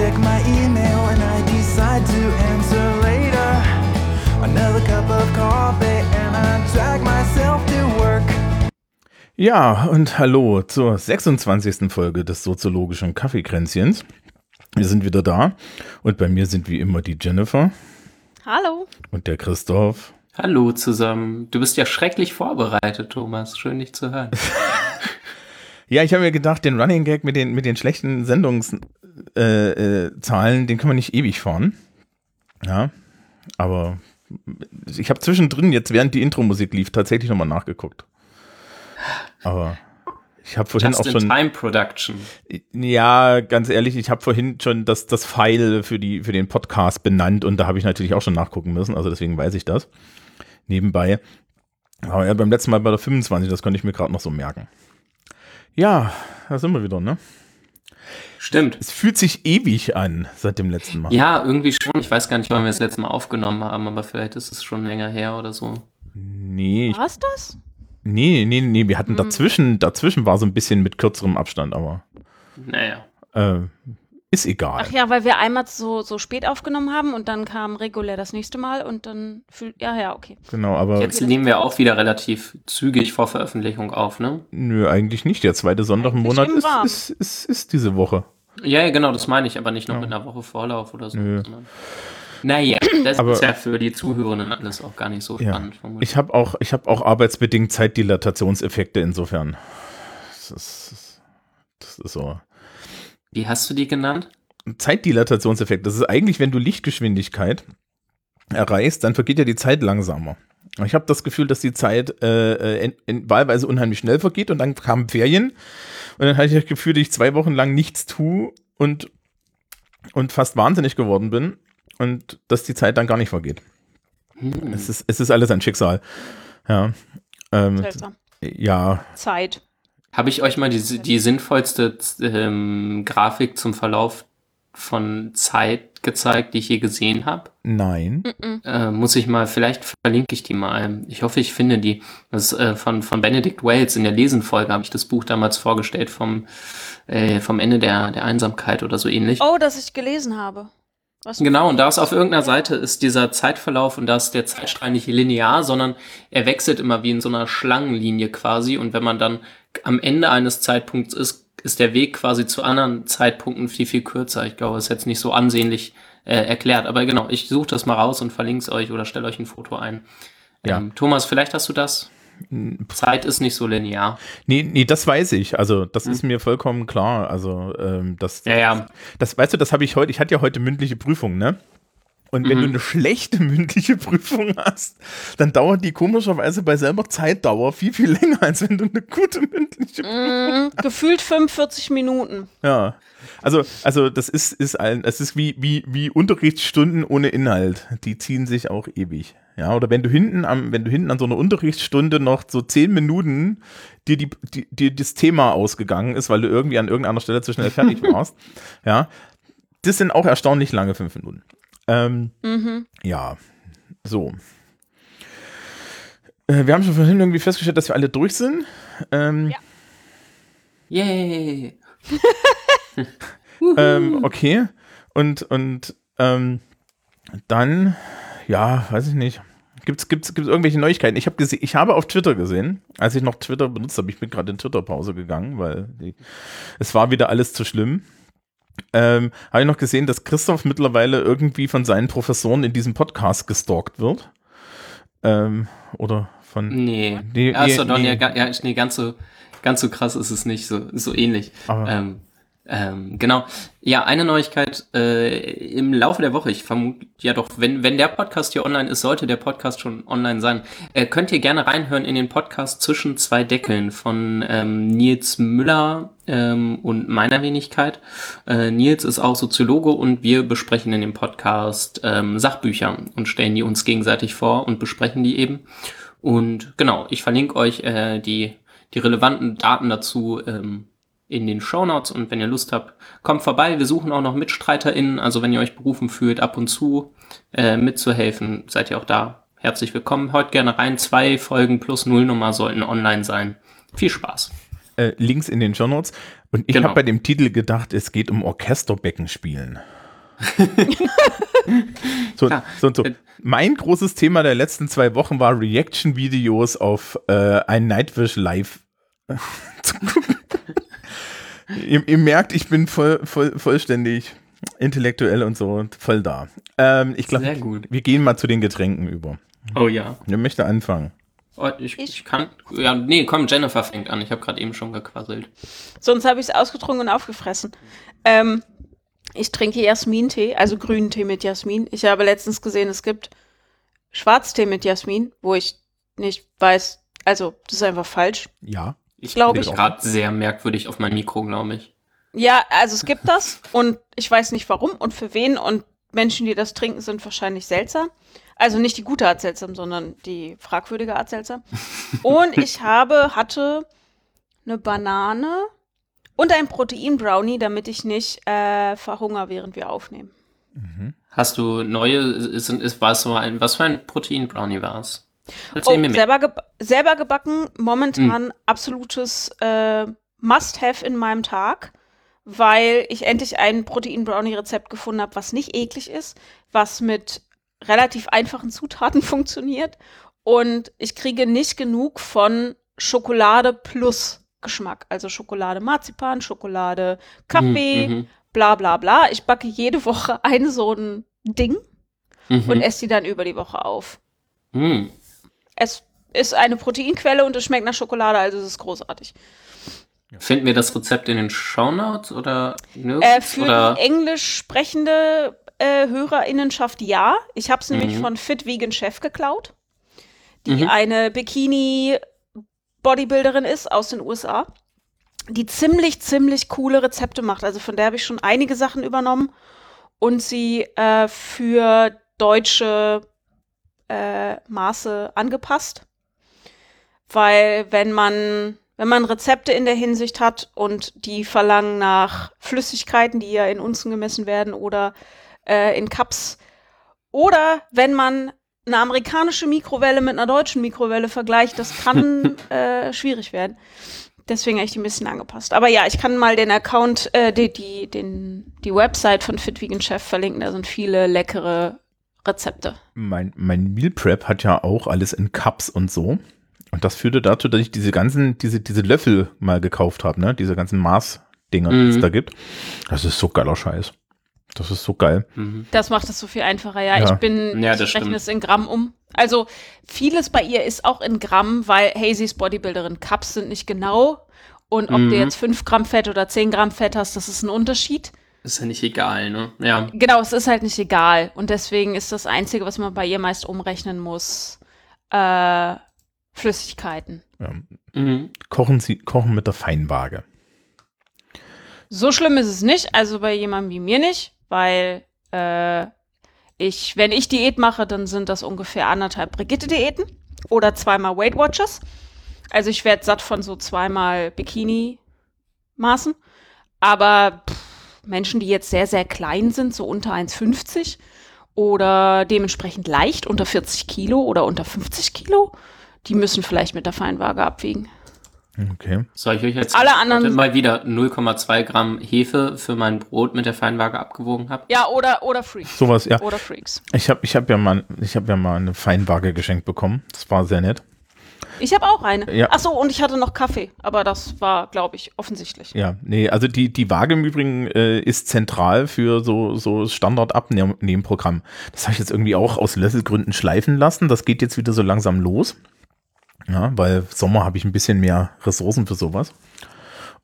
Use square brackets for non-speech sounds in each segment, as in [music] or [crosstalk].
check my email and I decide to answer later. Another cup of coffee, and I drag myself to work. Ja, und hallo zur 26. Folge des soziologischen Kaffeekränzchens. Wir sind wieder da und bei mir sind wie immer die Jennifer Hallo. und der Christoph. Hallo zusammen. Du bist ja schrecklich vorbereitet, Thomas. Schön, dich zu hören. [laughs] Ja, ich habe mir gedacht, den Running Gag mit den, mit den schlechten Sendungszahlen, äh, äh, Zahlen, den kann man nicht ewig fahren. Ja, aber ich habe zwischendrin, jetzt während die Intro-Musik lief, tatsächlich nochmal nachgeguckt. Aber ich habe vorhin Just auch schon. Time Production. Ja, ganz ehrlich, ich habe vorhin schon das, das File für, die, für den Podcast benannt und da habe ich natürlich auch schon nachgucken müssen, also deswegen weiß ich das. Nebenbei. Aber ja, beim letzten Mal bei der 25, das konnte ich mir gerade noch so merken. Ja, da sind wir wieder, ne? Stimmt. Es fühlt sich ewig an seit dem letzten Mal. Ja, irgendwie schon. Ich weiß gar nicht, wann wir das letzte Mal aufgenommen haben, aber vielleicht ist es schon länger her oder so. Nee, ich, War's das? nee, nee, nee, wir hatten dazwischen, dazwischen war so ein bisschen mit kürzerem Abstand, aber Naja. äh, ist egal. Ach ja, weil wir einmal so, so spät aufgenommen haben und dann kam regulär das nächste Mal und dann fühlt. Ja, ja, okay. Genau, aber Jetzt nehmen wir auch wieder relativ zügig vor Veröffentlichung auf, ne? nö, eigentlich nicht. Der zweite Sonntag im Monat ist, ist, ist, ist diese Woche. Ja, ja, genau, das meine ich, aber nicht noch Ja. mit einer Woche Vorlauf oder so. Nö. Naja, das Aber- ist ja für die Zuhörenden alles auch gar nicht so Ja. spannend. vermutlich. Ich habe auch, ich hab auch arbeitsbedingt Zeitdilatationseffekte insofern. Das ist, das ist so. Wie hast du die genannt? Zeitdilatationseffekt, das ist eigentlich, wenn du Lichtgeschwindigkeit erreichst, dann vergeht ja die Zeit langsamer. Und Ich habe das Gefühl, dass die Zeit äh, in, in, wahlweise unheimlich schnell vergeht und dann kamen Ferien und dann hatte ich das Gefühl, dass ich zwei Wochen lang nichts tue und, und fast wahnsinnig geworden bin und dass die Zeit dann gar nicht vergeht. Hm. Es ist, es ist alles ein Schicksal. Ja. Ähm, Seltsam. ja, Zeit. Habe ich euch mal die, die sinnvollste ähm, Grafik zum Verlauf von Zeit gezeigt, die ich je gesehen habe? nein. Äh, muss ich mal, vielleicht verlinke ich die mal. Ich hoffe, ich finde die. Das ist äh, von, von Benedict Wells in der Lesenfolge habe ich das Buch damals vorgestellt vom, äh, vom Ende der, der Einsamkeit oder so ähnlich. Oh, dass ich gelesen habe. Was Genau, und da ist auf irgendeiner Seite ist dieser Zeitverlauf und da ist der Zeitstrahl nicht linear, sondern er wechselt immer wie in so einer Schlangenlinie quasi. Und wenn man dann am Ende eines Zeitpunkts ist, ist der Weg quasi zu anderen Zeitpunkten viel, viel kürzer. Ich glaube, es ist jetzt nicht so ansehnlich äh, erklärt. Aber genau, ich suche das mal raus und verlinke es euch oder stelle euch ein Foto ein. Ja. Ähm, Thomas, vielleicht hast du das? Zeit ist nicht so linear. Nee, nee, das weiß ich. Also, das ist mir vollkommen klar. Also, ähm, das, Ja, ja. das, weißt du, das habe ich heute, ich hatte ja heute mündliche Prüfung, ne? Und wenn Mhm. du eine schlechte mündliche Prüfung hast, dann dauert die komischerweise bei selber Zeitdauer viel, viel länger, als wenn du eine gute mündliche Prüfung Mm, gefühlt 45 Minuten. Ja. Also, also das ist, ist ein, es ist wie, wie, wie Unterrichtsstunden ohne Inhalt. Die ziehen sich auch ewig. Ja, oder wenn du hinten am, wenn du hinten an so einer Unterrichtsstunde noch so zehn Minuten dir die, die, dir das Thema ausgegangen ist, weil du irgendwie an irgendeiner Stelle zu schnell fertig [laughs] warst. ja. Das sind auch erstaunlich lange fünf Minuten. Ähm, Mhm. ja, so. Äh, wir haben schon vorhin irgendwie festgestellt, dass wir alle durch sind. Ähm, Ja. Yay! [laughs] Ähm, okay. Und, und ähm, dann, ja, weiß ich nicht. Gibt's, gibt's, gibt's irgendwelche Neuigkeiten? Ich habe gesehen, ich habe auf Twitter gesehen, als ich noch Twitter benutzt habe, ich bin gerade in Twitter-Pause gegangen, weil die, es war wieder alles zu schlimm. Ähm, habe ich noch gesehen, dass Christoph mittlerweile irgendwie von seinen Professoren in diesem Podcast gestalkt wird. Ähm, oder von. Nee. Nee, ja, nee, nee. ja, nee, ganz so, ganz so krass ist es nicht, so, so ähnlich. Aber- Ähm, ähm, genau. Ja, eine Neuigkeit äh, im Laufe der Woche, ich vermute ja doch, wenn, wenn der Podcast hier online ist, sollte der Podcast schon online sein. Äh, könnt ihr gerne reinhören in den Podcast zwischen zwei Deckeln von ähm, Nils Müller ähm, und meiner Wenigkeit. Äh, Nils ist auch Soziologe und wir besprechen in dem Podcast ähm, Sachbücher und stellen die uns gegenseitig vor und besprechen die eben. Und genau, ich verlinke euch äh, die, die relevanten Daten dazu ähm, in den Shownotes und wenn ihr Lust habt, kommt vorbei. Wir suchen auch noch MitstreiterInnen, also wenn ihr euch berufen fühlt, ab und zu äh, mitzuhelfen, seid ihr auch da herzlich willkommen. Heute gerne rein. Zwei Folgen plus Nullnummer sollten online sein. Viel Spaß. Äh, Links in den Shownotes. Und ich Genau. habe bei dem Titel gedacht, es geht um Orchesterbecken spielen. [laughs] so, Klar. so und so. Äh, Mein großes Thema der letzten zwei Wochen war Reaction-Videos auf äh, ein Nightwish Live [laughs] zu gucken. Ihr, ihr merkt, ich bin voll, voll, vollständig intellektuell und so voll da. Ähm, ich Sehr glaube, gut. wir gehen mal zu den Getränken über. Oh ja. Wer möchte anfangen? Oh, ich, ich kann. Ja, nee, komm, Jennifer fängt an. Ich habe gerade eben schon gequasselt. Sonst habe ich es ausgetrunken und aufgefressen. Ähm, ich trinke Jasmin-Tee, also grünen Tee mit Jasmin. Ich habe letztens gesehen, es gibt Schwarztee mit Jasmin, wo ich nicht weiß, also das ist einfach falsch. Ja. Ich Glaub bin ich. gerade sehr merkwürdig auf mein Mikro, glaube ich. Ja, also es gibt das und ich weiß nicht warum und für wen und Menschen, die das trinken, sind wahrscheinlich seltsam. Also nicht die gute Art seltsam, sondern die fragwürdige Art seltsam. [laughs] Und ich habe, hatte eine Banane und ein Protein-Brownie, damit ich nicht äh, verhungere, während wir aufnehmen. Hast du neue, ist, ist, war es so ein, was für ein Protein-Brownie war es? Oh, selber, geba selber gebacken, momentan absolutes äh, Must-Have in meinem Tag, weil ich endlich ein Protein-Brownie-Rezept gefunden habe, was nicht eklig ist, was mit relativ einfachen Zutaten [laughs] funktioniert und ich kriege nicht genug von Schokolade plus Geschmack, also Schokolade Marzipan, Schokolade Kaffee, Mhm, bla bla bla. Ich backe jede Woche [laughs] ein so ein Ding mhm, und mhm. esse die dann über die Woche auf. Mhm. Es ist eine Proteinquelle und es schmeckt nach Schokolade, also es ist großartig. Finden wir das Rezept in den Shownotes oder nirgends? Äh, für oder? die englisch sprechende äh, Hörerinnenschaft ja. Ich habe es nämlich Mhm. von Fit Vegan Chef geklaut, die Mhm. eine Bikini-Bodybuilderin ist aus den USA, die ziemlich, ziemlich coole Rezepte macht. Also von der habe ich schon einige Sachen übernommen und sie äh, für deutsche äh, Maße angepasst. Weil wenn man, wenn man Rezepte in der Hinsicht hat und die verlangen nach Flüssigkeiten, die ja in Unzen gemessen werden oder äh, in Cups, oder wenn man eine amerikanische Mikrowelle mit einer deutschen Mikrowelle vergleicht, das kann [laughs] äh, schwierig werden. Deswegen habe ich die ein bisschen angepasst. Aber ja, ich kann mal den Account, äh, die, die, den, die Website von Fit Vegan Chef verlinken. Da sind viele leckere Rezepte. Mein, mein Meal Prep hat ja auch alles in Cups und so. Und das führte dazu, dass ich diese ganzen, diese, diese Löffel mal gekauft habe, ne? Diese ganzen Maßdinger, die es Mhm. da gibt. Das ist so geiler Scheiß. Das ist so geil. Mhm. Das macht es so viel einfacher. Ja, Ja. ich bin, Ja, das ich rechne stimmt. es in Gramm um. Also vieles bei ihr ist auch in Gramm, weil Hazy ist Bodybuilderin. Cups sind nicht genau. Und ob Mhm. du jetzt 5 Gramm Fett oder 10 Gramm Fett hast, das ist ein Unterschied. Ist ja nicht egal, ne? Ja. Genau, es ist halt nicht egal. Und deswegen ist das Einzige, was man bei ihr meist umrechnen muss, äh, Flüssigkeiten. Ja. Mhm. Kochen Sie, kochen mit der Feinwaage. So schlimm ist es nicht, also bei jemandem wie mir nicht, weil äh, ich, wenn ich Diät mache, dann sind das ungefähr anderthalb Brigitte-Diäten oder zweimal Weight Watchers. Also ich werde satt von so zweimal Bikini-Maßen. Aber pff, Menschen, die jetzt sehr, sehr klein sind, so unter 1,50 oder dementsprechend leicht, unter 40 Kilo oder unter 50 Kilo, die müssen vielleicht mit der Feinwaage abwiegen. Okay. Soll ich euch jetzt Alle anderen- mal wieder 0,2 Gramm Hefe für mein Brot mit der Feinwaage abgewogen habe? Ja, oder, oder Freaks. Sowas, ja. Oder Freaks. Ich habe ich hab ja, mal- ich hab ja mal eine Feinwaage geschenkt bekommen. Das war sehr nett. Ich habe auch eine. Ja. Ach so, und ich hatte noch Kaffee, aber das war, glaube ich, offensichtlich. Ja, nee, also die, die Waage im Übrigen äh, ist zentral für so, so Standard-Abnehmprogramm. Das habe ich jetzt irgendwie auch aus Löffelgründen schleifen lassen. Das geht jetzt wieder so langsam los. Ja, weil Sommer habe ich ein bisschen mehr Ressourcen für sowas.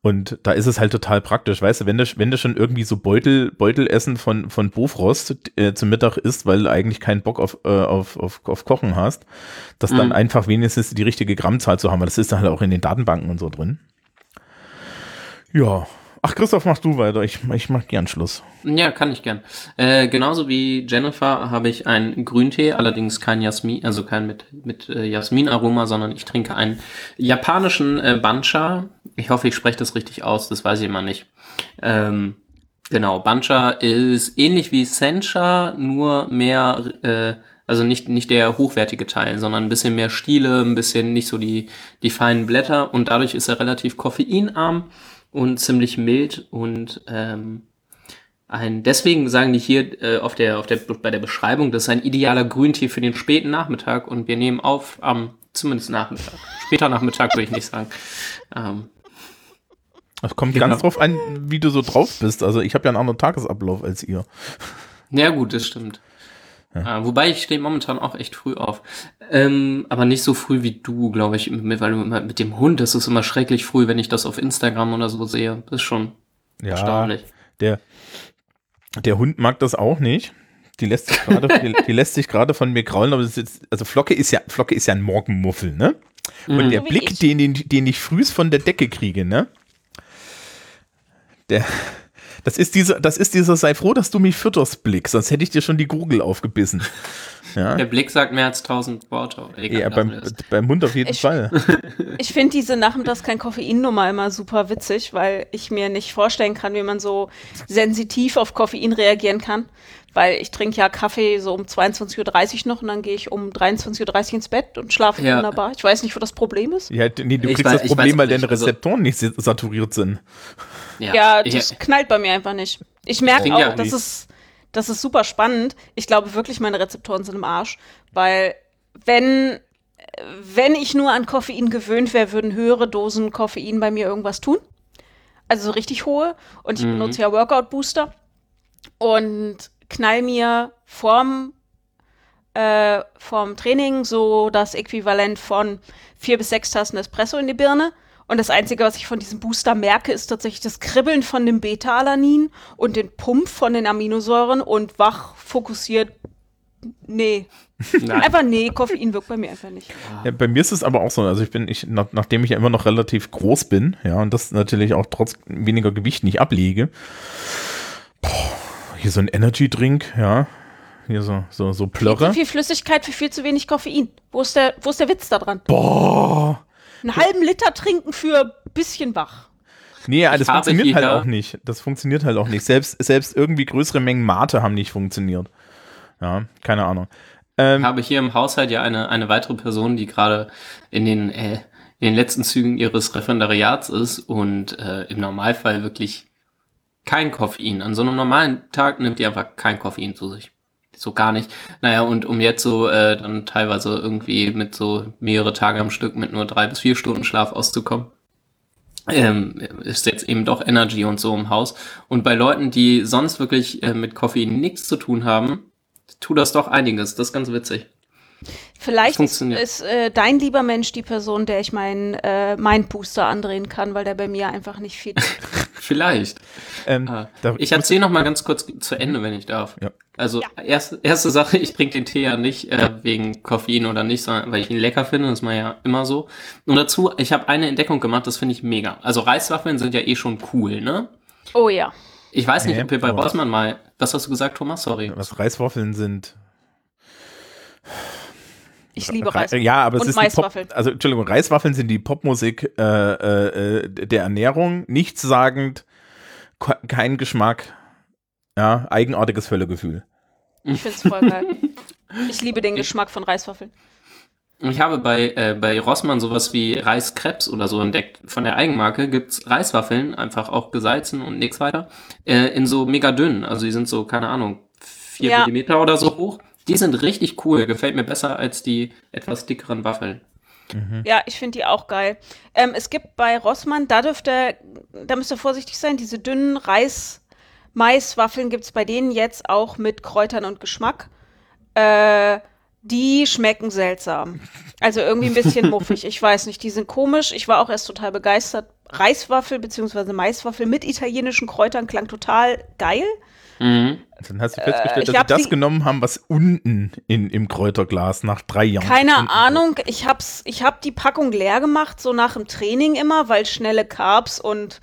Und da ist es halt total praktisch, weißt du, wenn du, wenn du schon irgendwie so Beutel, Beutelessen von, von Bofrost äh, zum Mittag isst, weil du eigentlich keinen Bock auf, äh, auf, auf, auf Kochen hast, dass dann Mhm. einfach wenigstens die richtige Grammzahl zu haben, weil das ist dann halt auch in den Datenbanken und so drin. Ja. Ach, Christoph, mach du weiter. Ich, ich mach gern Schluss. Ja, kann ich gern. Äh, genauso wie Jennifer habe ich einen Grüntee, allerdings kein Jasmin, also kein mit, mit äh, Jasminaroma, sondern ich trinke einen japanischen äh, Bancha. Ich hoffe, ich spreche das richtig aus, das weiß ich immer nicht. Ähm, genau, Bancha ist ähnlich wie Sencha, nur mehr äh, Also nicht, nicht der hochwertige Teil, sondern ein bisschen mehr Stiele, ein bisschen nicht so die, die feinen Blätter und dadurch ist er relativ koffeinarm und ziemlich mild und ähm, ein, deswegen sagen die hier äh, auf der, auf der, bei der Beschreibung, das ist ein idealer Grüntee für den späten Nachmittag und wir nehmen auf am, zumindest Nachmittag. Später Nachmittag würde ich nicht sagen. Ähm, Es kommt Genau. ganz drauf an, wie du so drauf bist. Also ich habe ja einen anderen Tagesablauf als ihr. Ja, gut, das stimmt. Äh, wobei ich stehe momentan auch echt früh auf. Ähm, aber nicht so früh wie du, glaube ich, mit, weil du immer mit dem Hund, das ist immer schrecklich früh, wenn ich das auf Instagram oder so sehe. Das ist schon Ja, erstaunlich. der, der Hund mag das auch nicht. Die lässt sich gerade, die, die lässt sich gerade von mir kraulen, aber das ist jetzt, also Flocke ist ja, Flocke ist ja ein Morgenmuffel, ne? Und der So wie Blick, den, den, den ich frühs von der Decke kriege, ne? Der, das ist dieser, das ist dieser, sei froh, dass du mich fütterst Blick, sonst hätte ich dir schon die Gurgel aufgebissen. [laughs] Ja, Der Blick sagt mehr als tausend Worte. Egal, ja beim, beim Hund auf jeden Ich- Fall. [laughs] Ich finde diese Nachmittags kein Koffein-Nummer immer super witzig, weil ich mir nicht vorstellen kann, wie man so sensitiv auf Koffein reagieren kann. Weil ich trinke ja Kaffee so um 22.30 Uhr noch und dann gehe ich um 23.30 Uhr ins Bett und schlafe Ja. wunderbar. Ich weiß nicht, wo das Problem ist. Ja, nee, du Ich kriegst weiß- das Problem, weiß weil deine also- Rezeptoren nicht saturiert sind. Ja, ich- das knallt bei mir einfach nicht. Ich merke auch, ja das ist, das ist super spannend. Ich glaube wirklich, meine Rezeptoren sind im Arsch, weil wenn, wenn ich nur an Koffein gewöhnt wäre, würden höhere Dosen Koffein bei mir irgendwas tun. Also so richtig hohe. Und ich Mhm. benutze ja Workout Booster und knall mir vorm, äh, vorm Training so das Äquivalent von vier bis sechs Tassen Espresso in die Birne. Und das Einzige, was ich von diesem Booster merke, ist tatsächlich das Kribbeln von dem Beta-Alanin und den Pump von den Aminosäuren und wach fokussiert. Nee. Nein. Einfach nee, Koffein wirkt bei mir einfach nicht. Ja, bei mir ist es aber auch so, also ich bin, ich, nach, nachdem ich ja immer noch relativ groß bin, ja, und das natürlich auch trotz weniger Gewicht nicht ablege, boah, hier so ein Energy-Drink, ja, hier so, so, so Viel zu Plörre. viel Flüssigkeit für viel zu wenig Koffein. Wo ist der, wo ist der Witz da dran? Boah! Einen halben Liter trinken für bisschen wach. Nee, ja, das funktioniert halt auch nicht. Das funktioniert halt auch nicht. Selbst, selbst irgendwie größere Mengen Mate haben nicht funktioniert. Ja, keine Ahnung. Ähm, Ich habe hier im Haushalt ja eine, eine weitere Person, die gerade in den, äh, in den letzten Zügen ihres Referendariats ist und äh, im Normalfall wirklich kein Koffein. An so einem normalen Tag nimmt die einfach kein Koffein zu sich. So gar nicht. Naja, und um jetzt so äh, dann teilweise irgendwie mit so mehrere Tage am Stück mit nur drei bis vier Stunden Schlaf auszukommen, ähm, ist jetzt eben doch Energy und so im Haus. Und bei Leuten, die sonst wirklich äh, mit Koffein nichts zu tun haben, tut das doch einiges. Das ist ganz witzig. Vielleicht ist, ist äh, dein lieber Mensch die Person, der ich meinen äh, mein Booster andrehen kann, weil der bei mir einfach nicht viel. [laughs] Vielleicht. ähm, Ah, Ich erzähle noch mal ganz kurz zu Ende, wenn ich darf. Ja. Also erste, erste Sache, ich trinke den Tee ja nicht äh, wegen Koffein oder nicht, sondern weil ich ihn lecker finde. Das ist man ja immer so. Und dazu, ich habe eine Entdeckung gemacht, das finde ich mega. Also Reiswaffeln sind ja eh schon cool, ne? Oh ja. Ich weiß nicht, ob wir bei Was? Rossmann mal. Was hast du gesagt, Thomas? Sorry. was Reiswaffeln sind. Ich liebe Rei- Reis. Ja, aber es Und ist die Maiswaffeln. Pop, also Entschuldigung, Reiswaffeln sind die Popmusik äh, äh, äh, der Ernährung, nichtssagend, kein Geschmack, ja, eigenartiges Völlegefühl. Ich find's voll geil. [laughs] Ich liebe den Geschmack von Reiswaffeln. Ich habe bei, äh, bei Rossmann sowas wie Reiskrebs oder so entdeckt. Von der Eigenmarke gibt's Reiswaffeln, einfach auch gesalzen und nichts weiter, äh, in so mega dünn. Also die sind so, keine Ahnung, vier Ja. Millimeter oder so hoch. Die sind richtig cool. Gefällt mir besser als die etwas dickeren Waffeln. Ja, ich finde die auch geil. Ähm, es gibt bei Rossmann, da dürfte, da müsst ihr vorsichtig sein, diese dünnen Reis-Mais-Waffeln gibt es bei denen jetzt auch mit Kräutern und Geschmack. Äh, die schmecken seltsam. Also irgendwie ein bisschen muffig. Ich weiß nicht, die sind komisch. Ich war auch erst total begeistert. Reiswaffel bzw. Maiswaffel mit italienischen Kräutern klang total geil. Mhm. Dann hast du festgestellt, Äh, dass sie das sie- genommen haben, was unten in, im Kräuterglas nach drei Jahren. Keine. Ahnung, ich hab's, ich hab die Packung leer gemacht, so nach dem Training immer, weil schnelle Carbs und äh,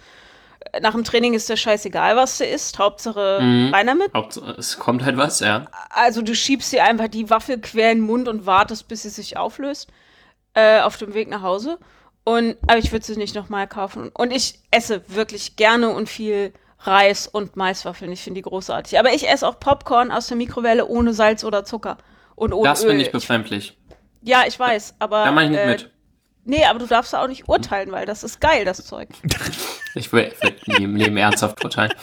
nach dem Training ist der scheißegal, was du isst. Hauptsache Mhm. rein damit. Hauptsache, es kommt halt was, ja. Also du schiebst dir einfach die Waffel quer in den Mund und wartest, bis sie sich auflöst. Äh, auf dem Weg nach Hause. Und, aber ich würde sie nicht nochmal kaufen. Und ich esse wirklich gerne und viel Reis und Maiswaffeln. Ich finde die großartig. Aber ich esse auch Popcorn aus der Mikrowelle ohne Salz oder Zucker. Und ohne Das finde ich befremdlich. Ja, ich weiß, aber. Da mache ich nicht äh, mit. Nee, aber du darfst auch nicht urteilen, weil das ist geil, das Zeug. [laughs] Ich will, will nie im Leben ernsthaft urteilen.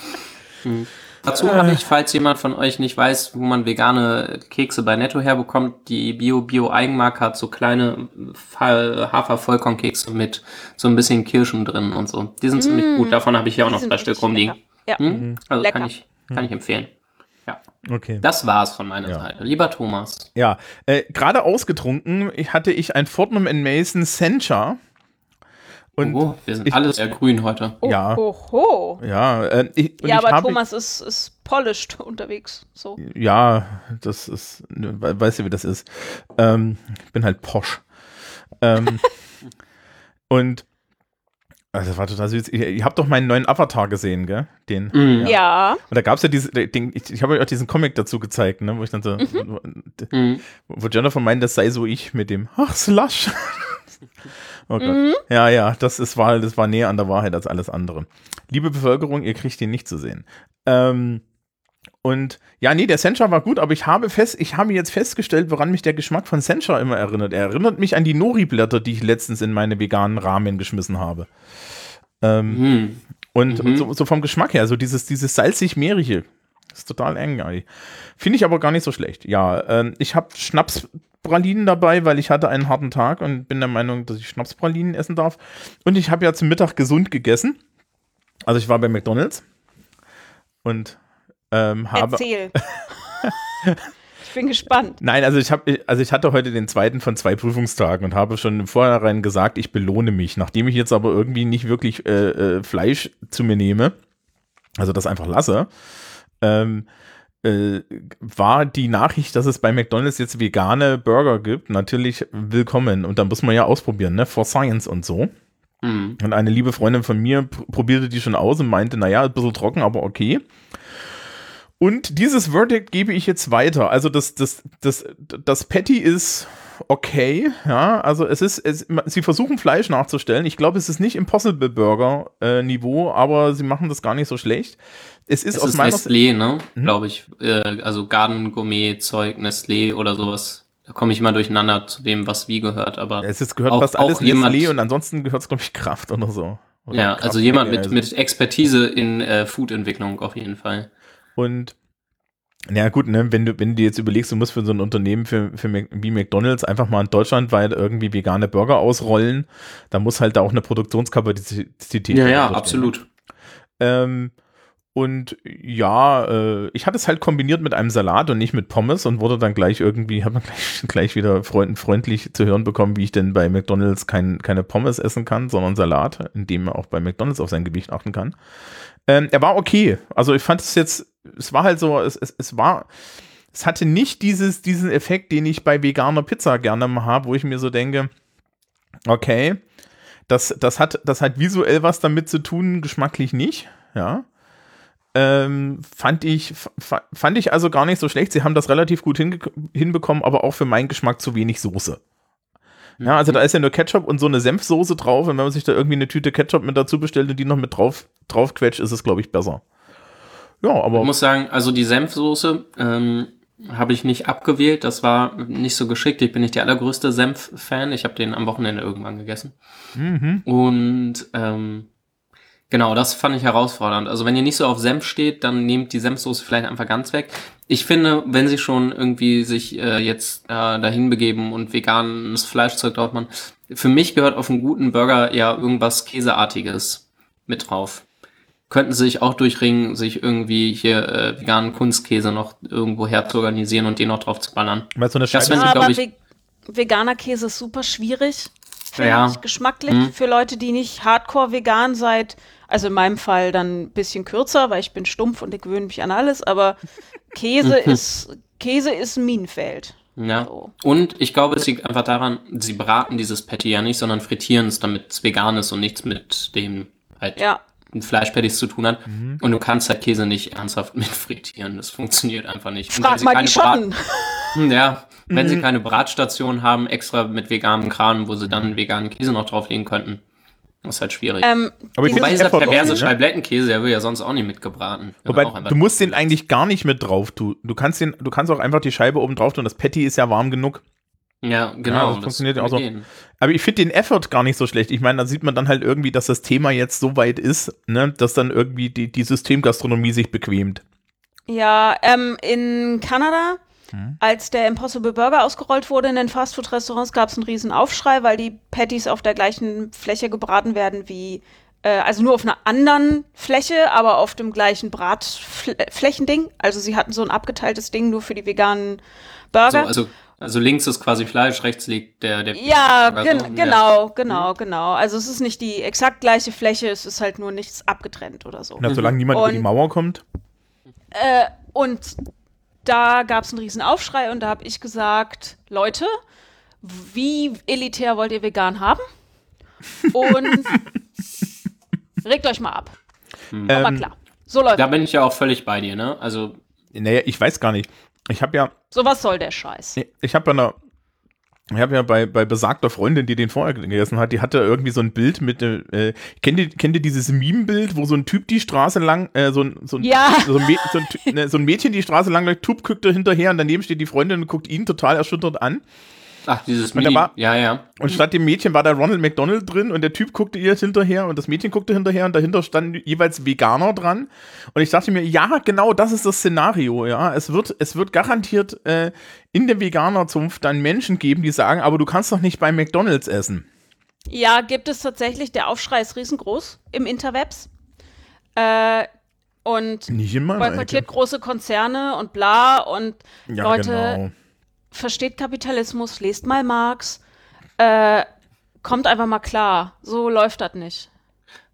Hm. Dazu habe ich, falls jemand von euch nicht weiß, wo man vegane Kekse bei Netto herbekommt, die Bio-Bio-Eigenmarke hat so kleine Hafer-Vollkornkekse mit so ein bisschen Kirschen drin und so. Die sind ziemlich gut. Davon habe ich hier auch noch zwei Stück rumliegen. lecker. Ja. Hm? Also Lecker. kann ich, kann ich empfehlen. Ja. Okay. Das war's von meiner Ja. Seite. Lieber Thomas. Ja, äh, gerade ausgetrunken hatte ich ein Fortnum Mason Sencha. Und oh, wir sind ich- alle sehr grün heute. Oh, Ja. Oho. ja, äh, ich, und Ja, ich aber Thomas ist, ist polished [laughs] unterwegs. So. Ja, das ist, ne, we- weißt du, wie das ist. Ähm, ich bin halt posch. Ähm, [laughs] und also das war total süß. Ihr, ihr habt doch meinen neuen Avatar gesehen, gell? Den. Mhm. Ja. Und da gab es ja diese, den, ich, ich habe euch auch diesen Comic dazu gezeigt, ne, wo ich dann so, Mhm. wo Jennifer meint, das sei so ich mit dem, ach, Slush. [laughs] oh Gott. Ja, ja, das ist, war, das war näher an der Wahrheit als alles andere. Liebe Bevölkerung, ihr kriegt ihn nicht zu sehen. Ähm, und ja, nee, der Sencha war gut, aber ich habe fest, ich habe jetzt festgestellt, woran mich der Geschmack von Sencha immer erinnert. Er erinnert mich an die Nori-Blätter, die ich letztens in meine veganen Ramen geschmissen habe. Ähm, Mhm. und, Mhm. und so, so vom Geschmack her, so dieses, dieses salzig-meerige. Ist total eng, ey. Finde ich aber gar nicht so schlecht. Ja, ähm, ich habe Schnapspralinen dabei, weil ich hatte einen harten Tag und bin der Meinung, dass ich Schnapspralinen essen darf. Und ich habe ja zum Mittag gesund gegessen. Also ich war bei McDonalds und ähm, habe. Erzähl. [laughs] ich bin gespannt. Nein, also ich habe, also ich hatte heute den zweiten von zwei Prüfungstagen und habe schon im Vorhinein gesagt, ich belohne mich. Nachdem ich jetzt aber irgendwie nicht wirklich äh, äh, Fleisch zu mir nehme, also das einfach lasse, ähm, äh, war die Nachricht, dass es bei McDonalds jetzt vegane Burger gibt, natürlich willkommen. Und da muss man ja ausprobieren, ne? For Science und so. Mhm. Und eine liebe Freundin von mir pr probierte die schon aus und meinte, naja, ein bisschen trocken, aber okay. Und dieses Verdict gebe ich jetzt weiter. Also das, das, das, das Patty ist okay, ja. Also es ist, es, sie versuchen Fleisch nachzustellen. Ich glaube, es ist nicht Impossible Burger äh, Niveau, aber sie machen das gar nicht so schlecht. Es ist Es aus ist meiner. Nestlé, ne? Mhm. Glaube ich. Äh, also Garden Gourmet Zeug, Nestlé oder sowas. Da komme ich immer durcheinander zu dem, was wie gehört, aber Es ist, gehört Auch- fast alles Nestlé und ansonsten gehört es, glaube ich, Kraft oder so. Oder ja, Kraft also jemand mit, mit Expertise in äh, Food-Entwicklung auf jeden Fall. Und na gut, ne, wenn du, wenn du dir jetzt überlegst, du musst für so ein Unternehmen für, für Mac- wie McDonalds einfach mal in Deutschland weit irgendwie vegane Burger ausrollen, da muss halt da auch eine Produktionskapazität Ja, ja, absolut. Ähm, und ja, äh, ich hatte es halt kombiniert mit einem Salat und nicht mit Pommes und wurde dann gleich irgendwie, habe dann [laughs] gleich, gleich wieder freund, freundlich zu hören bekommen, wie ich denn bei McDonalds kein, keine Pommes essen kann, sondern Salat, indem man auch bei McDonalds auf sein Gewicht achten kann. Ähm, er war okay. Also ich fand es jetzt, es war halt so, es, es, es war, es hatte nicht dieses, diesen Effekt, den ich bei veganer Pizza gerne mal habe, wo ich mir so denke, okay, das, das, hat, das hat visuell was damit zu tun, geschmacklich nicht, ja. Ähm, fand ich, fa- fand ich also gar nicht so schlecht. Sie haben das relativ gut hinbekommen, aber auch für meinen Geschmack zu wenig Soße. Ja, also da ist ja nur Ketchup und so eine Senfsoße drauf und wenn man sich da irgendwie eine Tüte Ketchup mit dazu bestellt und die noch mit drauf, drauf quetscht, ist es, glaube ich, besser. Ja, Ich aber muss sagen, also die Senfsoße ähm, habe ich nicht abgewählt. Das war nicht so geschickt. Ich bin nicht der allergrößte Senf-Fan. Ich habe den am Wochenende irgendwann gegessen. mhm. Und ähm, genau, das fand ich herausfordernd. Also wenn ihr nicht so auf Senf steht, dann nehmt die Senfsoße vielleicht einfach ganz weg. Ich finde, wenn sie schon irgendwie sich äh, jetzt äh, dahin begeben und veganes Fleischzeug drauf machen, für mich gehört auf einen guten Burger ja irgendwas Käseartiges mit drauf. Könnten sie sich auch durchringen, sich irgendwie hier äh, veganen Kunstkäse noch irgendwo her zu organisieren und den noch drauf zu ballern. Weil so eine Das Scheibe, wenn sie, aber glaub ich- ve veganer Käse ist super schwierig. Ja. ich geschmacklich Mhm. für Leute, die nicht hardcore vegan seid. Also in meinem Fall dann ein bisschen kürzer, weil ich bin stumpf und ich gewöhne mich an alles. Aber [laughs] Käse ist Käse ist ein Minenfeld. Ja. So. Und ich glaube, es liegt einfach daran, sie braten dieses Patty ja nicht, sondern frittieren es, damit es vegan ist und nichts mit dem halt Ja, Fleischpatties zu tun hat. Und du kannst halt Käse nicht ernsthaft [laughs] mit frittieren. Das funktioniert einfach nicht. Und wenn frag sie mal keine die Schotten. Brat ja, wenn sie keine Bratstation haben, extra mit veganem Kram, wo sie dann veganen Käse noch drauflegen könnten, Das ist halt schwierig. Ähm, Aber ich Wobei finde dieser perverse ne? Scheiblettenkäse, der wird ja sonst auch nicht mitgebraten. Wobei, du musst den eigentlich gar nicht mit drauf tun. Du kannst den, du kannst auch einfach die Scheibe oben drauf tun. Das Patty ist ja warm genug. Ja, genau. das funktioniert ja auch so. gehen. Aber ich finde den Effort gar nicht so schlecht. Ich meine, da sieht man dann halt irgendwie, dass das Thema jetzt so weit ist, ne, dass dann irgendwie die, die Systemgastronomie sich bequemt. Ja, ähm, in Kanada, Hm. als der Impossible Burger ausgerollt wurde in den Fastfood-Restaurants, gab es einen riesen Aufschrei, weil die Patties auf der gleichen Fläche gebraten werden wie, äh, also nur auf einer anderen Fläche, aber auf dem gleichen Bratflächending. Also sie hatten so ein abgeteiltes Ding nur für die veganen So, Burger. also, also links ist quasi Fleisch, rechts liegt der. der ja, Burger gen so, ja. genau, genau, genau. Also es ist nicht die exakt gleiche Fläche, es ist halt nur nichts abgetrennt oder so. Na, solange niemand über die Und- Mauer kommt. Äh, und da gab es einen riesen Aufschrei und da habe ich gesagt, Leute, wie elitär wollt ihr vegan haben? Und [laughs] regt euch mal ab. Aber Ähm, klar, so läuft Da bin ich ja auch völlig bei dir, ne? Also, Naja, ich weiß gar nicht. Ich habe ja, So was soll der Scheiß? ich habe ja eine, ich habe ja bei, bei besagter Freundin, die den vorher gegessen hat, die hatte irgendwie so ein Bild mit, äh, kennt ihr, kennt ihr dieses Meme-Bild, wo so ein Typ die Straße lang, äh, so ein, so ein, Ja. so ein, Mä- so ein, Ty- ne, so ein Mädchen die Straße lang läuft, Typ guckt da hinterher und daneben steht die Freundin und guckt ihn total erschüttert an. Ach, dieses Mini. war- ja, ja. Und statt dem Mädchen war da Ronald McDonald drin und der Typ guckte ihr hinterher und das Mädchen guckte hinterher und dahinter standen jeweils Veganer dran. Und ich dachte mir, ja, genau das ist das Szenario, ja. Es wird, es wird garantiert äh, in der Veganerzunft dann Menschen geben, die sagen, aber du kannst doch nicht bei McDonalds essen. Ja, gibt es tatsächlich, der Aufschrei ist riesengroß im Interwebs. Äh, und boykottiert Ecke. große Konzerne und bla und Ja, Leute, genau. Versteht Kapitalismus, lest mal Marx, äh, kommt einfach mal klar. So läuft das nicht.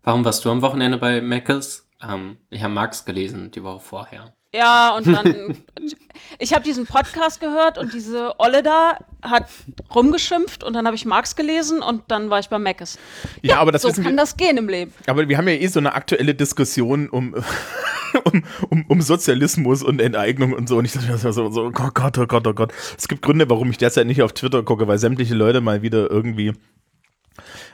Warum warst du am Wochenende bei Meckes? Ähm, ich habe Marx gelesen, die Woche vorher. Ja, und dann, [laughs] ich habe diesen Podcast gehört und diese Olle da hat rumgeschimpft und dann habe ich Marx gelesen und dann war ich bei Meckes. Ja, aber das so kann wir. das gehen im Leben. Aber wir haben ja eh so eine aktuelle Diskussion um, [laughs] um, um, um Sozialismus und Enteignung und so. Und ich dachte mir so, so, so, oh Gott, oh Gott, oh Gott. Es gibt Gründe, warum ich derzeit nicht auf Twitter gucke, weil sämtliche Leute mal wieder irgendwie.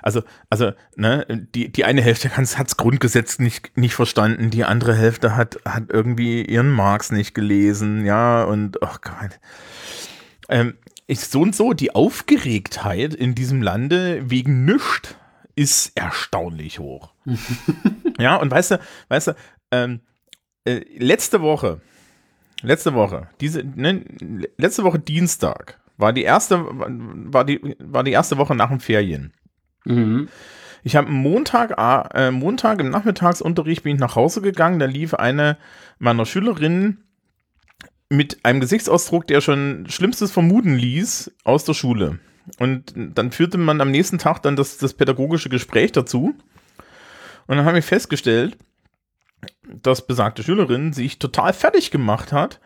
Also, also, ne, die, die eine Hälfte hat das Grundgesetz nicht, nicht verstanden, die andere Hälfte hat, hat irgendwie ihren Marx nicht gelesen, ja, und, oh Gott. Ähm, ich, so und so, die Aufgeregtheit in diesem Lande wegen nichts ist erstaunlich hoch. [laughs] ja, und weißt du, weißt du, ähm, äh, letzte Woche, letzte Woche, diese, ne, letzte Woche Dienstag war die erste, war die, war die erste Woche nach den Ferien. Mhm. Ich habe Montag, äh, Montag im Nachmittagsunterricht bin ich nach Hause gegangen, da lief eine meiner Schülerinnen mit einem Gesichtsausdruck, der schon Schlimmstes vermuten ließ, aus der Schule. Und dann führte man am nächsten Tag dann das, das pädagogische Gespräch dazu. Und dann haben wir festgestellt, dass besagte Schülerin sich total fertig gemacht hat,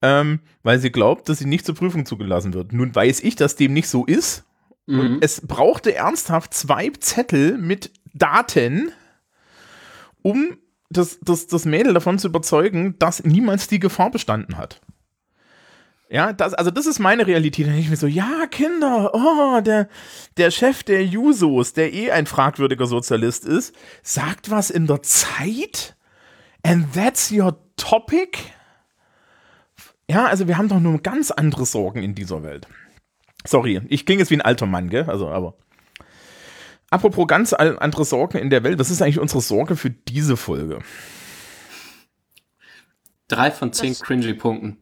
ähm, weil sie glaubt, dass sie nicht zur Prüfung zugelassen wird. Nun weiß ich, dass dem nicht so ist. Mhm. Und es brauchte ernsthaft zwei Zettel mit Daten, um das, das, das Mädel davon zu überzeugen, dass niemals die Gefahr bestanden hat. Ja, das, also das ist meine Realität. Denke ich mir so, ja, Kinder, oh, der, der Chef der Jusos, der eh ein fragwürdiger Sozialist ist, sagt was in der Zeit? And that's your topic? Ja, also wir haben doch nur ganz andere Sorgen in dieser Welt. Sorry, ich klinge jetzt wie ein alter Mann, gell? Also, aber. Apropos ganz andere Sorgen in der Welt, was ist eigentlich unsere Sorge für diese Folge? Drei von zehn Das- cringy Punkten.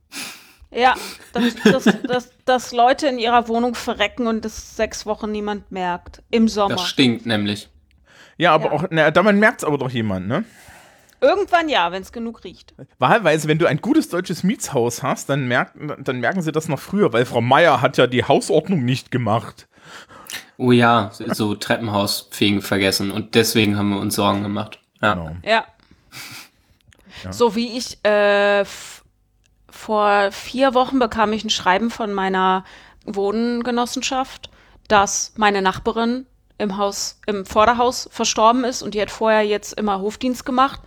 Ja, dass, dass, dass, dass Leute in ihrer Wohnung verrecken und das sechs Wochen niemand merkt. Im Sommer. Das stinkt nämlich. Ja, aber Ja. auch, na, damit merkt es aber doch jemand, ne? Irgendwann ja, wenn es genug riecht. Wahlweise, wenn du ein gutes deutsches Mietshaus hast, dann, merkt, dann merken sie das noch früher, weil Frau Meier hat ja die Hausordnung nicht gemacht. Oh ja, so Treppenhausfegen vergessen und deswegen haben wir uns Sorgen gemacht. Ja. Genau. Ja. So wie ich äh, vor vier Wochen bekam ich ein Schreiben von meiner Wohngenossenschaft, dass meine Nachbarin im Haus, im Vorderhaus verstorben ist und die hat vorher jetzt immer Hofdienst gemacht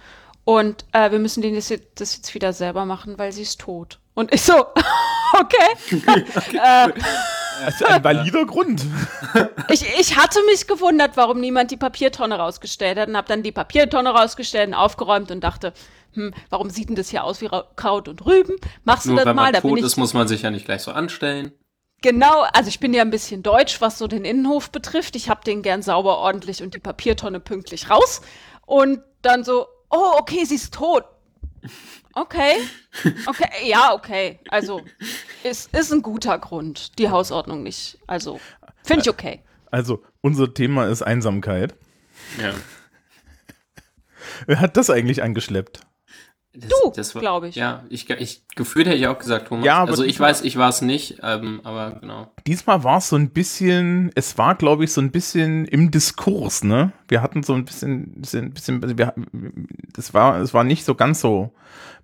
und äh, wir müssen den das jetzt, das jetzt wieder selber machen, weil sie ist tot. Und ich so, [laughs] okay. [laughs] äh, Das ist ein valider Grund. [laughs] Ich, ich hatte mich gewundert, warum niemand die Papiertonne rausgestellt hat und habe dann die Papiertonne rausgestellt und aufgeräumt und dachte, hm, warum sieht denn das hier aus wie Ra Kraut und Rüben? Machst du Nur das wenn mal? man Da bin tot ich ist, muss man sich ja nicht gleich so anstellen. genau, also ich bin ja ein bisschen deutsch, was so den Innenhof betrifft. Ich habe den gern sauber, ordentlich und die Papiertonne pünktlich raus. Und dann so, oh, okay, sie ist tot. Okay, okay, ja, okay. Also, ist, ist ein guter Grund, die Hausordnung nicht. Also, finde ich okay. Also, unser Thema ist Einsamkeit. Ja. Wer hat das eigentlich angeschleppt? Das, Du, glaub ich. Ja, ich, ich gefühlt hätte ich auch gesagt, Thomas. Ja, aber also ich weiß, ich war es nicht, ähm, aber genau. Diesmal war es so ein bisschen, es war, glaube ich, so ein bisschen im Diskurs, ne? Wir hatten so ein bisschen, bisschen, bisschen wir, das war, es war nicht so ganz so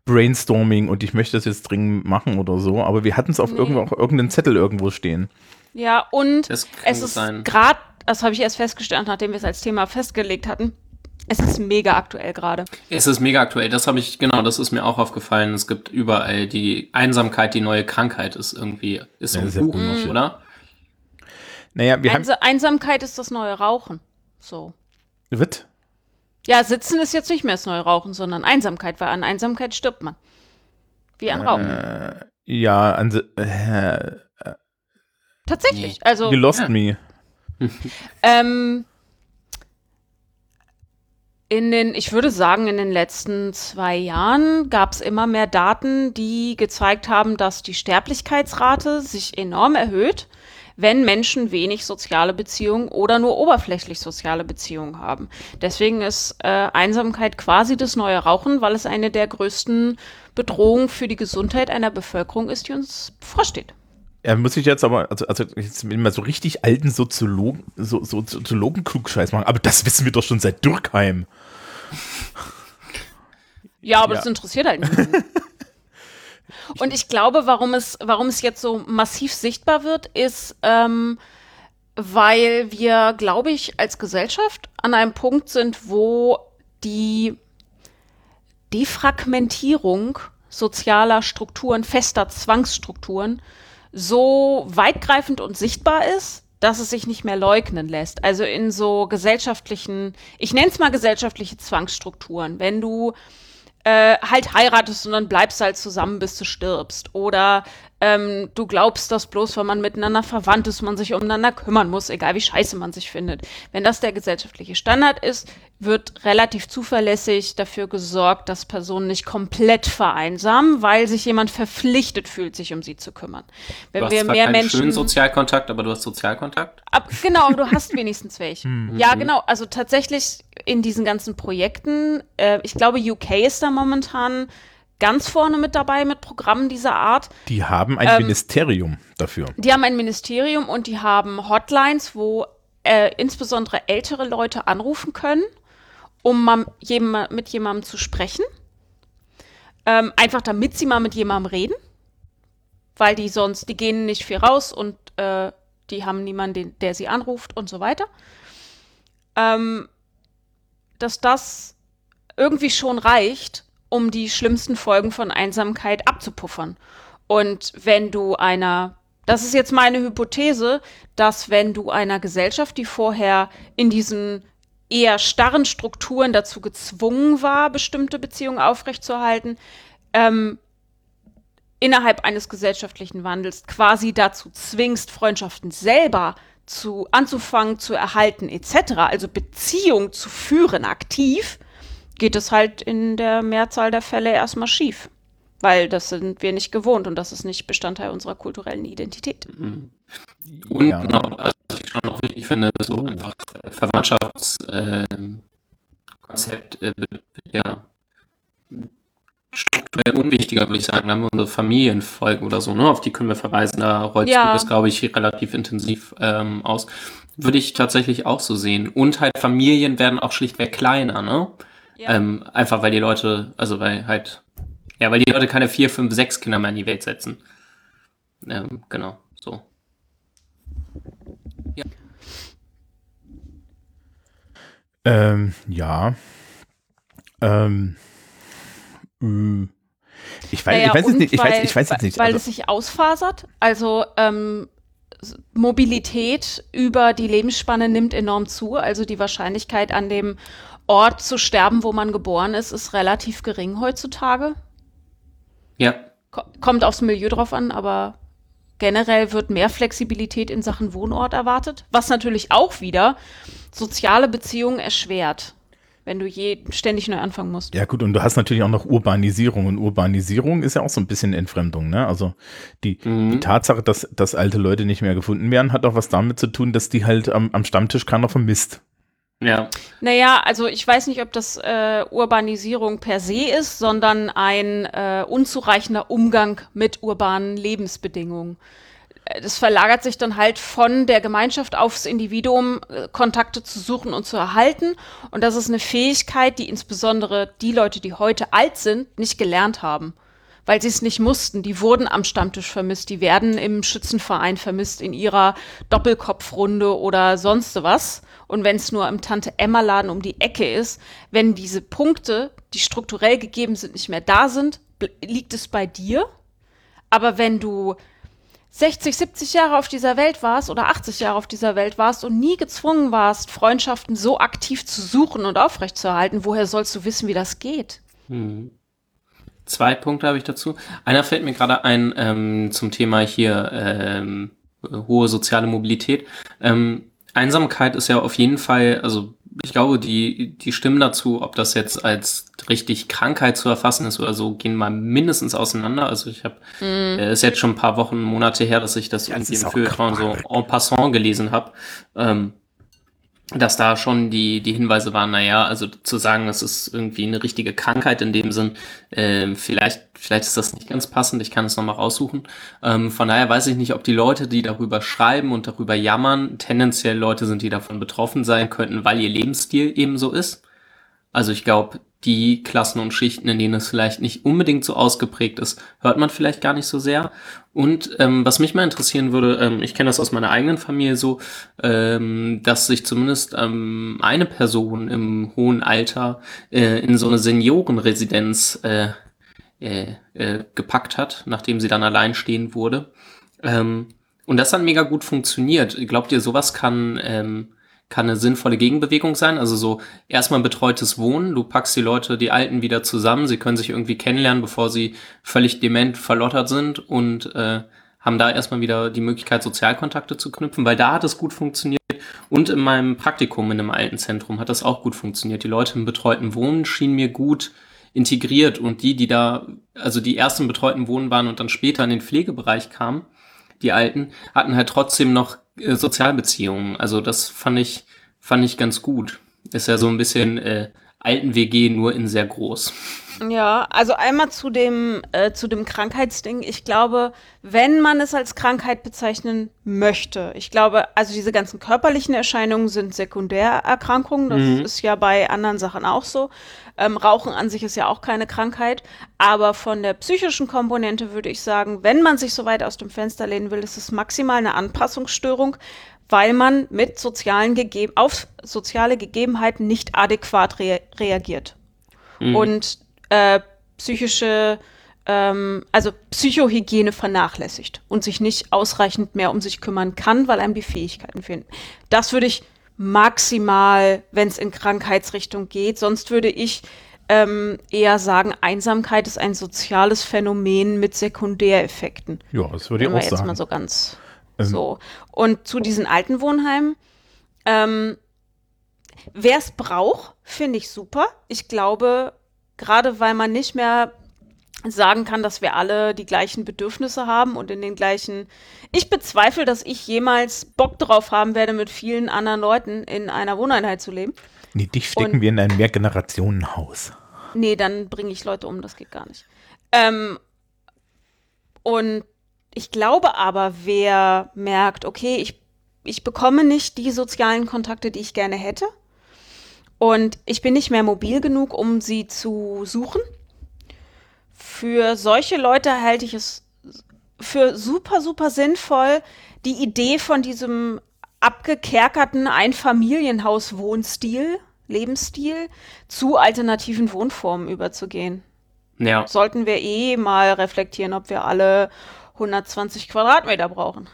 Brainstorming und ich möchte das jetzt dringend machen oder so, aber wir hatten es auf Nee. irgendwo, auf irgendeinem Zettel irgendwo stehen. Ja, und es ist gerade, das habe ich erst festgestellt, nachdem wir es als Thema festgelegt hatten, es ist mega aktuell gerade. Es ist mega aktuell, das habe ich, genau, das ist mir auch aufgefallen. Es gibt überall die Einsamkeit, die neue Krankheit ist irgendwie, ist so Ja, ein Buch, oder? Naja, wir haben, Einsa Einsamkeit ist das neue Rauchen. So. wird? Ja, Sitzen ist jetzt nicht mehr das neue Rauchen, sondern Einsamkeit, weil an Einsamkeit stirbt man. Wie an Rauchen. Äh, ja, an, äh, Tatsächlich. Also, you lost Ja. me. ähm, in den, ich würde sagen, in den letzten zwei Jahren gab es immer mehr Daten, die gezeigt haben, dass die Sterblichkeitsrate sich enorm erhöht, wenn Menschen wenig soziale Beziehungen oder nur oberflächlich soziale Beziehungen haben. Deswegen ist äh, Einsamkeit quasi das neue Rauchen, weil es eine der größten Bedrohungen für die Gesundheit einer Bevölkerung ist, die uns bevorsteht. Er muss sich jetzt aber, also, also jetzt will ich mal so richtig alten Soziologen, so, so Soziologen-Klugscheiß machen, aber das wissen wir doch schon seit Dürkheim. Ja, aber Ja. das interessiert halt niemanden. [laughs] Und ich glaube, warum es, warum es jetzt so massiv sichtbar wird, ist, ähm, weil wir, glaube ich, als Gesellschaft an einem Punkt sind, wo die Defragmentierung sozialer Strukturen, fester Zwangsstrukturen so weitgreifend und sichtbar ist, dass es sich nicht mehr leugnen lässt. Also in so gesellschaftlichen, ich nenne es mal gesellschaftliche Zwangsstrukturen. Wenn du äh, halt heiratest und dann bleibst halt zusammen, bis du stirbst. Oder ähm, du glaubst, dass bloß, wenn man miteinander verwandt ist, man sich umeinander kümmern muss, egal wie scheiße man sich findet. Wenn das der gesellschaftliche Standard ist, wird relativ zuverlässig dafür gesorgt, dass Personen nicht komplett vereinsamen, weil sich jemand verpflichtet fühlt, sich um sie zu kümmern. Wenn Du hast wir zwar mehr keinen Menschen schönen Sozialkontakt, aber du hast Sozialkontakt. Ab, genau, du hast wenigstens welche. Ja, genau. Also tatsächlich in diesen ganzen Projekten, äh, ich glaube, UK ist da momentan ganz vorne mit dabei mit Programmen dieser Art. Die haben ein Ähm, Ministerium dafür. Die haben ein Ministerium und die haben Hotlines, wo äh, insbesondere ältere Leute anrufen können, um mal jem- mit jemandem zu sprechen. Ähm, einfach damit sie mal mit jemandem reden. Weil die sonst, die gehen nicht viel raus und äh, die haben niemanden, den, der sie anruft und so weiter. Ähm, dass das irgendwie schon reicht, um die schlimmsten Folgen von Einsamkeit abzupuffern. Und wenn du einer, das ist jetzt meine Hypothese, dass wenn du einer Gesellschaft, die vorher in diesen eher starren Strukturen dazu gezwungen war, bestimmte Beziehungen aufrechtzuerhalten, ähm, innerhalb eines gesellschaftlichen Wandels quasi dazu zwingst, Freundschaften selber zu anzufangen, zu erhalten, etc., also Beziehung zu führen aktiv, geht es halt in der Mehrzahl der Fälle erstmal schief. Weil das sind wir nicht gewohnt und das ist nicht Bestandteil unserer kulturellen Identität. Und Ja. genau, also was ich schon noch wichtig finde, so einfach Verwandtschaftskonzept ähm, Konzept, äh, wird ja strukturell unwichtiger, würde ich sagen. Da haben wir unsere Familienfolgen oder so, ne? Auf die können wir verweisen. Da rollst Ja. du das, glaube ich, relativ intensiv ähm, aus. Würde ich tatsächlich auch so sehen. Und halt Familien werden auch schlichtweg kleiner, ne? Ja. Ähm, einfach weil die Leute, also weil halt, ja, weil die Leute keine vier, fünf, sechs Kinder mehr in die Welt setzen. Ähm, genau, so. Ähm, ja. Ähm, mh. ich weiß, Naja, ich weiß jetzt nicht, ich weil, weiß, ich weiß jetzt nicht. Weil Also, es sich ausfasert. Also ähm, Mobilität über die Lebensspanne nimmt enorm zu. Also die Wahrscheinlichkeit, an dem Ort zu sterben, wo man geboren ist, ist relativ gering heutzutage. Ja. Ko kommt aufs Milieu drauf an, aber generell wird mehr Flexibilität in Sachen Wohnort erwartet, was natürlich auch wieder soziale Beziehungen erschwert, wenn du je ständig neu anfangen musst. Ja gut, und du hast natürlich auch noch Urbanisierung und Urbanisierung ist ja auch so ein bisschen Entfremdung. Ne? Also die, Mhm. die Tatsache, dass, dass alte Leute nicht mehr gefunden werden, hat auch was damit zu tun, dass die halt am, am Stammtisch keiner vermisst. Ja. Naja, also ich weiß nicht, ob das äh, Urbanisierung per se ist, sondern ein äh, unzureichender Umgang mit urbanen Lebensbedingungen. Äh, Das verlagert sich dann halt von der Gemeinschaft aufs Individuum, äh, Kontakte zu suchen und zu erhalten. Und das ist eine Fähigkeit, die insbesondere die Leute, die heute alt sind, nicht gelernt haben. Weil sie es nicht mussten. Die wurden am Stammtisch vermisst. Die werden im Schützenverein vermisst, in ihrer Doppelkopfrunde oder sonst was. Und wenn es nur im Tante-Emma-Laden um die Ecke ist, wenn diese Punkte, die strukturell gegeben sind, nicht mehr da sind, liegt es bei dir. Aber wenn du 60, 70 Jahre auf dieser Welt warst oder 80 Jahre auf dieser Welt warst und nie gezwungen warst, Freundschaften so aktiv zu suchen und aufrechtzuerhalten, woher sollst du wissen, wie das geht? Zwei Punkte habe ich dazu. Einer fällt mir gerade ein ähm, zum Thema hier ähm, hohe soziale Mobilität. Ähm, Einsamkeit ist ja auf jeden Fall, also ich glaube, die, die Stimmen dazu, ob das jetzt als richtig Krankheit zu erfassen ist oder so, gehen mal mindestens auseinander. Also ich habe, äh, ist jetzt schon ein paar Wochen, Monate her, dass ich das Ja, irgendwie im Feuilleton so en passant gelesen habe. Ähm, dass da schon die, die Hinweise waren, naja, also zu sagen, das ist irgendwie eine richtige Krankheit in dem Sinn, ähm, vielleicht, vielleicht ist das nicht ganz passend, ich kann es nochmal raussuchen. Ähm, von daher weiß ich nicht, ob die Leute, die darüber schreiben und darüber jammern, tendenziell Leute sind, die davon betroffen sein könnten, weil ihr Lebensstil eben so ist. Also ich glaube, die Klassen und Schichten, in denen es vielleicht nicht unbedingt so ausgeprägt ist, hört man vielleicht gar nicht so sehr. Und ähm, was mich mal interessieren würde, ähm, ich kenne das aus meiner eigenen Familie so, ähm, dass sich zumindest ähm, eine Person im hohen Alter äh, in so eine Seniorenresidenz äh, äh, äh, gepackt hat, nachdem sie dann alleinstehend wurde. Ähm, und das hat mega gut funktioniert. Glaubt ihr, sowas kann, ähm, kann eine sinnvolle Gegenbewegung sein? Also so erstmal betreutes Wohnen, du packst die Leute, die Alten wieder zusammen, sie können sich irgendwie kennenlernen, bevor sie völlig dement verlottert sind und äh, haben da erstmal wieder die Möglichkeit, Sozialkontakte zu knüpfen, weil da hat es gut funktioniert. Und in meinem Praktikum in einem alten Zentrum hat das auch gut funktioniert. Die Leute im betreuten Wohnen schienen mir gut integriert und die, die da, also die ersten betreuten Wohnen waren und dann später in den Pflegebereich kamen, die Alten, hatten halt trotzdem noch äh, Sozialbeziehungen. Also das fand ich, fand ich ganz gut. Ist ja so ein bisschen äh, Alten-WG nur in sehr groß. Ja, also einmal zu dem, äh, zu dem Krankheitsding. Ich glaube, wenn man es als Krankheit bezeichnen möchte, ich glaube, also diese ganzen körperlichen Erscheinungen sind Sekundärerkrankungen. Das Mhm. ist ja bei anderen Sachen auch so. Ähm, Rauchen an sich ist ja auch keine Krankheit. Aber von der psychischen Komponente würde ich sagen, wenn man sich so weit aus dem Fenster lehnen will, ist es maximal eine Anpassungsstörung, weil man mit sozialen Gegeb auf soziale Gegebenheiten nicht adäquat rea reagiert Mhm. und äh, psychische, ähm, also Psychohygiene vernachlässigt und sich nicht ausreichend mehr um sich kümmern kann, weil einem die Fähigkeiten fehlen. Das würde ich maximal, wenn es in Krankheitsrichtung geht, sonst würde ich ähm, eher sagen, Einsamkeit ist ein soziales Phänomen mit Sekundäreffekten. Ja, das würde ich auch jetzt sagen. mal so ganz Ähm, so. Und zu diesen alten Wohnheimen, ähm, wer es braucht, finde ich super. Ich glaube, gerade weil man nicht mehr sagen kann, dass wir alle die gleichen Bedürfnisse haben und in den gleichen. Ich bezweifle, dass ich jemals Bock drauf haben werde, mit vielen anderen Leuten in einer Wohneinheit zu leben. Nee, dich stecken Und- wir in ein Mehrgenerationenhaus. Nee, dann bringe ich Leute um, das geht gar nicht. Ähm, und ich glaube aber, wer merkt, okay, ich, ich bekomme nicht die sozialen Kontakte, die ich gerne hätte. Und ich bin nicht mehr mobil genug, um sie zu suchen. Für solche Leute halte ich es für super, super sinnvoll, die Idee von diesem abgekerkerten Einfamilienhaus-Wohnstil, Lebensstil, zu alternativen Wohnformen überzugehen. Ja, Sollten wir eh mal reflektieren, ob wir alle 120 Quadratmeter brauchen.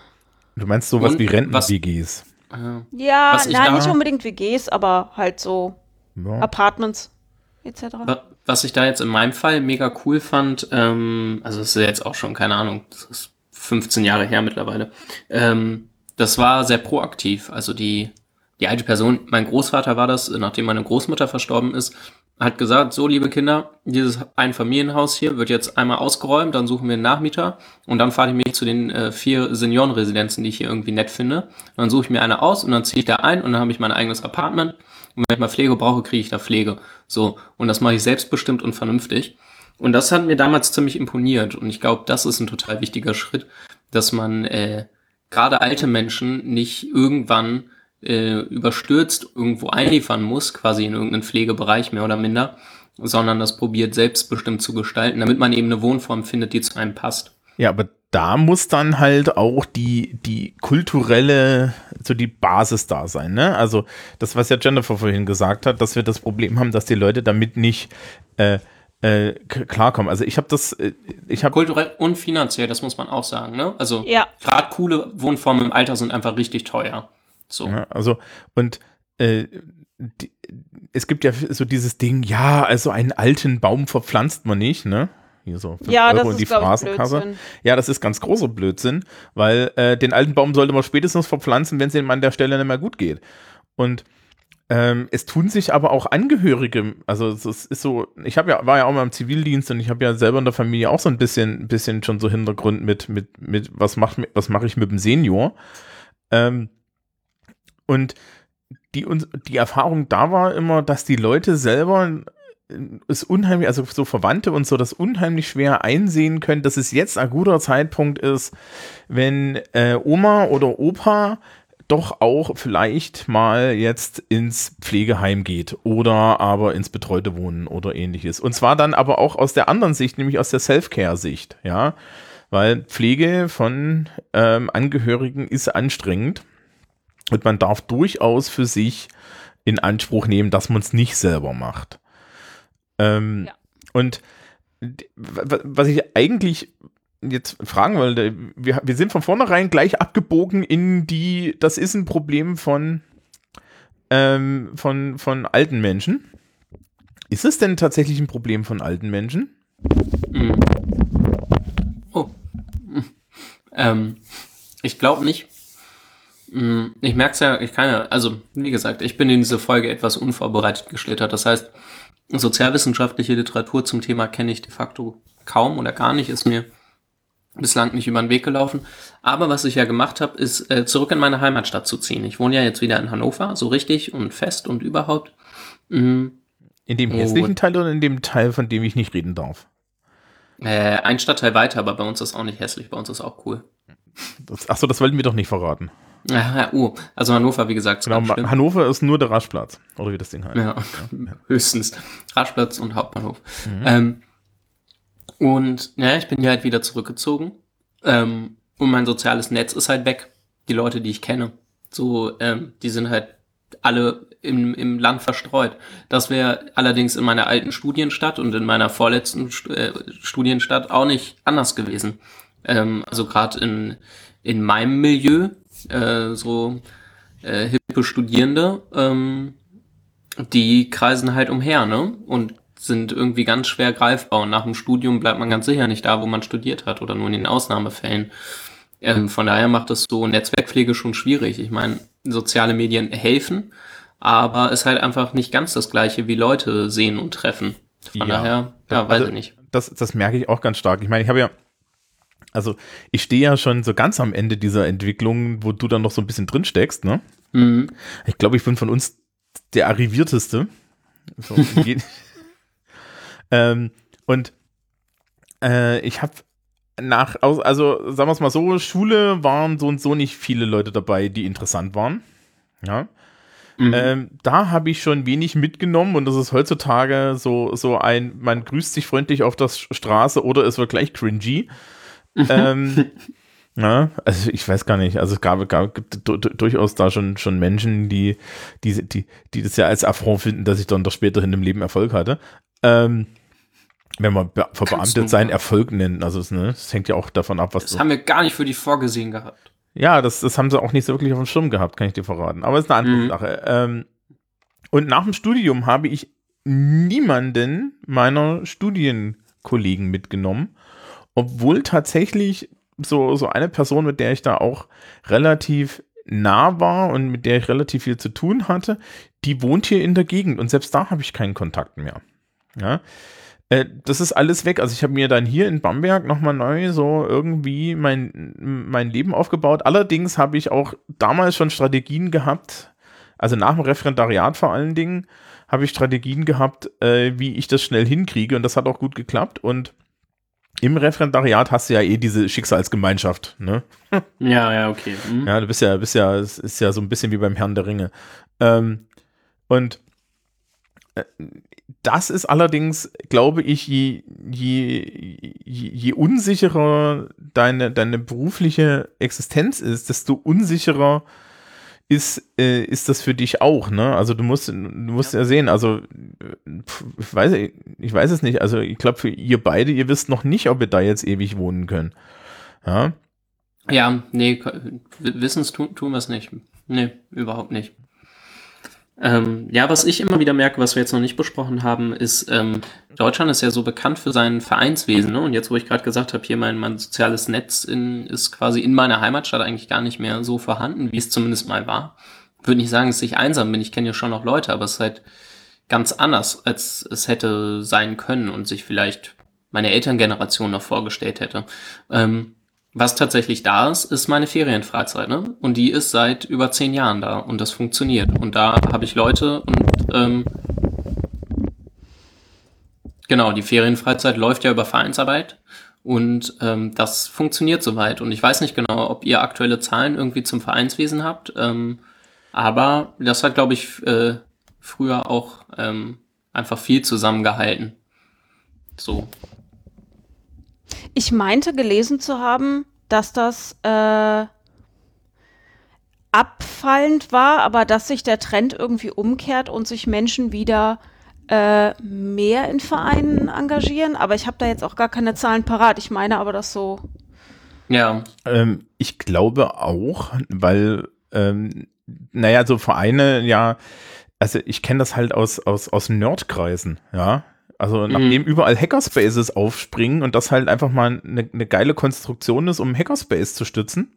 Du meinst sowas Und wie Renten-WGs. Ja, da- nicht unbedingt WGs, aber halt so Ja. Apartments etc. Wa- Was ich da jetzt in meinem Fall mega cool fand, ähm, also das ist ja jetzt auch schon, keine Ahnung, das ist 15 Jahre her mittlerweile, ähm, das war sehr proaktiv. Also die, die alte Person, mein Großvater war das, nachdem meine Großmutter verstorben ist, hat gesagt, so liebe Kinder, dieses Einfamilienhaus hier wird jetzt einmal ausgeräumt, dann suchen wir einen Nachmieter und dann fahre ich mich zu den äh, vier Seniorenresidenzen, die ich hier irgendwie nett finde. Und dann suche ich mir eine aus und dann ziehe ich da ein und dann habe ich mein eigenes Apartment. Und wenn ich mal Pflege brauche, kriege ich da Pflege. So. Und das mache ich selbstbestimmt und vernünftig. Und das hat mir damals ziemlich imponiert. Und ich glaube, das ist ein total wichtiger Schritt, dass man äh, gerade alte Menschen nicht irgendwann äh, überstürzt irgendwo einliefern muss, quasi in irgendeinen Pflegebereich mehr oder minder, sondern das probiert selbstbestimmt zu gestalten, damit man eben eine Wohnform findet, die zu einem passt. Ja, aber da muss dann halt auch die, die kulturelle, so die Basis da sein, ne? Also das, was ja Jennifer vorhin gesagt hat, dass wir das Problem haben, dass die Leute damit nicht äh, äh, klarkommen. Also ich habe das, äh, ich habe Kulturell und finanziell, das muss man auch sagen, ne? Also Ja. gerade coole Wohnformen im Alter sind einfach richtig teuer. So. Ja, also, und äh, die, es gibt ja so dieses Ding, ja, also einen alten Baum verpflanzt man nicht, ne? Hier so Ja, das Euro in ist, die glaub ich, Phrasenkasse. Blödsinn. Ja, das ist ganz großer Blödsinn, weil äh, den alten Baum sollte man spätestens verpflanzen, wenn es ihm an der Stelle nicht mehr gut geht. Und ähm, es tun sich aber auch Angehörige, also es ist so, ich habe ja, war ja auch mal im Zivildienst und ich habe ja selber in der Familie auch so ein bisschen, bisschen schon so Hintergrund mit, mit, mit, was macht, was mache ich mit dem Senior? Ähm, und die, die Erfahrung da war immer, dass die Leute selber äh, es unheimlich, also so Verwandte und so, das unheimlich schwer einsehen können, dass es jetzt ein guter Zeitpunkt ist, wenn äh, Oma oder Opa doch auch vielleicht mal jetzt ins Pflegeheim geht oder aber ins betreute Wohnen oder ähnliches. Und zwar dann aber auch aus der anderen Sicht, nämlich aus der Self-Care-Sicht, ja. Weil Pflege von ähm, Angehörigen ist anstrengend und man darf durchaus für sich in Anspruch nehmen, dass man es nicht selber macht. Ähm, Ja. Und was ich eigentlich jetzt fragen wollte, wir, wir sind von vornherein gleich abgebogen in die, das ist ein Problem von, ähm, von, von alten Menschen. Ist es denn tatsächlich ein Problem von alten Menschen? Mhm. Oh. Mhm. Ähm, ich glaube nicht. Mhm, Ich merke es ja, ich kann ja, also wie gesagt, ich bin in diese Folge etwas unvorbereitet geschlittert. Das heißt, sozialwissenschaftliche Literatur zum Thema kenne ich de facto kaum oder gar nicht, ist mir bislang nicht über den Weg gelaufen. Aber was ich ja gemacht habe, ist äh, zurück in meine Heimatstadt zu ziehen. Ich wohne ja jetzt wieder in Hannover, so richtig und fest und überhaupt. Mhm. In dem Oh. hässlichen Teil oder in dem Teil, von dem ich nicht reden darf? Äh, ein Stadtteil weiter, aber bei uns ist auch nicht hässlich, bei uns ist auch cool. Das, achso, das wollten wir doch nicht verraten. Ja, uh, also Hannover, wie gesagt, Genau. Hannover ist nur der Raschplatz. Oder wie das Ding heißt. Ja, [laughs] höchstens. Raschplatz und Hauptbahnhof. Ähm, und ja, ich bin hier halt wieder zurückgezogen. Ähm, und mein soziales Netz ist halt weg. Die Leute, die ich kenne. So, ähm, die sind halt alle im, im Land verstreut. Das wäre allerdings in meiner alten Studienstadt und in meiner vorletzten Stu- äh, Studienstadt auch nicht anders gewesen. Ähm, also gerade in, in meinem Milieu, äh, so äh, hippe Studierende, ähm, die kreisen halt umher, ne? Und sind irgendwie ganz schwer greifbar. Und nach dem Studium bleibt man ganz sicher nicht da, wo man studiert hat oder nur in den Ausnahmefällen. Ähm, von daher macht es so Netzwerkpflege schon schwierig. Ich meine, soziale Medien helfen, aber ist halt einfach nicht ganz das gleiche wie Leute sehen und treffen. Von Ja. daher, ja, weiß Also, ich nicht. Das, das merke ich auch ganz stark. Ich meine, ich habe ja, also ich stehe ja schon so ganz am Ende dieser Entwicklung, wo du dann noch so ein bisschen drin steckst, ne? Mhm. Ich glaube, ich bin von uns der arrivierteste. So, [laughs] ähm, und äh, ich habe nach, also sagen wir es mal so, Schule waren so und so nicht viele Leute dabei, die interessant waren. Ja. Mhm. Ähm, da habe ich schon wenig mitgenommen und das ist heutzutage so, so ein, man grüßt sich freundlich auf der Straße oder es wird gleich cringy. Ähm, [laughs] ja, also ich weiß gar nicht, also es gab, gab gibt du- du- durchaus da schon, schon Menschen, die, die, die, die das ja als Affront finden, dass ich dann doch späterhin im Leben Erfolg hatte. Ähm, wenn man verbeamtet sein. Erfolg nennt, also es, ne, das hängt ja auch davon ab, was Das haben wir gar nicht für die vorgesehen gehabt. Ja, das, das haben sie auch nicht so wirklich auf dem Schirm gehabt, kann ich dir verraten. Aber ist eine andere Mhm. Sache. Ähm, und nach dem Studium habe ich niemanden meiner Studienkollegen mitgenommen, obwohl tatsächlich so, so eine Person, mit der ich da auch relativ nah war und mit der ich relativ viel zu tun hatte, die wohnt hier in der Gegend und selbst da habe ich keinen Kontakt mehr. Ja. Äh, das ist alles weg. Also ich habe mir dann hier in Bamberg nochmal neu so irgendwie mein, mein Leben aufgebaut. Allerdings habe ich auch damals schon Strategien gehabt, also nach dem Referendariat vor allen Dingen, habe ich Strategien gehabt, äh, wie ich das schnell hinkriege und das hat auch gut geklappt und im Referendariat hast du ja eh diese Schicksalsgemeinschaft, ne? [laughs] Ja, ja, okay. Mhm. Ja, du bist ja, bist ja, es ist ja so ein bisschen wie beim Herrn der Ringe. Ähm, und äh, das ist allerdings, glaube ich, je, je, je, je unsicherer deine, deine berufliche Existenz ist, desto unsicherer ist, äh, ist das für dich auch, ne? Also du musst, du musst ja, sehen, also pf, ich weiß, ich weiß es nicht, also ich glaube für ihr beide, ihr wisst noch nicht, ob ihr da jetzt ewig wohnen könnt. Ja, Ja, nee, ko- w- wissens tun, tun wir es nicht. Nee, überhaupt nicht. Ähm, ja, was ich immer wieder merke, was wir jetzt noch nicht besprochen haben, ist, ähm, Deutschland ist ja so bekannt für sein Vereinswesen. Ne? Und jetzt, wo ich gerade gesagt habe, hier mein, mein soziales Netz in, ist quasi in meiner Heimatstadt eigentlich gar nicht mehr so vorhanden, wie es zumindest mal war. Würde nicht sagen, dass ich einsam bin. Ich kenne ja schon noch Leute, aber es ist halt ganz anders, als es hätte sein können und sich vielleicht meine Elterngeneration noch vorgestellt hätte. Ähm, was tatsächlich da ist, ist meine Ferienfreizeit, ne? Und die ist seit über zehn Jahren da und das funktioniert. Und da habe ich Leute und ähm, genau, die Ferienfreizeit läuft ja über Vereinsarbeit und ähm, das funktioniert soweit. Und ich weiß nicht genau, ob ihr aktuelle Zahlen irgendwie zum Vereinswesen habt, ähm, aber das hat, glaube ich, äh, früher auch ähm, einfach viel zusammengehalten. So. Ich meinte gelesen zu haben, dass das äh, abfallend war, aber dass sich der Trend irgendwie umkehrt und sich Menschen wieder äh, mehr in Vereinen engagieren. Aber ich habe da jetzt auch gar keine Zahlen parat. Ich meine aber das so. Ja, Ähm, ich glaube auch, weil, ähm, naja, so Vereine, ja, also ich kenne das halt aus, aus, aus Nerdkreisen, ja. Also nachdem überall Hackerspaces aufspringen und das halt einfach mal eine, eine geile Konstruktion ist, um Hackerspace zu stützen,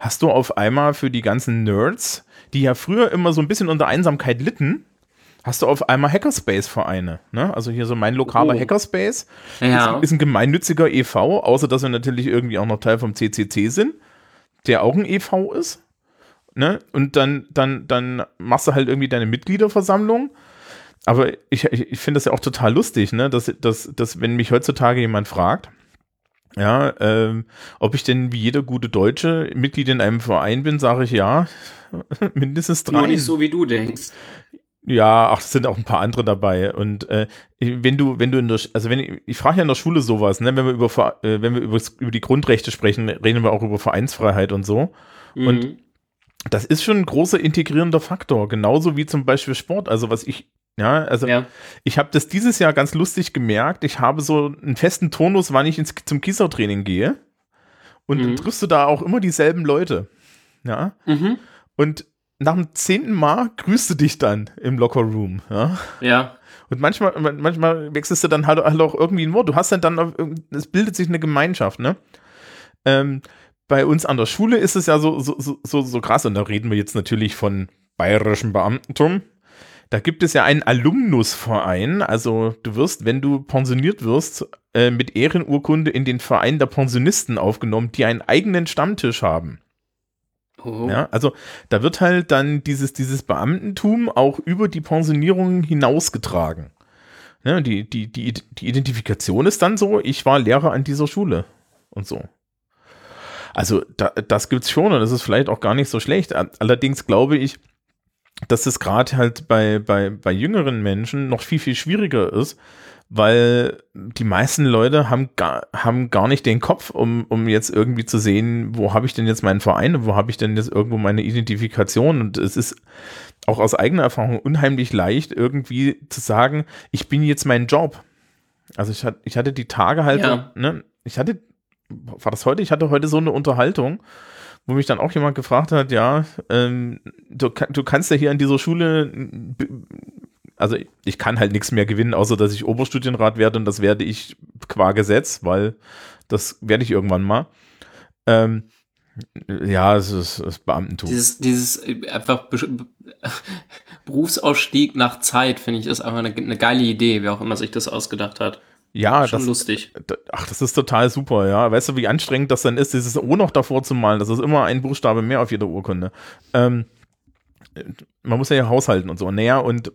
hast du auf einmal für die ganzen Nerds, die ja früher immer so ein bisschen unter Einsamkeit litten, hast du auf einmal Hackerspace-Vereine. Ne? Also hier so mein lokaler Oh. Hackerspace ja. ist, ist ein gemeinnütziger e.V., außer dass wir natürlich irgendwie auch noch Teil vom CCC sind, der auch ein e.V. ist. Ne? Und dann, dann, dann machst du halt irgendwie deine Mitgliederversammlung. Aber ich, ich, ich finde das ja auch total lustig, ne? dass, dass, dass wenn mich heutzutage jemand fragt, ja, ähm, ob ich denn wie jeder gute Deutsche Mitglied in einem Verein bin, sage ich ja, [laughs] mindestens drei. Nur nicht so, wie du denkst. Ja, ach, es sind auch ein paar andere dabei. Und äh, wenn du, wenn du in der, also wenn ich, ich frage ja in der Schule sowas, ne, wenn wir über, äh, wenn wir über, über die Grundrechte sprechen, reden wir auch über Vereinsfreiheit und so. Und Mhm. das ist schon ein großer integrierender Faktor, genauso wie zum Beispiel Sport. Also was ich, ja, also ja. ich habe das dieses Jahr ganz lustig gemerkt. Ich habe so einen festen Tonus, wann ich ins, zum Kiesertraining gehe. Und dann Mhm. triffst du da auch immer dieselben Leute. Ja. Mhm. Und nach dem zehnten Mal grüßt du dich dann im Lockerroom. Ja. Ja. Und manchmal, manchmal wechselst du dann halt, halt auch irgendwie ein Wort. Du hast dann dann, es bildet sich eine Gemeinschaft, ne? Ähm, bei uns an der Schule ist es ja so, so, so, so, so krass, und da reden wir jetzt natürlich von bayerischem Beamtentum. Da gibt es ja einen Alumnusverein, also du wirst, wenn du pensioniert wirst, äh, mit Ehrenurkunde in den Verein der Pensionisten aufgenommen, die einen eigenen Stammtisch haben. Oh. Ja, also da wird halt dann dieses, dieses Beamtentum auch über die Pensionierung hinausgetragen. Ja, die, die, die, die Identifikation ist dann so, ich war Lehrer an dieser Schule und so. Also da, das gibt's schon und das ist vielleicht auch gar nicht so schlecht. Allerdings glaube ich, dass es gerade halt bei, bei, bei jüngeren Menschen noch viel, viel schwieriger ist, weil die meisten Leute haben gar, haben gar nicht den Kopf, um, um jetzt irgendwie zu sehen, wo habe ich denn jetzt meinen Verein und wo habe ich denn jetzt irgendwo meine Identifikation und es ist auch aus eigener Erfahrung unheimlich leicht irgendwie zu sagen, ich bin jetzt mein Job. Also ich, hat, ich hatte die Tage halt, Ja. ne, ich hatte, war das heute? Ich hatte heute so eine Unterhaltung, wo mich dann auch jemand gefragt hat, ja, ähm, du, du kannst ja hier an dieser Schule, also ich kann halt nichts mehr gewinnen, außer dass ich Oberstudienrat werde und das werde ich qua Gesetz, weil das werde ich irgendwann mal. Ähm, ja, es ist, ist Beamtentum. Dieses, dieses einfach Be- [laughs] Berufsausstieg nach Zeit, finde ich, ist einfach eine, eine geile Idee, wer auch immer sich das ausgedacht hat. Ja, Schon das, lustig. Ach, das ist total super, ja. Weißt du, wie anstrengend das dann ist, dieses O noch davor zu malen? Das ist immer ein Buchstabe mehr auf jeder Urkunde. Ähm, man muss ja haushalten und so. Naja, und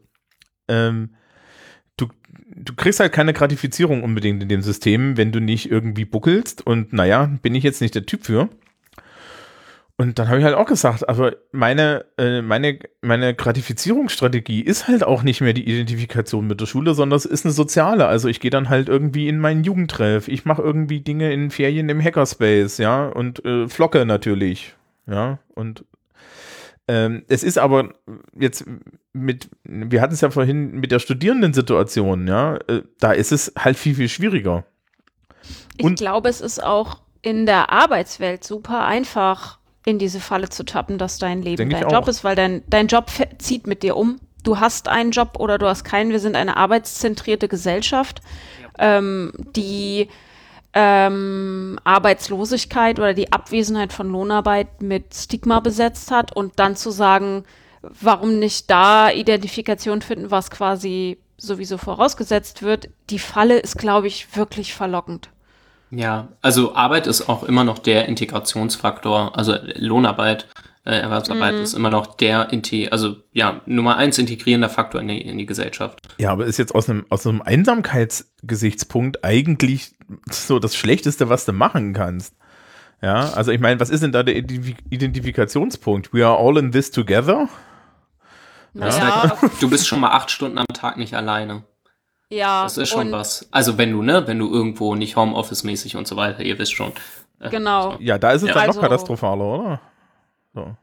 ähm, du, du kriegst halt keine Gratifizierung unbedingt in dem System, wenn du nicht irgendwie buckelst. Und naja, bin ich jetzt nicht der Typ für. Und dann habe ich halt auch gesagt, aber meine, äh, meine, meine Gratifizierungsstrategie ist halt auch nicht mehr die Identifikation mit der Schule, sondern es ist eine soziale. Also ich gehe dann halt irgendwie in meinen Jugendtreff. Ich mache irgendwie Dinge in Ferien im Hackerspace, ja, und äh, flocke natürlich, ja, und ähm, es ist aber jetzt mit, wir hatten es ja vorhin mit der Studierendensituation, ja, äh, da ist es halt viel, viel schwieriger. Ich Und- glaube, es ist auch in der Arbeitswelt super einfach, in diese Falle zu tappen, dass dein Leben Denk dein Job ist, weil dein, dein Job zieht mit dir um. Du hast einen Job oder du hast keinen. Wir sind eine arbeitszentrierte Gesellschaft, ähm, die ähm, Arbeitslosigkeit oder die Abwesenheit von Lohnarbeit mit Stigma besetzt hat und dann zu sagen, warum nicht da Identifikation finden, was quasi sowieso vorausgesetzt wird. Die Falle ist, glaube ich, wirklich verlockend. Ja, also Arbeit ist auch immer noch der Integrationsfaktor, also Lohnarbeit, äh, Erwerbsarbeit ist immer noch der, Inti also ja, Nummer eins integrierender Faktor in die, in die Gesellschaft. Ja, aber ist jetzt aus einem, aus einem Einsamkeitsgesichtspunkt eigentlich so das Schlechteste, was du machen kannst. Ja, also ich meine, was ist denn da der Identif Identifikationspunkt? We are all in this together? Naja, Du bist schon mal acht Stunden am Tag nicht alleine. Ja. Das ist schon was. Also wenn du, ne, wenn du irgendwo nicht Homeoffice-mäßig und so weiter, ihr wisst schon. Äh, Genau. Ja, da ist es Ja. dann noch Also- katastrophaler, oder? So.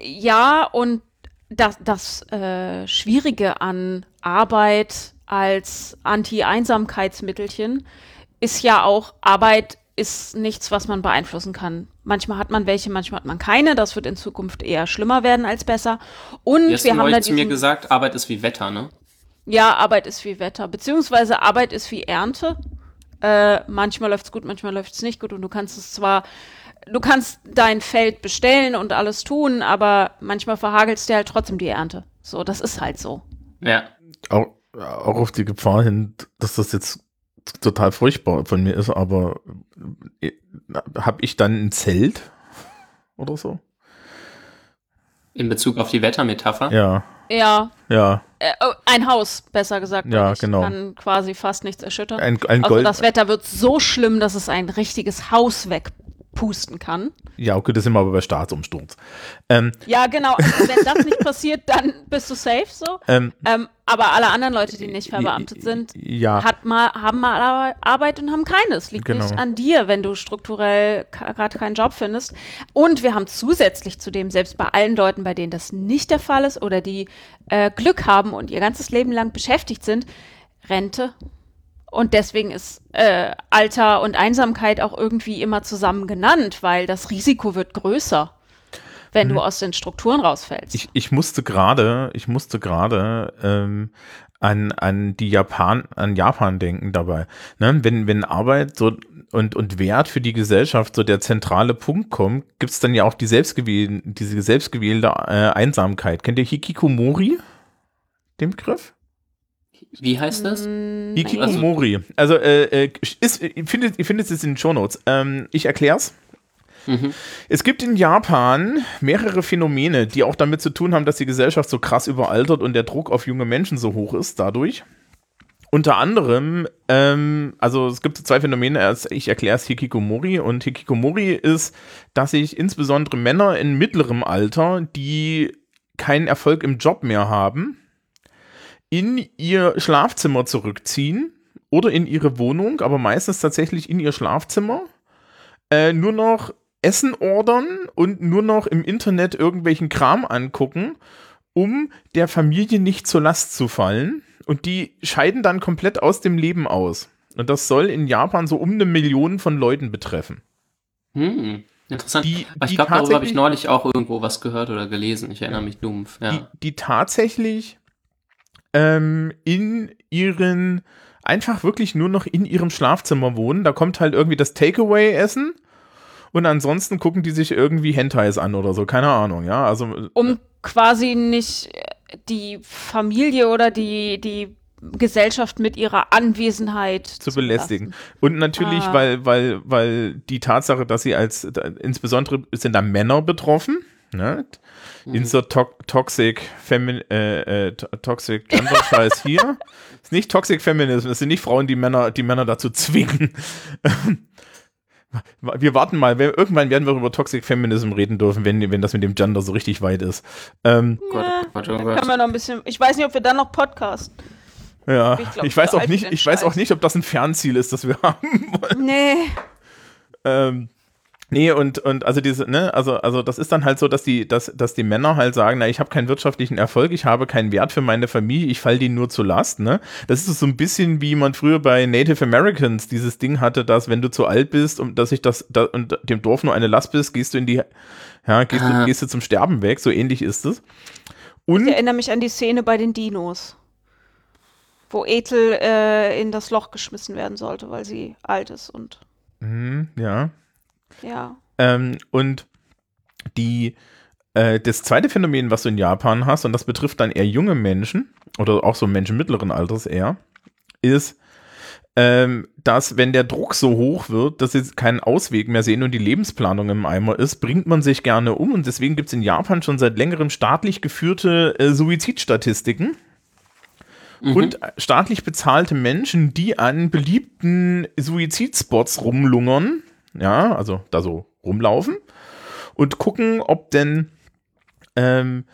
Ja, und das, das äh, Schwierige an Arbeit als Anti-Einsamkeitsmittelchen ist ja auch, Arbeit ist nichts, was man beeinflussen kann. Manchmal hat man welche, manchmal hat man keine. Das wird in Zukunft eher schlimmer werden als besser. Und hast wir haben da neulich zu mir gesagt, Arbeit ist wie Wetter, ne? Ja, Arbeit ist wie Wetter, beziehungsweise Arbeit ist wie Ernte. Äh, manchmal läuft's gut, manchmal läuft's nicht gut und du kannst es zwar, du kannst dein Feld bestellen und alles tun, aber manchmal verhagelst dir halt trotzdem die Ernte. So, das ist halt so. Ja. Auch, auch auf die Gefahr hin, dass das jetzt total furchtbar von mir ist, aber habe ich dann ein Zelt oder so? In Bezug auf die Wettermetapher. Ja, Ja, ja. äh, oh, ein Haus, besser gesagt. Ja, ich genau. kann quasi fast nichts erschüttern. Ein, ein also Gold. das Wetter wird so schlimm, dass es ein richtiges Haus wegpusten kann. Ja, okay, das sind wir aber bei Staatsumsturz. Ähm, Ja, genau. Also wenn das nicht passiert, dann bist du safe so. ähm, Ähm, aber alle anderen Leute, die nicht verbeamtet sind, ja. hat mal, haben mal Ar- Arbeit und haben keine. Es liegt Genau. nicht an dir, wenn du strukturell gerade keinen Job findest. Und wir haben zusätzlich zu dem, selbst bei allen Leuten, bei denen das nicht der Fall ist oder die äh, Glück haben und ihr ganzes Leben lang beschäftigt sind, Rente. Und deswegen ist äh, Alter und Einsamkeit auch irgendwie immer zusammen genannt, weil das Risiko wird größer, wenn du aus den Strukturen rausfällst. Mhm. Ich, ich musste gerade, ich musste gerade ähm, an, an die Japan, an Japan denken dabei. Ne? Wenn, wenn Arbeit so und, und Wert für die Gesellschaft so der zentrale Punkt kommt, gibt es dann ja auch die selbstgewählte, diese selbstgewählte äh, Einsamkeit. Kennt ihr Hikikomori? Den Begriff? Wie heißt das? Mm, Hikikomori. Also äh, äh, ist, ihr findet, ihr findet es in den Shownotes. Ähm, ich erklär's. Mhm. Es gibt in Japan mehrere Phänomene, die auch damit zu tun haben, dass die Gesellschaft so krass überaltert und der Druck auf junge Menschen so hoch ist dadurch. Unter anderem, ähm, also es gibt so zwei Phänomene, erst- ich erkläre es Hikikomori und Hikikomori ist, dass sich insbesondere Männer in mittlerem Alter, die keinen Erfolg im Job mehr haben, in ihr Schlafzimmer zurückziehen oder in ihre Wohnung, aber meistens tatsächlich in ihr Schlafzimmer, äh, nur noch Essen ordern und nur noch im Internet irgendwelchen Kram angucken, um der Familie nicht zur Last zu fallen. Und die scheiden dann komplett aus dem Leben aus. Und das soll in Japan so um eine Million von Leuten betreffen. Hm. Interessant. Die- Aber ich glaube, darüber habe ich neulich auch irgendwo was gehört oder gelesen. Ich erinnere mich dumpf. Ja. die, die tatsächlich ähm, in ihren, einfach wirklich nur noch in ihrem Schlafzimmer wohnen. Da kommt halt irgendwie das Takeaway-Essen und ansonsten gucken die sich irgendwie Hentais an oder so, keine Ahnung, ja. Also Um quasi nicht äh, die Familie oder die, die Gesellschaft mit ihrer Anwesenheit zu belästigen. belasten. Und natürlich, Ah. weil, weil, weil die Tatsache, dass sie als, insbesondere sind da Männer betroffen, ne? Insert to Toxic Femin äh, äh, to- Toxic Gender Scheiß hier. [laughs] ist nicht Toxic Feminism, es sind nicht Frauen, die Männer, die Männer dazu zwingen. [laughs] Wir warten mal, wir, irgendwann werden wir über Toxic Feminism reden dürfen, wenn, wenn das mit dem Gender so richtig weit ist. Ähm, Gott, oh Gott, oh Gott. können wir noch ein bisschen. Ich weiß nicht, ob wir dann noch Podcast. ja, Ich ich, glaub, weiß so auch nicht, ich weiß auch nicht, ob das ein Fernziel ist, das wir [laughs] haben wollen. Nee. Ähm, nee, und, und also diese, ne, also, also das ist dann halt so, dass die, dass, dass die Männer halt sagen, na, ich habe keinen wirtschaftlichen Erfolg, ich habe keinen Wert für meine Familie, ich fall denen nur zu Last, ne? Das ist so ein bisschen wie man früher bei Native Americans dieses Ding hatte, dass wenn du zu alt bist und dass ich das, da, und dem Dorf nur eine Last bist, gehst du in die, ja, gehst, Ah. du, gehst du zum Sterben weg, so ähnlich ist es. Und Ich erinnere mich an die Szene bei den Dinos, wo Ethel äh, in das Loch geschmissen werden sollte, weil sie alt ist und Mhm, ja. Ja. Ähm, und die, äh, das zweite Phänomen, was du in Japan hast, und das betrifft dann eher junge Menschen, oder auch so Menschen mittleren Alters eher, ist, ähm, dass wenn der Druck so hoch wird, dass sie keinen Ausweg mehr sehen und die Lebensplanung im Eimer ist, bringt man sich gerne um. Und deswegen gibt es in Japan schon seit längerem staatlich geführte äh, Suizidstatistiken Mhm. und staatlich bezahlte Menschen, die an beliebten Suizidspots rumlungern, ja, also da so rumlaufen und gucken, ob denn ähm,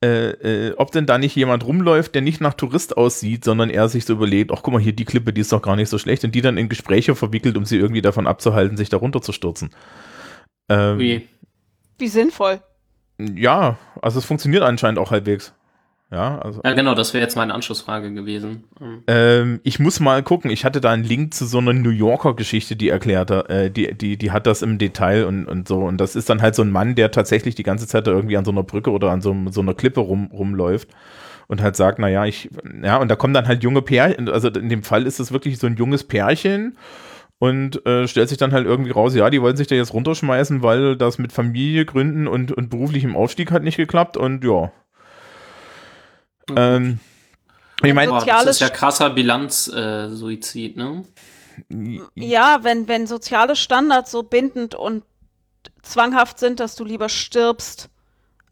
äh, äh, ob denn da nicht jemand rumläuft, der nicht nach Tourist aussieht, sondern er sich so überlegt, ach guck mal hier, die Klippe, die ist doch gar nicht so schlecht und die dann in Gespräche verwickelt, um sie irgendwie davon abzuhalten, sich da runterzustürzen. Ähm, Ui. Wie sinnvoll. ja, also es funktioniert anscheinend auch halbwegs. Ja, also Ja, genau, das wäre jetzt meine Anschlussfrage gewesen. Ähm, Ähm, ich muss mal gucken. Ich hatte da einen Link zu so einer New Yorker Geschichte, die erklärte, äh, die, die, die hat das im Detail und, und so. Und das ist dann halt so ein Mann, der tatsächlich die ganze Zeit da irgendwie an so einer Brücke oder an so, so einer Klippe rum, rumläuft und halt sagt, naja, ich, ja, und da kommen dann halt junge Pärchen, also in dem Fall ist es wirklich so ein junges Pärchen und äh, stellt sich dann halt irgendwie raus, ja, die wollen sich da jetzt runterschmeißen, weil das mit Familie gründen und, und beruflichem Aufstieg hat nicht geklappt und ja. Ähm, ich meine, Boah, das ist ja krasser Bilanz-Suizid, ne? Ja, wenn, wenn soziale Standards so bindend und zwanghaft sind, dass du lieber stirbst,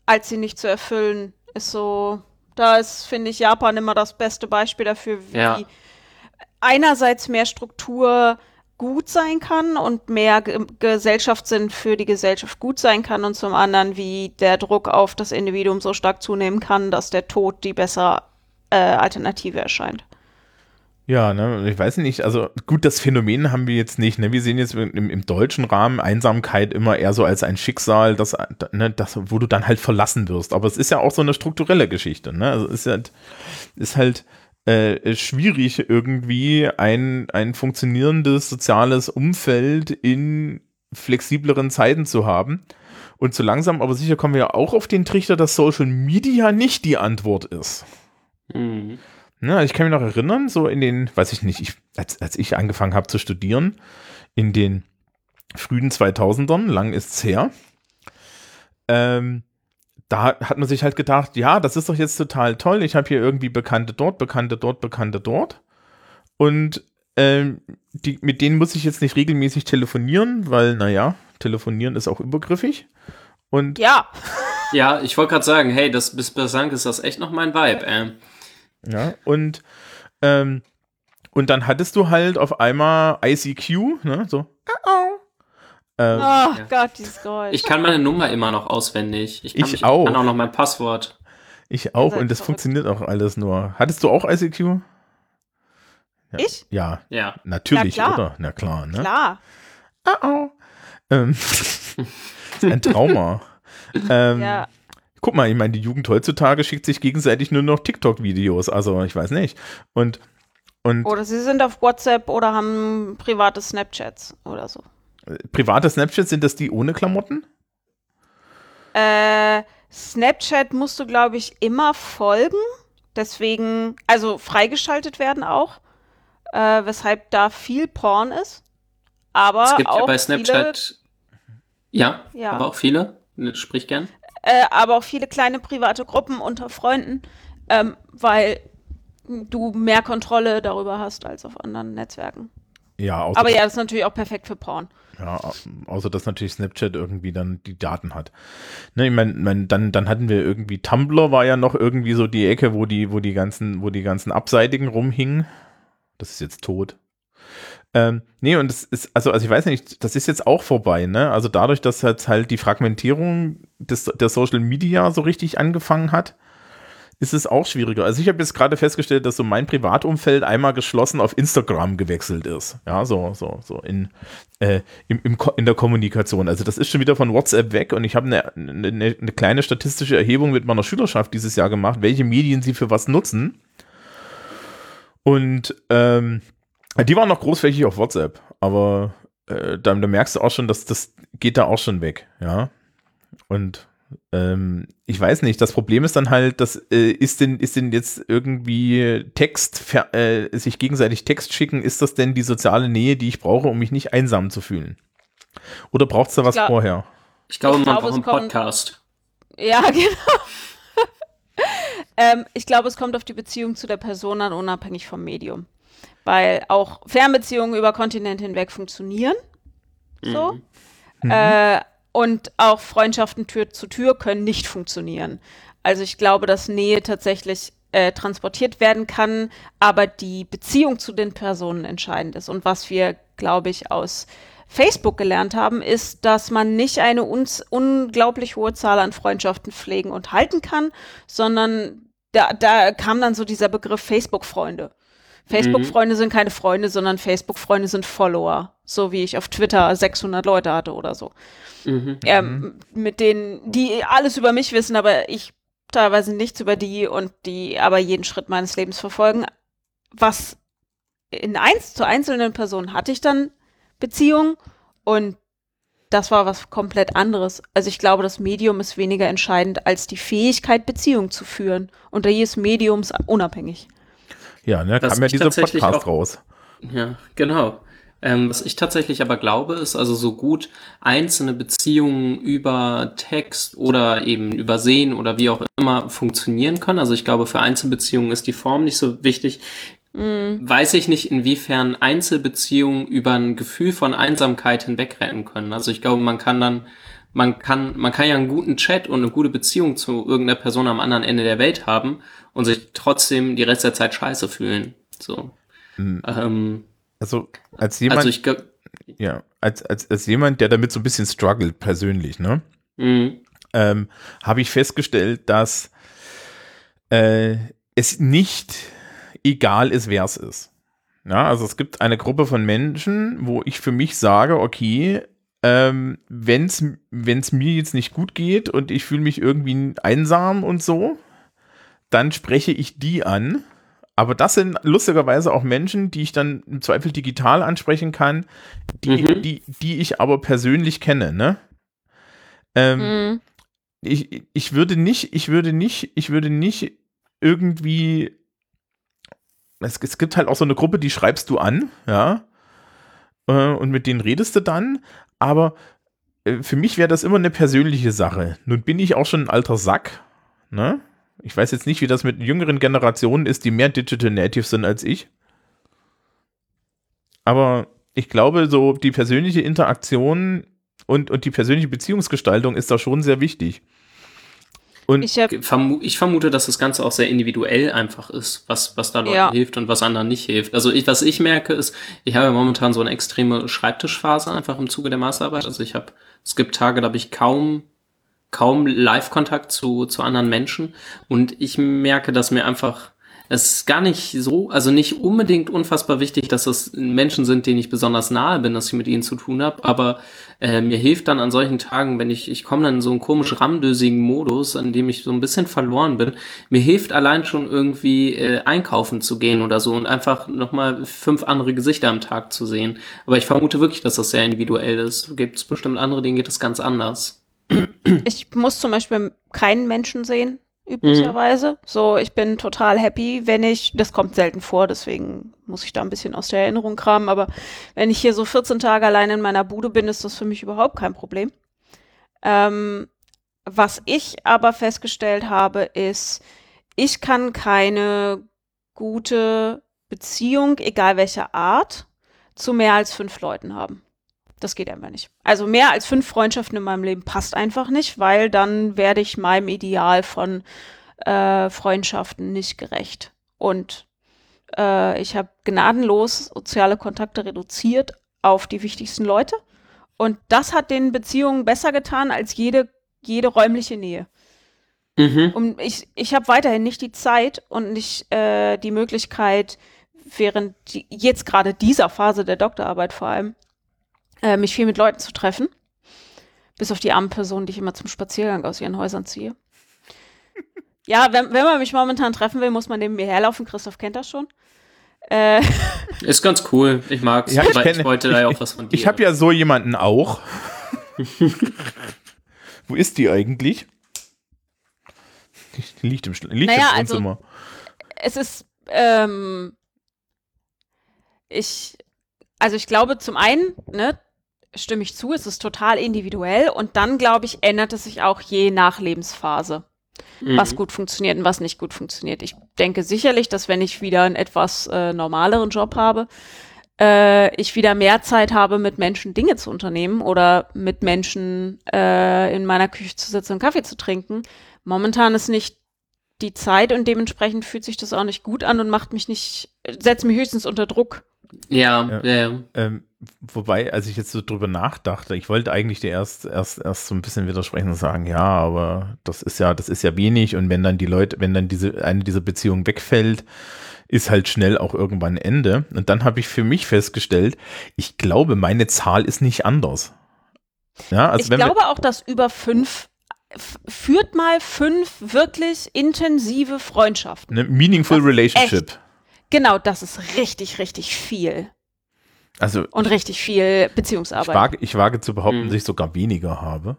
als sie nicht zu erfüllen, ist so. Da ist, finde ich, Japan immer das beste Beispiel dafür, wie Ja. einerseits mehr Struktur gut sein kann und mehr Ge Gesellschaftssinn für die Gesellschaft gut sein kann und zum anderen, wie der Druck auf das Individuum so stark zunehmen kann, dass der Tod die bessere äh, Alternative erscheint. Ja, ne, ich weiß nicht, also gut, das Phänomen haben wir jetzt nicht, ne? Wir sehen jetzt im, im deutschen Rahmen Einsamkeit immer eher so als ein Schicksal, das, ne, das, wo du dann halt verlassen wirst. Aber es ist ja auch so eine strukturelle Geschichte, ne? Also es ist halt, ist halt äh, schwierig, irgendwie ein, ein funktionierendes soziales Umfeld in flexibleren Zeiten zu haben. Und so langsam, aber sicher kommen wir ja auch auf den Trichter, dass Social Media nicht die Antwort ist. Mhm. Ja, ich kann mich noch erinnern, so in den, weiß ich nicht, ich, als, als ich angefangen habe zu studieren, in den frühen 2000ern, lang ist's her, ähm, da hat man sich halt gedacht, ja, das ist doch jetzt total toll, ich habe hier irgendwie Bekannte dort, Bekannte dort, Bekannte dort. Und ähm, die, mit denen muss ich jetzt nicht regelmäßig telefonieren, weil, naja, telefonieren ist auch übergriffig. Und Ja, Ja, ich wollte gerade sagen, hey, das bis bislang ist das echt noch mein Vibe, äh. Ja, und, ähm, und dann hattest du halt auf einmal ICQ, ne, so, ähm, oh Ja. Gott, dieses Geräusch. Ich kann meine Nummer immer noch auswendig. Ich, kann Ich mich, auch. Ich kann auch noch mein Passwort. ich auch, seid und das verrückt. funktioniert auch alles nur. Hattest du auch ICQ? Ja. Ich? Ja, Ja. natürlich, Na klar. oder? Na klar, ne? Klar. Oh, oh. Ähm, ist [laughs] ein Trauma. ähm, Ja. Guck mal, ich meine, die Jugend heutzutage schickt sich gegenseitig nur noch TikTok-Videos, also ich weiß nicht. Und, und Oder sie sind auf WhatsApp oder haben private Snapchats oder so. Private Snapchats, sind das die ohne Klamotten? Äh, Snapchat musst du, glaube ich, immer folgen. Deswegen, also freigeschaltet werden auch. Äh, weshalb da viel Porn ist. Aber Es gibt auch ja bei Snapchat. ja, Ja. aber auch viele. Ne, Sprich gern. Viele, äh, aber auch viele kleine private Gruppen unter Freunden, ähm, weil du mehr Kontrolle darüber hast als auf anderen Netzwerken. Ja, außer, Aber ja, das ist natürlich auch perfekt für Porn. Ja, außer dass natürlich Snapchat irgendwie dann die Daten hat. Ne, ich meine, mein, dann, dann hatten wir irgendwie Tumblr war ja noch irgendwie so die Ecke, wo die, wo die ganzen, wo die ganzen Abseitigen rumhingen. Das ist jetzt tot. Ähm, nee, und es ist, also, also ich weiß nicht, das ist jetzt auch vorbei, ne? Also dadurch, dass jetzt halt die Fragmentierung des, der Social Media so richtig angefangen hat, ist es auch schwieriger. Also ich habe jetzt gerade festgestellt, dass so mein Privatumfeld einmal geschlossen auf Instagram gewechselt ist. Ja, so, so, so in, äh, im, im, in der Kommunikation. Also das ist schon wieder von WhatsApp weg und ich habe eine, eine, eine kleine statistische Erhebung mit meiner Schülerschaft dieses Jahr gemacht, welche Medien sie für was nutzen. Und ähm, die waren noch großflächig auf WhatsApp, aber äh, da, da merkst du auch schon, dass das geht da auch schon weg, ja. Und ähm, ich weiß nicht, das Problem ist dann halt, dass äh, ist denn, ist denn jetzt irgendwie Text, äh, sich gegenseitig Text schicken, ist das denn die soziale Nähe, die ich brauche, um mich nicht einsam zu fühlen? Oder braucht es da was glaub- vorher? Ich glaube, Ich man braucht einen Podcast. Ja, [laughs] genau. ähm, ich glaube, es kommt auf die Beziehung zu der Person an, unabhängig vom Medium. Weil auch Fernbeziehungen über Kontinente hinweg funktionieren. So. Mhm. Äh, und auch Freundschaften Tür zu Tür können nicht funktionieren. Also ich glaube, dass Nähe tatsächlich äh, transportiert werden kann, aber die Beziehung zu den Personen entscheidend ist. Und was wir, glaube ich, aus Facebook gelernt haben, ist, dass man nicht eine uns unglaublich hohe Zahl an Freundschaften pflegen und halten kann, sondern da, da kam dann so dieser Begriff Facebook-Freunde. Facebook-Freunde sind keine Freunde, sondern Facebook-Freunde sind Follower. So wie ich auf Twitter 600 Leute hatte oder so. Mhm. Ähm, mit denen, die alles über mich wissen, aber ich teilweise nichts über die und die aber jeden Schritt meines Lebens verfolgen. Was in eins zu einzelnen Personen hatte ich dann Beziehungen und das war was komplett anderes. Also ich glaube, das Medium ist weniger entscheidend als die Fähigkeit, Beziehungen zu führen. Und da ist Mediums unabhängig. Ja, ne, kam ja dieser Podcast auch- raus. Ja, genau. Ähm, was ich tatsächlich aber glaube, ist also so gut einzelne Beziehungen über Text oder eben übersehen oder wie auch immer funktionieren können. Also ich glaube, für Einzelbeziehungen ist die Form nicht so wichtig. Weiß ich nicht, inwiefern Einzelbeziehungen über ein Gefühl von Einsamkeit hinweg retten können. Also ich glaube, man kann dann, man kann, man kann ja einen guten Chat und eine gute Beziehung zu irgendeiner Person am anderen Ende der Welt haben und sich trotzdem die Rest der Zeit scheiße fühlen. So. Ähm, Also als jemand, also ich ja, als, als, als jemand, der damit so ein bisschen struggelt, persönlich, ne? Mhm. ähm, habe ich festgestellt, dass äh, es nicht egal ist, wer es ist. Ja, also es gibt eine Gruppe von Menschen, wo ich für mich sage, okay, ähm, wenn es mir jetzt nicht gut geht und ich fühle mich irgendwie einsam und so, dann spreche ich die an. Aber das sind lustigerweise auch Menschen, die ich dann im Zweifel digital ansprechen kann, die, Mhm. die, die ich aber persönlich kenne, ne? Ähm, Mhm. ich, ich würde nicht, ich würde nicht, ich würde nicht irgendwie. Es, es gibt halt auch so eine Gruppe, die schreibst du an, ja. Äh, und mit denen redest du dann, aber äh, für mich wäre das immer eine persönliche Sache. Nun bin ich auch schon ein alter Sack, ne? Ich weiß jetzt nicht, wie das mit jüngeren Generationen ist, die mehr Digital Native sind als ich. Aber ich glaube, so die persönliche Interaktion und, und die persönliche Beziehungsgestaltung ist da schon sehr wichtig. Und Ich Vermu ich vermute, dass das Ganze auch sehr individuell einfach ist, was, was da Leuten Ja. hilft und was anderen nicht hilft. Also ich, was ich merke ist, ich habe momentan so eine extreme Schreibtischphase einfach im Zuge der Masterarbeit. Also ich habe, es gibt Tage, da habe ich kaum, kaum Live-Kontakt zu, zu anderen Menschen und ich merke, dass mir einfach, es ist gar nicht so, also nicht unbedingt unfassbar wichtig, dass das Menschen sind, denen ich besonders nahe bin, dass ich mit ihnen zu tun habe, aber äh, mir hilft dann an solchen Tagen, wenn ich, ich komme dann in so einen komisch ramdösigen Modus, an dem ich so ein bisschen verloren bin, mir hilft allein schon irgendwie äh, einkaufen zu gehen oder so und einfach nochmal fünf andere Gesichter am Tag zu sehen. Aber ich vermute wirklich, dass das sehr individuell ist. Gibt es bestimmt andere, denen geht es ganz anders. Ich muss zum Beispiel keinen Menschen sehen, üblicherweise. Mhm. So, ich bin total happy, wenn ich, das kommt selten vor, deswegen muss ich da ein bisschen aus der Erinnerung kramen, aber wenn ich hier so 14 Tage allein in meiner Bude bin, ist das für mich überhaupt kein Problem. Ähm, was ich aber festgestellt habe, ist, ich kann keine gute Beziehung, egal welcher Art, zu mehr als fünf Leuten haben. Das geht einfach nicht. Also mehr als fünf Freundschaften in meinem Leben passt einfach nicht, weil dann werde ich meinem Ideal von äh, Freundschaften nicht gerecht. Und äh, ich habe gnadenlos soziale Kontakte reduziert auf die wichtigsten Leute. Und das hat den Beziehungen besser getan als jede, jede räumliche Nähe. Mhm. Und ich, ich habe weiterhin nicht die Zeit und nicht äh, die Möglichkeit, während die, jetzt gerade dieser Phase der Doktorarbeit vor allem, äh, mich viel mit Leuten zu treffen. Bis auf die armen Personen, die ich immer zum Spaziergang aus ihren Häusern ziehe. [laughs] ja, wenn, wenn man mich momentan treffen will, muss man neben mir herlaufen. Christoph kennt das schon. Äh, [laughs] Ist ganz cool. Ich mag's. Ja, ich, kenn, ich wollte da ja auch was von dir. Ich habe ja so jemanden auch. [laughs] Wo ist die eigentlich? Die liegt im, liegt naja, im also Wohnzimmer. Also, es ist, ähm, ich, also ich glaube zum einen, ne, stimme ich zu, es ist total individuell und dann, glaube ich, ändert es sich auch je nach Lebensphase, mhm. was gut funktioniert und was nicht gut funktioniert. Ich denke sicherlich, dass wenn ich wieder einen etwas äh, normaleren Job habe, äh, ich wieder mehr Zeit habe, mit Menschen Dinge zu unternehmen oder mit Menschen äh, in meiner Küche zu sitzen und Kaffee zu trinken. Momentan ist nicht die Zeit und dementsprechend fühlt sich das auch nicht gut an und macht mich nicht, setzt mich höchstens unter Druck. Ja, ja. ja. Ähm, wobei, als ich jetzt so drüber nachdachte, ich wollte eigentlich dir erst, erst, erst so ein bisschen widersprechen und sagen, ja, aber das ist ja, das ist ja wenig und wenn dann die Leute, wenn dann diese, eine dieser Beziehungen wegfällt, ist halt schnell auch irgendwann Ende. Und dann habe ich für mich festgestellt, ich glaube, meine Zahl ist nicht anders. Ja, also ich glaube auch, dass über fünf führt mal fünf wirklich intensive Freundschaften. Eine meaningful relationship. Echt, Genau, das ist richtig, richtig viel. Also und richtig viel Beziehungsarbeit. Ich wage, ich wage zu behaupten, mhm. dass ich sogar weniger habe.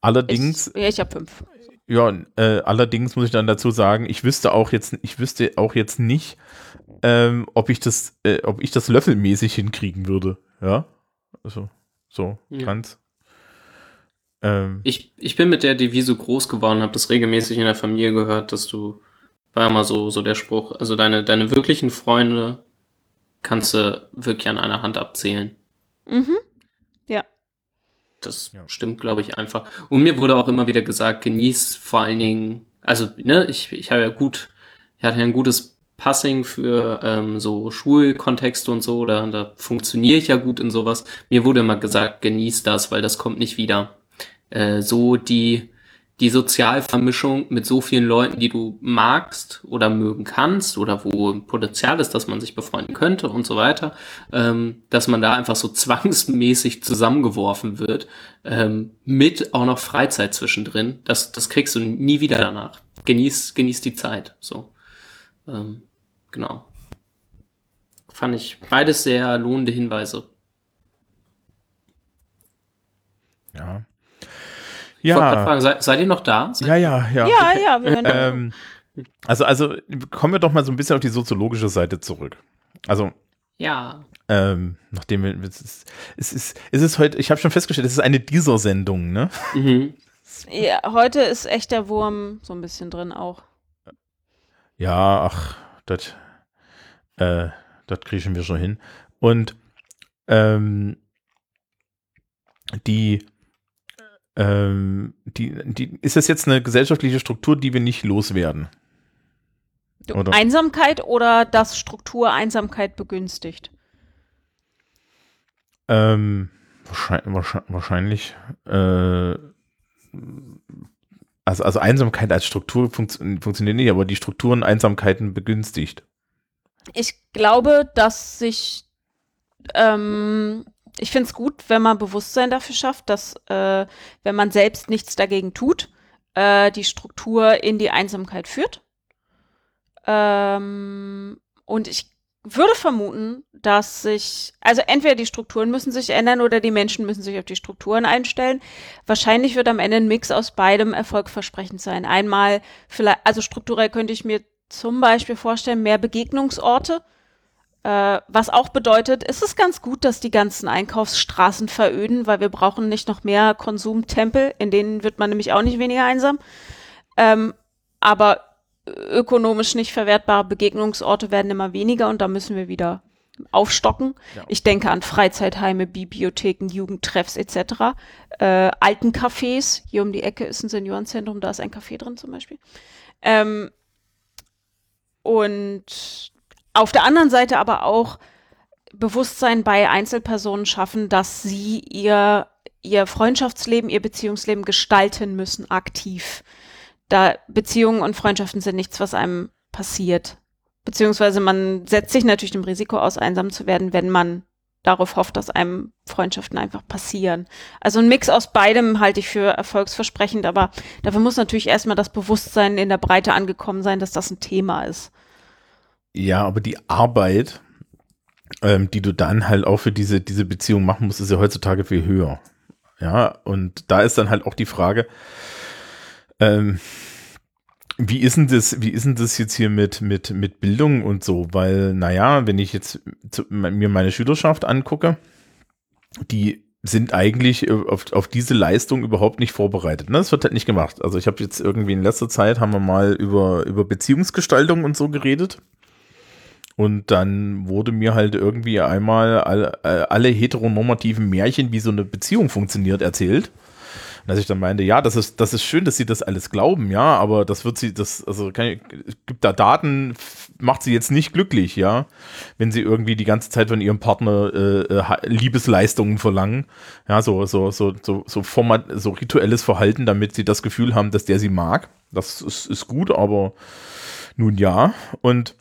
Allerdings. Ich, ja, ich habe fünf. Ja, äh, allerdings muss ich dann dazu sagen, ich wüsste auch jetzt, ich wüsste auch jetzt nicht, ähm, ob ich das, äh, ob ich das löffelmäßig hinkriegen würde. Ja, also so ja. ganz. Ähm, ich, ich bin mit der Devise groß geworden, habe das regelmäßig in der Familie gehört, dass du war immer so, so der Spruch. Also deine, deine wirklichen Freunde kannst du wirklich an einer Hand abzählen. Mhm. Ja. Das ja. stimmt, glaube ich, einfach. Und mir wurde auch immer wieder gesagt, genieß vor allen Dingen, also, ne, ich, ich habe ja gut, ich hatte ja ein gutes Passing für ähm, so Schulkontexte und so, da, da funktioniere ich ja gut in sowas. Mir wurde immer gesagt, genieß das, weil das kommt nicht wieder. Äh, so die die Sozialvermischung mit so vielen Leuten, die du magst oder mögen kannst oder wo Potenzial ist, dass man sich befreunden könnte und so weiter, ähm, dass man da einfach so [laughs] zwangsmäßig zusammengeworfen wird, ähm, mit auch noch Freizeit zwischendrin, das, das kriegst du nie wieder danach. Genieß, genieß die Zeit, so. Ähm, genau. Fand ich beides sehr lohnende Hinweise. Ja, ja. Fragen, seid, seid, ihr noch da? Seid ja, ja, ja. Ja, ja. Wir [laughs] ähm, also, also kommen wir doch mal so ein bisschen auf die soziologische Seite zurück. Also, ja. Ähm, nachdem wir, es ist, es ist, es ist heute, ich habe schon festgestellt, es ist eine dieser Sendung, ne? Mhm. Ja, heute ist echt der Wurm so ein bisschen drin auch. Ja, ach, das, äh, das kriechen wir schon hin. Und ähm, die, ähm, die, die, ist das jetzt eine gesellschaftliche Struktur, die wir nicht loswerden? Oder? Einsamkeit oder dass Struktur Einsamkeit begünstigt? Ähm, wahrscheinlich, wahrscheinlich äh, also, also Einsamkeit als Struktur funkt, funktioniert nicht, aber die Strukturen Einsamkeiten begünstigt. Ich glaube, dass sich, ähm, ich finde es gut, wenn man Bewusstsein dafür schafft, dass, äh, wenn man selbst nichts dagegen tut, äh, die Struktur in die Einsamkeit führt. Ähm, und ich würde vermuten, dass sich, also entweder die Strukturen müssen sich ändern oder die Menschen müssen sich auf die Strukturen einstellen. Wahrscheinlich wird am Ende ein Mix aus beidem erfolgversprechend sein. Einmal vielleicht, also strukturell könnte ich mir zum Beispiel vorstellen, mehr Begegnungsorte. Äh, was auch bedeutet, ist es ganz gut, dass die ganzen Einkaufsstraßen veröden, weil wir brauchen nicht noch mehr Konsumtempel, in denen wird man nämlich auch nicht weniger einsam. Ähm, aber ökonomisch nicht verwertbare Begegnungsorte werden immer weniger und da müssen wir wieder aufstocken. Ja. Ich denke an Freizeitheime, Bibliotheken, Jugendtreffs etc. Äh, alten Cafés. Hier um die Ecke ist ein Seniorenzentrum, da ist ein Café drin zum Beispiel. Ähm, und auf der anderen Seite aber auch Bewusstsein bei Einzelpersonen schaffen, dass sie ihr, ihr Freundschaftsleben, ihr Beziehungsleben gestalten müssen, aktiv. Da Beziehungen und Freundschaften sind nichts, was einem passiert. Beziehungsweise man setzt sich natürlich dem Risiko aus, einsam zu werden, wenn man darauf hofft, dass einem Freundschaften einfach passieren. Also ein Mix aus beidem halte ich für erfolgsversprechend, aber dafür muss natürlich erstmal das Bewusstsein in der Breite angekommen sein, dass das ein Thema ist. Ja, aber die Arbeit, ähm, die du dann halt auch für diese, diese Beziehung machen musst, ist ja heutzutage viel höher. Ja, und da ist dann halt auch die Frage, ähm, wie ist denn das, wie ist denn das jetzt hier mit, mit, mit Bildung und so? Weil, naja, wenn ich jetzt zu, mir meine Schülerschaft angucke, die sind eigentlich auf, auf diese Leistung überhaupt nicht vorbereitet. Ne? Das wird halt nicht gemacht. Also ich habe jetzt irgendwie in letzter Zeit haben wir mal über, über Beziehungsgestaltung und so geredet. Und dann wurde mir halt irgendwie einmal alle, alle heteronormativen Märchen, wie so eine Beziehung funktioniert, erzählt dass ich dann meinte, ja, das ist, das ist schön, dass sie das alles glauben, ja, aber das wird sie, das, also kann, gibt da Daten, macht sie jetzt nicht glücklich, ja, wenn sie irgendwie die ganze Zeit von ihrem Partner äh, äh Liebesleistungen verlangen, ja, so, so, so, so, so format, so rituelles Verhalten, damit sie das Gefühl haben, dass der sie mag. Das ist, ist gut, aber nun ja. Und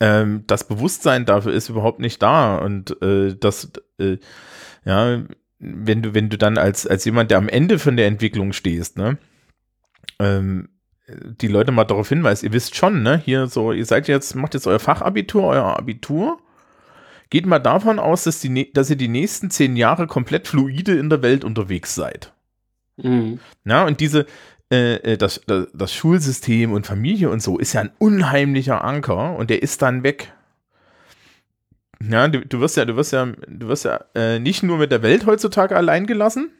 ähm, das Bewusstsein dafür ist überhaupt nicht da. Und äh, das, äh, ja, wenn du, wenn du dann als, als jemand, der am Ende von der Entwicklung stehst, ne, ähm, die Leute mal darauf hinweist, ihr wisst schon, ne, hier so, ihr seid jetzt, macht jetzt euer Fachabitur, euer Abitur, geht mal davon aus, dass, die, dass ihr die nächsten zehn Jahre komplett fluide in der Welt unterwegs seid. Mhm. Ja, und diese, äh, äh das, das, das Schulsystem und Familie und so ist ja ein unheimlicher Anker und der ist dann weg. Ja, du, du wirst ja, du wirst ja, du wirst ja äh, nicht nur mit der Welt heutzutage allein gelassen,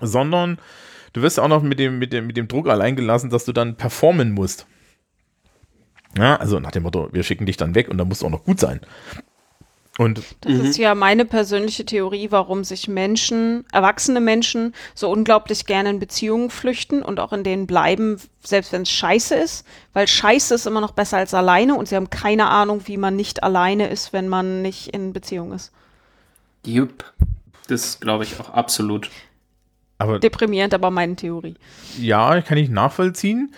sondern du wirst auch noch mit dem, mit dem, mit dem Druck allein gelassen, dass du dann performen musst. Ja, also nach dem Motto, wir schicken dich dann weg und dann musst du auch noch gut sein. Und das mhm. ist ja meine persönliche Theorie, warum sich Menschen, erwachsene Menschen, so unglaublich gerne in Beziehungen flüchten und auch in denen bleiben, selbst wenn es scheiße ist, weil scheiße ist immer noch besser als alleine und sie haben keine Ahnung, wie man nicht alleine ist, wenn man nicht in Beziehung ist. Jupp, das glaube ich auch absolut. Aber, Deprimierend, aber meine Theorie. Ja, kann ich nachvollziehen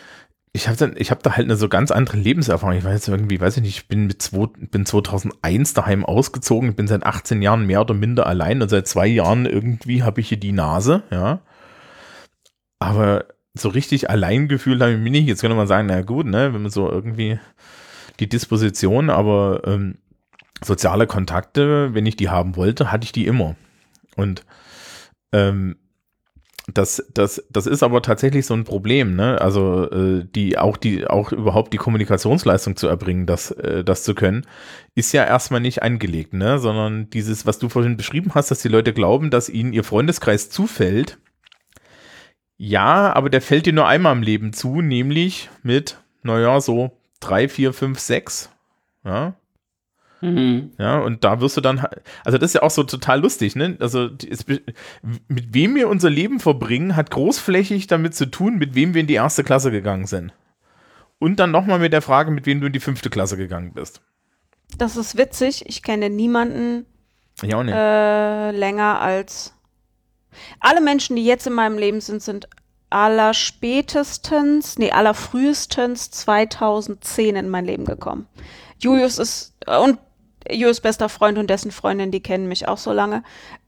ich habe dann, ich habe da halt eine so ganz andere Lebenserfahrung. Ich weiß irgendwie, weiß ich nicht, ich bin mit zwei, bin 2001 daheim ausgezogen, ich bin seit 18 Jahren mehr oder minder allein und seit zwei Jahren irgendwie habe ich hier die Nase, ja. Aber so richtig Alleingefühl habe ich mich nicht. Jetzt könnte man sagen, na gut, ne, wenn man so irgendwie die Disposition, aber ähm, soziale Kontakte, wenn ich die haben wollte, hatte ich die immer. Und ähm, das, das, das ist aber tatsächlich so ein Problem, ne? Also äh, die auch die auch überhaupt die Kommunikationsleistung zu erbringen, das, äh, das zu können, ist ja erstmal nicht angelegt, ne? Sondern dieses, was du vorhin beschrieben hast, dass die Leute glauben, dass ihnen ihr Freundeskreis zufällt. Ja, aber der fällt dir nur einmal im Leben zu, nämlich mit, naja, so drei, vier, fünf, sechs. Ja, Mhm. Ja, und da wirst du dann, also das ist ja auch so total lustig, ne? Also es, mit wem wir unser Leben verbringen, hat großflächig damit zu tun, mit wem wir in die erste Klasse gegangen sind. Und dann nochmal mit der Frage, mit wem du in die fünfte Klasse gegangen bist. Das ist witzig. Ich kenne niemanden ich auch nicht. Äh, länger als alle Menschen, die jetzt in meinem Leben sind, sind allerspätestens, nee, allerfrühestens 2010 in mein Leben gekommen. Julius ist, äh, und Julius bester Freund und dessen Freundin, die kennen mich auch so lange.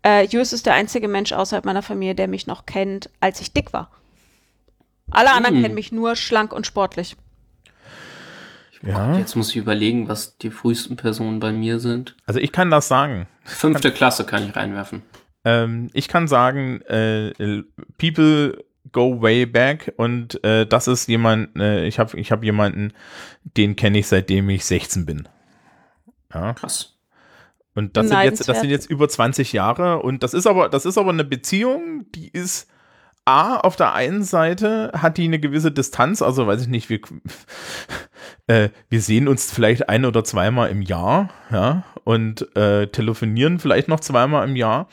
Äh, Julius ist der einzige Mensch außerhalb meiner Familie, der mich noch kennt, als ich dick war. Alle anderen Hm. kennen mich nur schlank und sportlich. Ja. Jetzt muss ich überlegen, was die frühesten Personen bei mir sind. Also ich kann das sagen. Fünfte Klasse kann ich reinwerfen. Ähm, ich kann sagen, äh, people go way back und äh, das ist jemand, äh, ich habe ich hab jemanden, den kenne ich seitdem ich 16 bin. Ja. Krass. Und das sind, jetzt, das sind jetzt über 20 Jahre und das ist aber, das ist aber eine Beziehung, die ist A, auf der einen Seite hat die eine gewisse Distanz, also weiß ich nicht, wir, [laughs] äh, wir sehen uns vielleicht ein oder zweimal im Jahr, ja, und äh, telefonieren vielleicht noch zweimal im Jahr.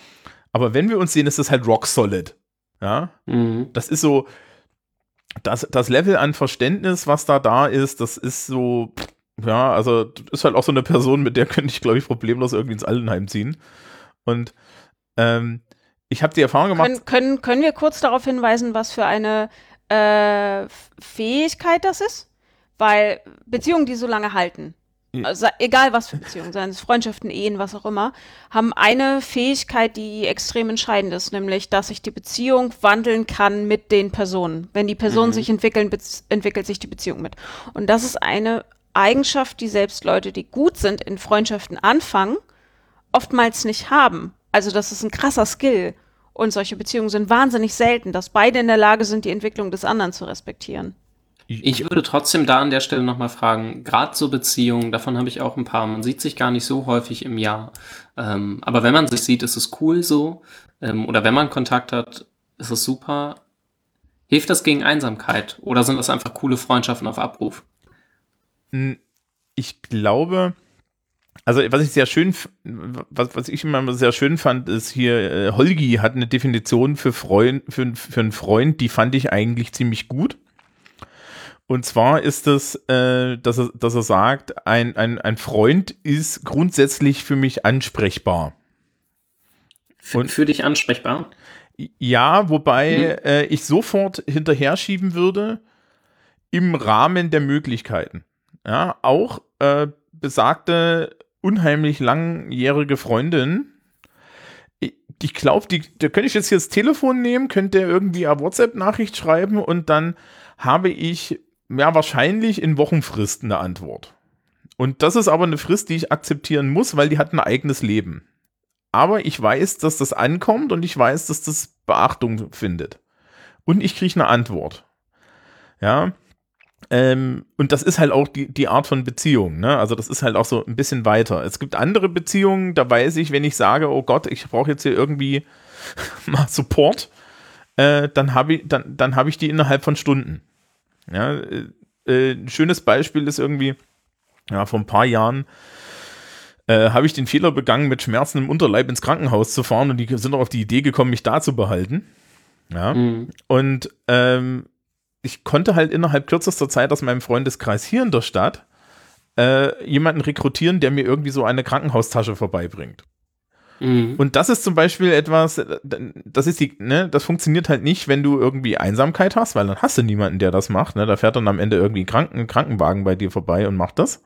Aber wenn wir uns sehen, ist das halt rock solid. Ja, Mhm. das ist so, das, das Level an Verständnis, was da da ist, das ist so, ja, also ist halt auch so eine Person, mit der könnte ich, glaube ich, problemlos irgendwie ins Altenheim ziehen. Und ähm, ich habe die Erfahrung gemacht, Können, können, können wir kurz darauf hinweisen, was für eine äh, Fähigkeit das ist? Weil Beziehungen, die so lange halten, also, egal was für Beziehungen, seien es Freundschaften, Ehen, was auch immer, haben eine Fähigkeit, die extrem entscheidend ist, nämlich, dass sich die Beziehung wandeln kann mit den Personen. Wenn die Personen Mhm. sich entwickeln, entwickelt sich die Beziehung mit. Und das ist eine Eigenschaft, die selbst Leute, die gut sind, in Freundschaften anfangen, oftmals nicht haben. Also das ist ein krasser Skill. Und solche Beziehungen sind wahnsinnig selten, dass beide in der Lage sind, die Entwicklung des anderen zu respektieren. Ich würde trotzdem da an der Stelle nochmal fragen, gerade so Beziehungen, davon habe ich auch ein paar, man sieht sich gar nicht so häufig im Jahr. Ähm, aber wenn man sich sieht, ist es cool so. Ähm, oder wenn man Kontakt hat, ist es super. Hilft das gegen Einsamkeit? Oder sind das einfach coole Freundschaften auf Abruf? Ich glaube, also was ich sehr schön, was, was ich immer sehr schön fand, ist hier, äh, Holgi hat eine Definition für Freund, für, für einen Freund, die fand ich eigentlich ziemlich gut. Und zwar ist es, äh, dass, er, dass er sagt, ein, ein, ein Freund ist grundsätzlich für mich ansprechbar. F Und- für dich ansprechbar? Ja, wobei äh, ich sofort hinterher schieben würde im Rahmen der Möglichkeiten. Ja, auch äh, besagte unheimlich langjährige Freundin. Ich, glaube, die, da könnte ich jetzt hier das Telefon nehmen, könnte irgendwie eine WhatsApp-Nachricht schreiben und dann habe ich ja wahrscheinlich in Wochenfristen eine Antwort. Und das ist aber eine Frist, die ich akzeptieren muss, weil die hat ein eigenes Leben aber ich weiß, dass das ankommt und ich weiß, dass das Beachtung findet. Und ich kriege eine Antwort. Ja. Ähm, und das ist halt auch die, die Art von Beziehung. Ne? Also das ist halt auch so ein bisschen weiter. Es gibt andere Beziehungen, da weiß ich, wenn ich sage, oh Gott, ich brauche jetzt hier irgendwie [laughs] mal Support, äh, dann habe ich, dann, dann hab ich die innerhalb von Stunden. Ja, äh, äh, ein schönes Beispiel ist irgendwie, ja, vor ein paar Jahren äh, habe ich den Fehler begangen, mit Schmerzen im Unterleib ins Krankenhaus zu fahren und die sind auch auf die Idee gekommen, mich da zu behalten. Ja. Mhm. Und ähm, ich konnte halt innerhalb kürzester Zeit aus meinem Freundeskreis hier in der Stadt äh, jemanden rekrutieren, der mir irgendwie so eine Krankenhaustasche vorbeibringt. Mhm. Und das ist zum Beispiel etwas, äh, das ist die, ne, das funktioniert halt nicht, wenn du irgendwie Einsamkeit hast, weil dann hast du niemanden, der das macht. Ne? Da fährt dann am Ende irgendwie ein Kranken, Krankenwagen bei dir vorbei und macht das.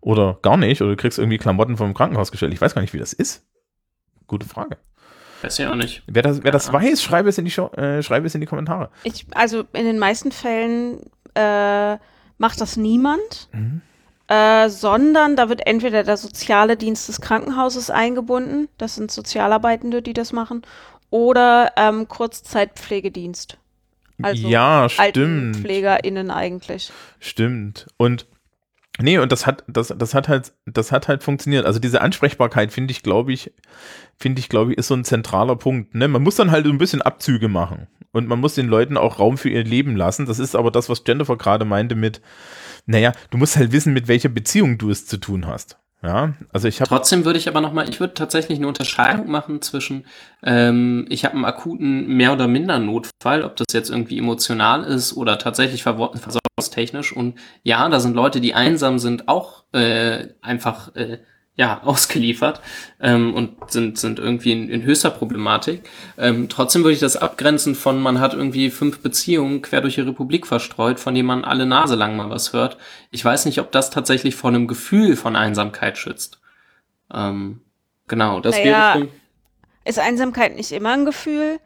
Oder gar nicht. Oder du kriegst irgendwie Klamotten vom Krankenhaus gestellt. Ich weiß gar nicht, wie das ist. Gute Frage. Weiß ich auch nicht. Wer das, wer das Ja. weiß, schreibe es, in die Show, äh, schreibe es in die Kommentare. Ich, also in den meisten Fällen äh, macht das niemand, Mhm. äh, sondern da wird entweder der soziale Dienst des Krankenhauses eingebunden, das sind Sozialarbeitende, die das machen, oder ähm, Kurzzeitpflegedienst. Also ja, stimmt. AltenpflegerInnen eigentlich. Stimmt. Und nee, und das hat, das, das hat halt, das hat halt funktioniert. Also diese Ansprechbarkeit finde ich, glaube ich, finde ich, glaube ich, ist so ein zentraler Punkt. Ne? Man muss dann halt so ein bisschen Abzüge machen. Und man muss den Leuten auch Raum für ihr Leben lassen. Das ist aber das, was Jennifer gerade meinte mit, naja, du musst halt wissen, mit welcher Beziehung du es zu tun hast. Ja, also ich habe Trotzdem würde ich aber nochmal, ich würde tatsächlich eine Unterscheidung machen zwischen, ähm, ich habe einen akuten mehr oder minder Notfall, ob das jetzt irgendwie emotional ist oder tatsächlich versorgungstechnisch. Und ja, da sind Leute, die einsam sind, auch äh, einfach äh, ja, [laughs] ausgeliefert ähm, und sind, sind irgendwie in, in höchster Problematik. Ähm, trotzdem würde ich das abgrenzen von, man hat irgendwie fünf Beziehungen quer durch die Republik verstreut, von denen man alle Nase lang mal was hört. Ich weiß nicht, ob das tatsächlich vor einem Gefühl von Einsamkeit schützt. Ähm, genau, das Naja, wäre Ist Einsamkeit nicht immer ein Gefühl?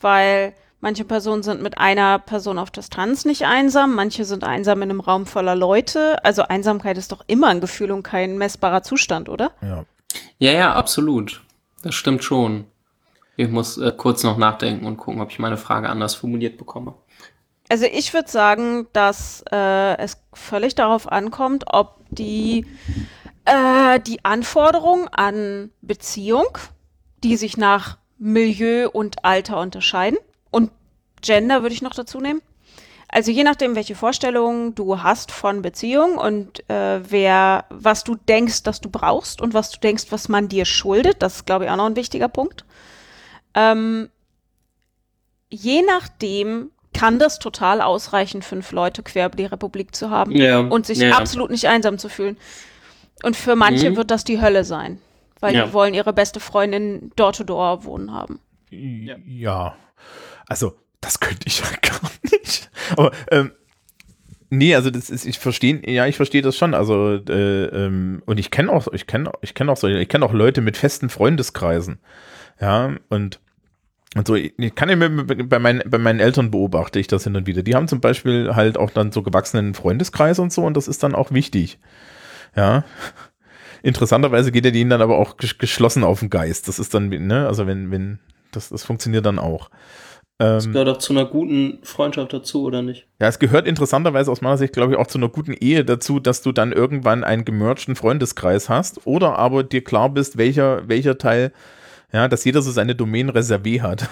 Weil manche Personen sind mit einer Person auf Distanz nicht einsam, manche sind einsam in einem Raum voller Leute. Also Einsamkeit ist doch immer ein Gefühl und kein messbarer Zustand, oder? Ja. Ja, ja, absolut. Das stimmt schon. Ich muss äh, kurz noch nachdenken und gucken, ob ich meine Frage anders formuliert bekomme. Also ich würde sagen, dass äh, es völlig darauf ankommt, ob die, äh, die Anforderungen an Beziehung, die sich nach Milieu und Alter unterscheiden, Gender würde ich noch dazu nehmen. Also je nachdem, welche Vorstellungen du hast von Beziehung und äh, wer, was du denkst, dass du brauchst und was du denkst, was man dir schuldet, das ist, glaube ich, auch noch ein wichtiger Punkt. Ähm, je nachdem kann das total ausreichen, fünf Leute quer über die Republik zu haben Ja, und sich ja, absolut nicht einsam zu fühlen. Und für manche Mhm. wird das die Hölle sein, weil Ja. die wollen ihre beste Freundin door-to-door wohnen haben. Ja. Also, das könnte ich ja [laughs] gar nicht. Aber, ähm, nee, also das ist, ich verstehe, ja, ich verstehe das schon. Also, äh, ähm, und ich kenne auch, ich kenne, ich kenne auch so, ich kenne auch Leute mit festen Freundeskreisen. Ja, und, und so, ich kann ja bei meinen, bei meinen Eltern beobachte ich das hin und wieder. Die haben zum Beispiel halt auch dann so gewachsenen Freundeskreise und so, und das ist dann auch wichtig. Ja. Interessanterweise geht er denen dann aber auch ges- geschlossen auf den Geist. Das ist dann, ne, also wenn, wenn, das, das funktioniert dann auch. Das Ähm, gehört auch zu einer guten Freundschaft dazu, oder nicht? ja, es gehört interessanterweise aus meiner Sicht, glaube ich, auch zu einer guten Ehe dazu, dass du dann irgendwann einen gemergten Freundeskreis hast oder aber dir klar bist, welcher, welcher Teil, ja, dass jeder so seine Domain reservé hat.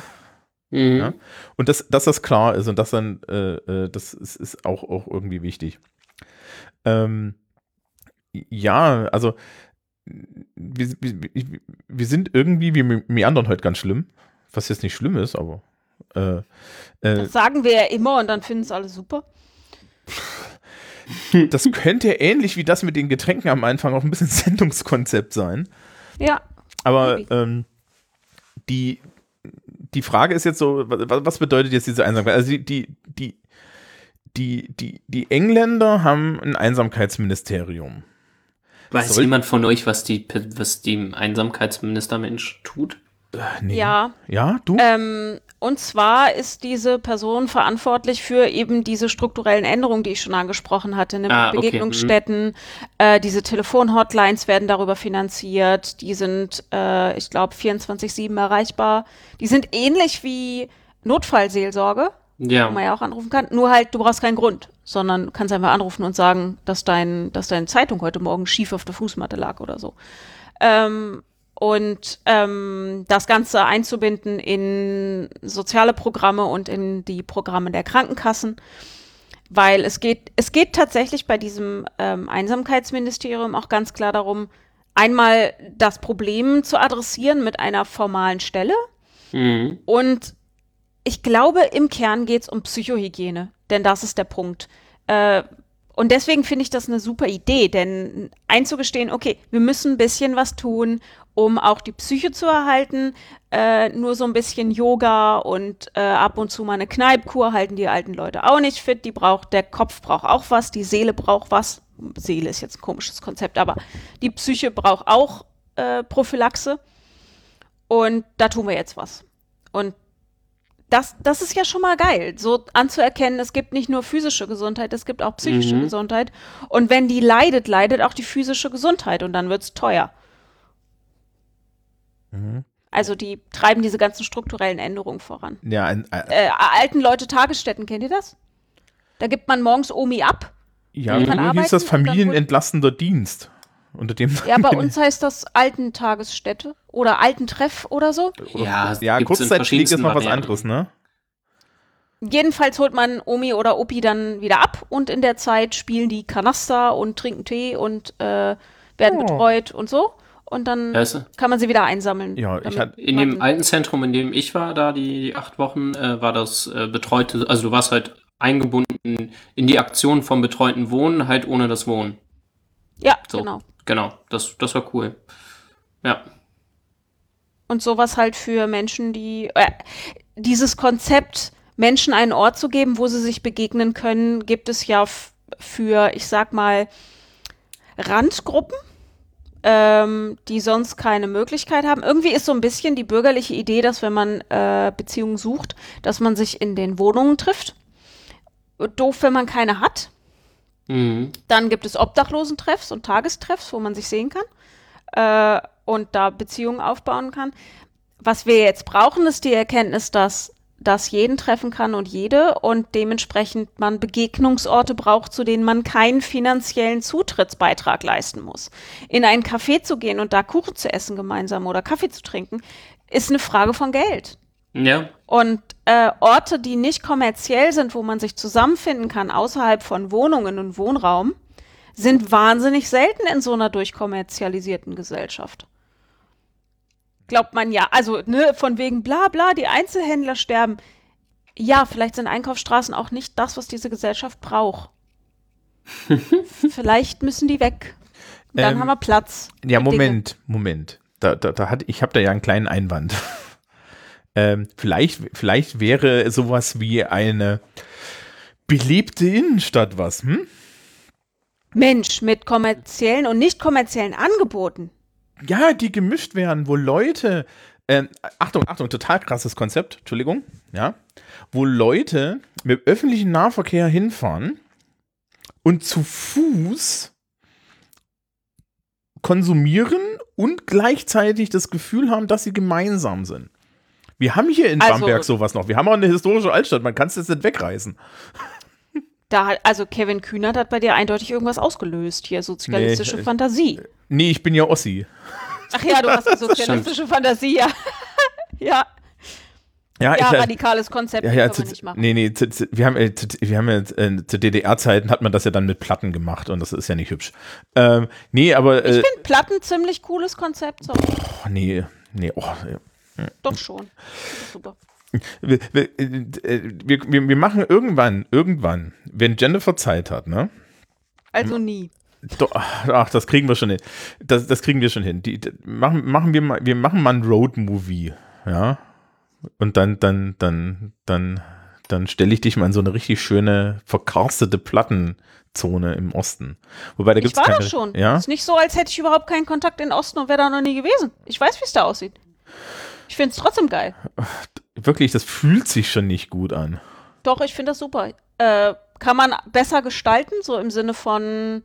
Mhm. Ja. Und dass, dass das klar ist und dass dann, äh, äh, das ist, ist auch, auch irgendwie wichtig. Ähm, ja, also wir, wir, wir sind irgendwie, wir meandern heute ganz schlimm, was jetzt nicht schlimm ist, aber äh, äh, Das sagen wir ja immer und dann finden es alle super. das könnte ähnlich wie das mit den Getränken am Anfang auch ein bisschen [laughs] Sendungskonzept sein. Ja, Aber ähm, die, die Frage ist jetzt so, was, was bedeutet jetzt diese Einsamkeit? Also die, die, die, die, die, die Engländer haben ein Einsamkeitsministerium. Weiß Soll- jemand von euch, was die, was die Einsamkeitsministermensch tut? Äh, nee. ja. Ja, du? Ähm, und zwar ist diese Person verantwortlich für eben diese strukturellen Änderungen, die ich schon angesprochen hatte, ne? Ah, okay, Begegnungsstätten, äh, diese Telefonhotlines werden darüber finanziert, die sind, äh, ich glaube, 24-7 erreichbar. Die sind ähnlich wie Notfallseelsorge, Ja. wo man ja auch anrufen kann, nur halt, du brauchst keinen Grund, sondern du kannst einfach anrufen und sagen, dass, dein, dass deine Zeitung heute Morgen schief auf der Fußmatte lag oder so. Ähm, und ähm, das Ganze einzubinden in soziale Programme und in die Programme der Krankenkassen, weil es geht, es geht tatsächlich bei diesem ähm, Einsamkeitsministerium auch ganz klar darum, einmal das Problem zu adressieren mit einer formalen Stelle Mhm. und ich glaube, im Kern geht es um Psychohygiene, denn das ist der Punkt. Äh, und deswegen finde ich das eine super Idee, denn einzugestehen, okay, wir müssen ein bisschen was tun, um auch die Psyche zu erhalten. Äh, nur so ein bisschen Yoga und äh, ab und zu mal eine Kneipkur halten die alten Leute auch nicht fit. Die braucht, der Kopf braucht auch was, die Seele braucht was. Seele ist jetzt ein komisches Konzept, aber die Psyche braucht auch äh, Prophylaxe. Und da tun wir jetzt was. Und das, das ist ja schon mal geil, so anzuerkennen, es gibt nicht nur physische Gesundheit, es gibt auch psychische Mhm. Gesundheit. Und wenn die leidet, leidet auch die physische Gesundheit und dann wird's teuer. Mhm. Also die treiben diese ganzen strukturellen Änderungen voran. Ja, ein, ein, Äh, alten Leute Tagesstätten, kennt ihr das? Da gibt man morgens Omi ab. ja, Mhm. früher hieß das familienentlastender Dienst. Unter dem Ja, bei uns heißt das Altentagesstätte oder Altentreff oder so. Ja, ja, Kurzzeitpflege ist noch was anderes, ne? Jedenfalls holt man Omi oder Opi dann wieder ab und in der Zeit spielen die Kanaster und trinken Tee und äh, werden Oh. betreut und so. Und dann Weißt du? kann man sie wieder einsammeln. Ja, ich hatte- In dem alten Zentrum, in dem ich war, da die, die acht Wochen, äh, war das äh, betreute, also du warst halt eingebunden in die Aktion vom betreuten Wohnen, halt ohne das Wohnen. Ja, So, genau. Genau, das, das war cool. Ja. Und sowas halt für Menschen, die äh, dieses Konzept, Menschen einen Ort zu geben, wo sie sich begegnen können, gibt es ja für, ich sag mal, Randgruppen, ähm, die sonst keine Möglichkeit haben. Irgendwie ist so ein bisschen die bürgerliche Idee, dass wenn man äh, Beziehungen sucht, dass man sich in den Wohnungen trifft. Doof, wenn man keine hat. Mhm. Dann gibt es Obdachlosentreffs und Tagestreffs, wo man sich sehen kann äh, und da Beziehungen aufbauen kann. Was wir jetzt brauchen, ist die Erkenntnis, dass das jeden treffen kann und jede und dementsprechend man Begegnungsorte braucht, zu denen man keinen finanziellen Zutrittsbeitrag leisten muss. In ein Café zu gehen und da Kuchen zu essen gemeinsam oder Kaffee zu trinken, ist eine Frage von Geld. Ja. Und äh, Orte, die nicht kommerziell sind, wo man sich zusammenfinden kann, außerhalb von Wohnungen und Wohnraum, sind wahnsinnig selten in so einer durchkommerzialisierten Gesellschaft. Glaubt man ja. Also, ne, von wegen bla bla, die Einzelhändler sterben. Ja, vielleicht sind Einkaufsstraßen auch nicht das, was diese Gesellschaft braucht. [laughs] vielleicht müssen die weg. Dann Ähm, haben wir Platz. Ja, für Dinge. Moment, Moment. Da, da, da hat, ich habe da ja einen kleinen Einwand. [laughs] ähm, vielleicht, vielleicht wäre sowas wie eine belebte Innenstadt was, hm? Mensch, mit kommerziellen und nicht kommerziellen Angeboten. Ja, die gemischt werden, wo Leute, ähm, Achtung, Achtung, total krasses Konzept, Entschuldigung, ja, wo Leute mit öffentlichen Nahverkehr hinfahren und zu Fuß konsumieren und gleichzeitig das Gefühl haben, dass sie gemeinsam sind. Wir haben hier in Also- Bamberg sowas noch. Wir haben auch eine historische Altstadt. Man kann es jetzt nicht wegreißen. Da also Kevin Kühnert hat bei dir eindeutig irgendwas ausgelöst hier, sozialistische Nee, Fantasie. Nee, ich bin ja Ossi. Ach ja, du hast die sozialistische Fantasie, ja. [laughs] ja, Ja, ja, ich, äh, radikales Konzept Ja, ja, können zu, wir nicht machen. nee, nee, zu, zu, wir haben, äh, zu, wir haben ja, äh, zu DDR-Zeiten hat man das ja dann mit Platten gemacht und das ist ja nicht hübsch. Ähm, nee, aber, Ich äh, finde Platten ziemlich cooles Konzept, so, oh, nee, nee, oh, ja. doch schon. Super. wir, wir, äh, wir, wir, wir machen irgendwann, irgendwann, wenn Jennifer Zeit hat, ne? Also nie. Ach, das kriegen wir schon hin. Das, das kriegen wir schon hin. Die, die, machen, machen wir mal, wir machen mal ein Road-Movie, ja? Und dann, dann, dann, dann, dann stelle ich dich mal in so eine richtig schöne, verkarstete Plattenzone im Osten. Wobei da Ich gibt's war keine. doch schon. Ja? Ist nicht so, als hätte ich überhaupt keinen Kontakt in den Osten und wäre da noch nie gewesen. Ich weiß, wie es da aussieht. Ich finde es trotzdem geil. Wirklich, das fühlt sich schon nicht gut an. Doch, ich finde das super. Äh, kann man besser gestalten, so im Sinne von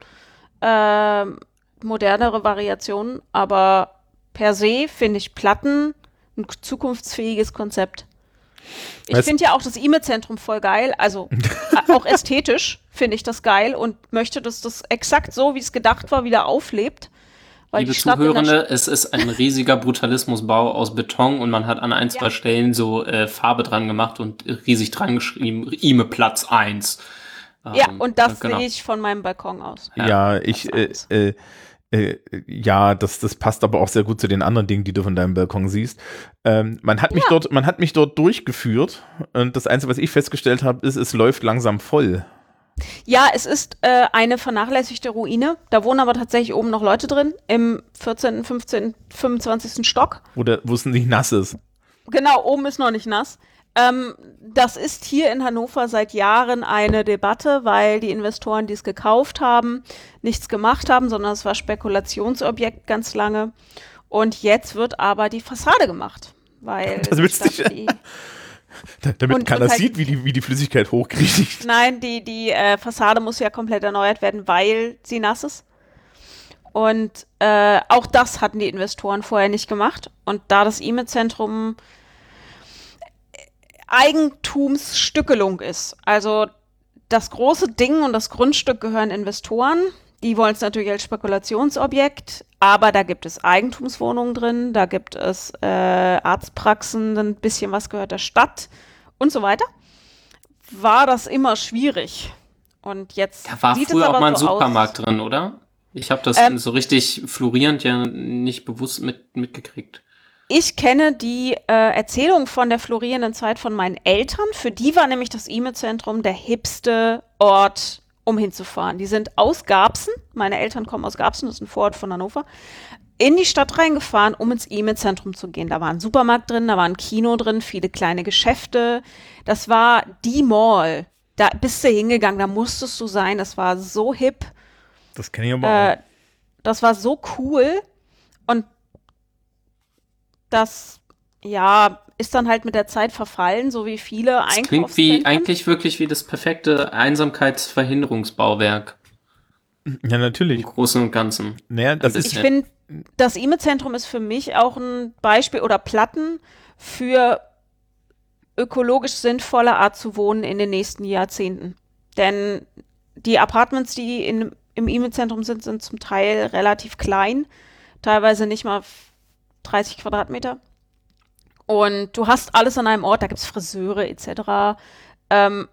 ähm, modernere Variationen, aber per se finde ich Platten ein zukunftsfähiges Konzept. Ich finde ja auch das E-Mail-Zentrum voll geil, also [laughs] äh, auch ästhetisch finde ich das geil und möchte, dass das exakt so, wie es gedacht war, wieder auflebt. Weil Liebe Zuhörende, es ist ein riesiger Brutalismusbau aus Beton und man hat an ein, zwei Ja. Stellen so äh, Farbe dran gemacht und riesig dran geschrieben, Ime Platz 1. Ja, Ähm, und das genau. sehe ich von meinem Balkon aus. Ja, Ja, ich, das äh, äh, äh, ja, das, das passt aber auch sehr gut zu den anderen Dingen, die du von deinem Balkon siehst. Ähm, man hat mich Ja. dort, man hat mich dort durchgeführt und das Einzige, was ich festgestellt habe, ist, es läuft langsam voll. Ja, es ist äh, eine vernachlässigte Ruine. Da wohnen aber tatsächlich oben noch Leute drin, im 14., 15., 25. Stock. Wo es nicht nass ist. Genau, oben ist noch nicht nass. Ähm, das ist hier in Hannover seit Jahren eine Debatte, weil die Investoren, die es gekauft haben, nichts gemacht haben, sondern es war Spekulationsobjekt ganz lange. Und jetzt wird aber die Fassade gemacht. Weil [laughs] Das die willst du Stadt nicht- die, Da, damit Und- keiner und halt- sieht, wie die, wie die Flüssigkeit hochkriecht. [laughs] Nein, die, die äh, Fassade muss ja komplett erneuert werden, weil sie nass ist. Und äh, auch das hatten die Investoren vorher nicht gemacht. Und da das E-Mail-Zentrum Eigentumsstückelung ist, also das große Ding und das Grundstück gehören Investoren. Die wollen es natürlich als Spekulationsobjekt, aber da gibt es Eigentumswohnungen drin, da gibt es äh, Arztpraxen, ein bisschen was gehört der Stadt und so weiter. War das immer schwierig. Und jetzt Da war sieht früher es auch aber mal ein so Supermarkt aus. drin, oder? Ich habe das Ähm, so richtig florierend ja nicht bewusst mit, mitgekriegt. Ich kenne die äh, Erzählung von der florierenden Zeit von meinen Eltern. Für die war nämlich das E-Mail-Zentrum der hipste Ort um hinzufahren. Die sind aus Garbsen, meine Eltern kommen aus Garbsen, das ist ein Vorort von Hannover, in die Stadt reingefahren, um ins E-Mail-Zentrum zu gehen. Da war ein Supermarkt drin, da war ein Kino drin, viele kleine Geschäfte. Das war die Mall. Da bist du hingegangen, da musstest du sein. Das war so hip. Das kenne ich aber Äh, auch. das war so cool. Das, ja, ist dann halt mit der Zeit verfallen, so wie viele Das klingt wie eigentlich wirklich wie das perfekte Einsamkeitsverhinderungsbauwerk Ja, im natürlich. Großen und Ganzen. Naja, das Ein ist, Ich finde, das E-Mail-Zentrum ist für mich auch ein Beispiel oder Platten für ökologisch sinnvolle Art zu wohnen in den nächsten Jahrzehnten. Denn die Apartments, die in, im E-Mail-Zentrum sind, sind zum Teil relativ klein, teilweise nicht mal 30 Quadratmeter. Und du hast alles an einem Ort, da gibt es Friseure etc. Ähm,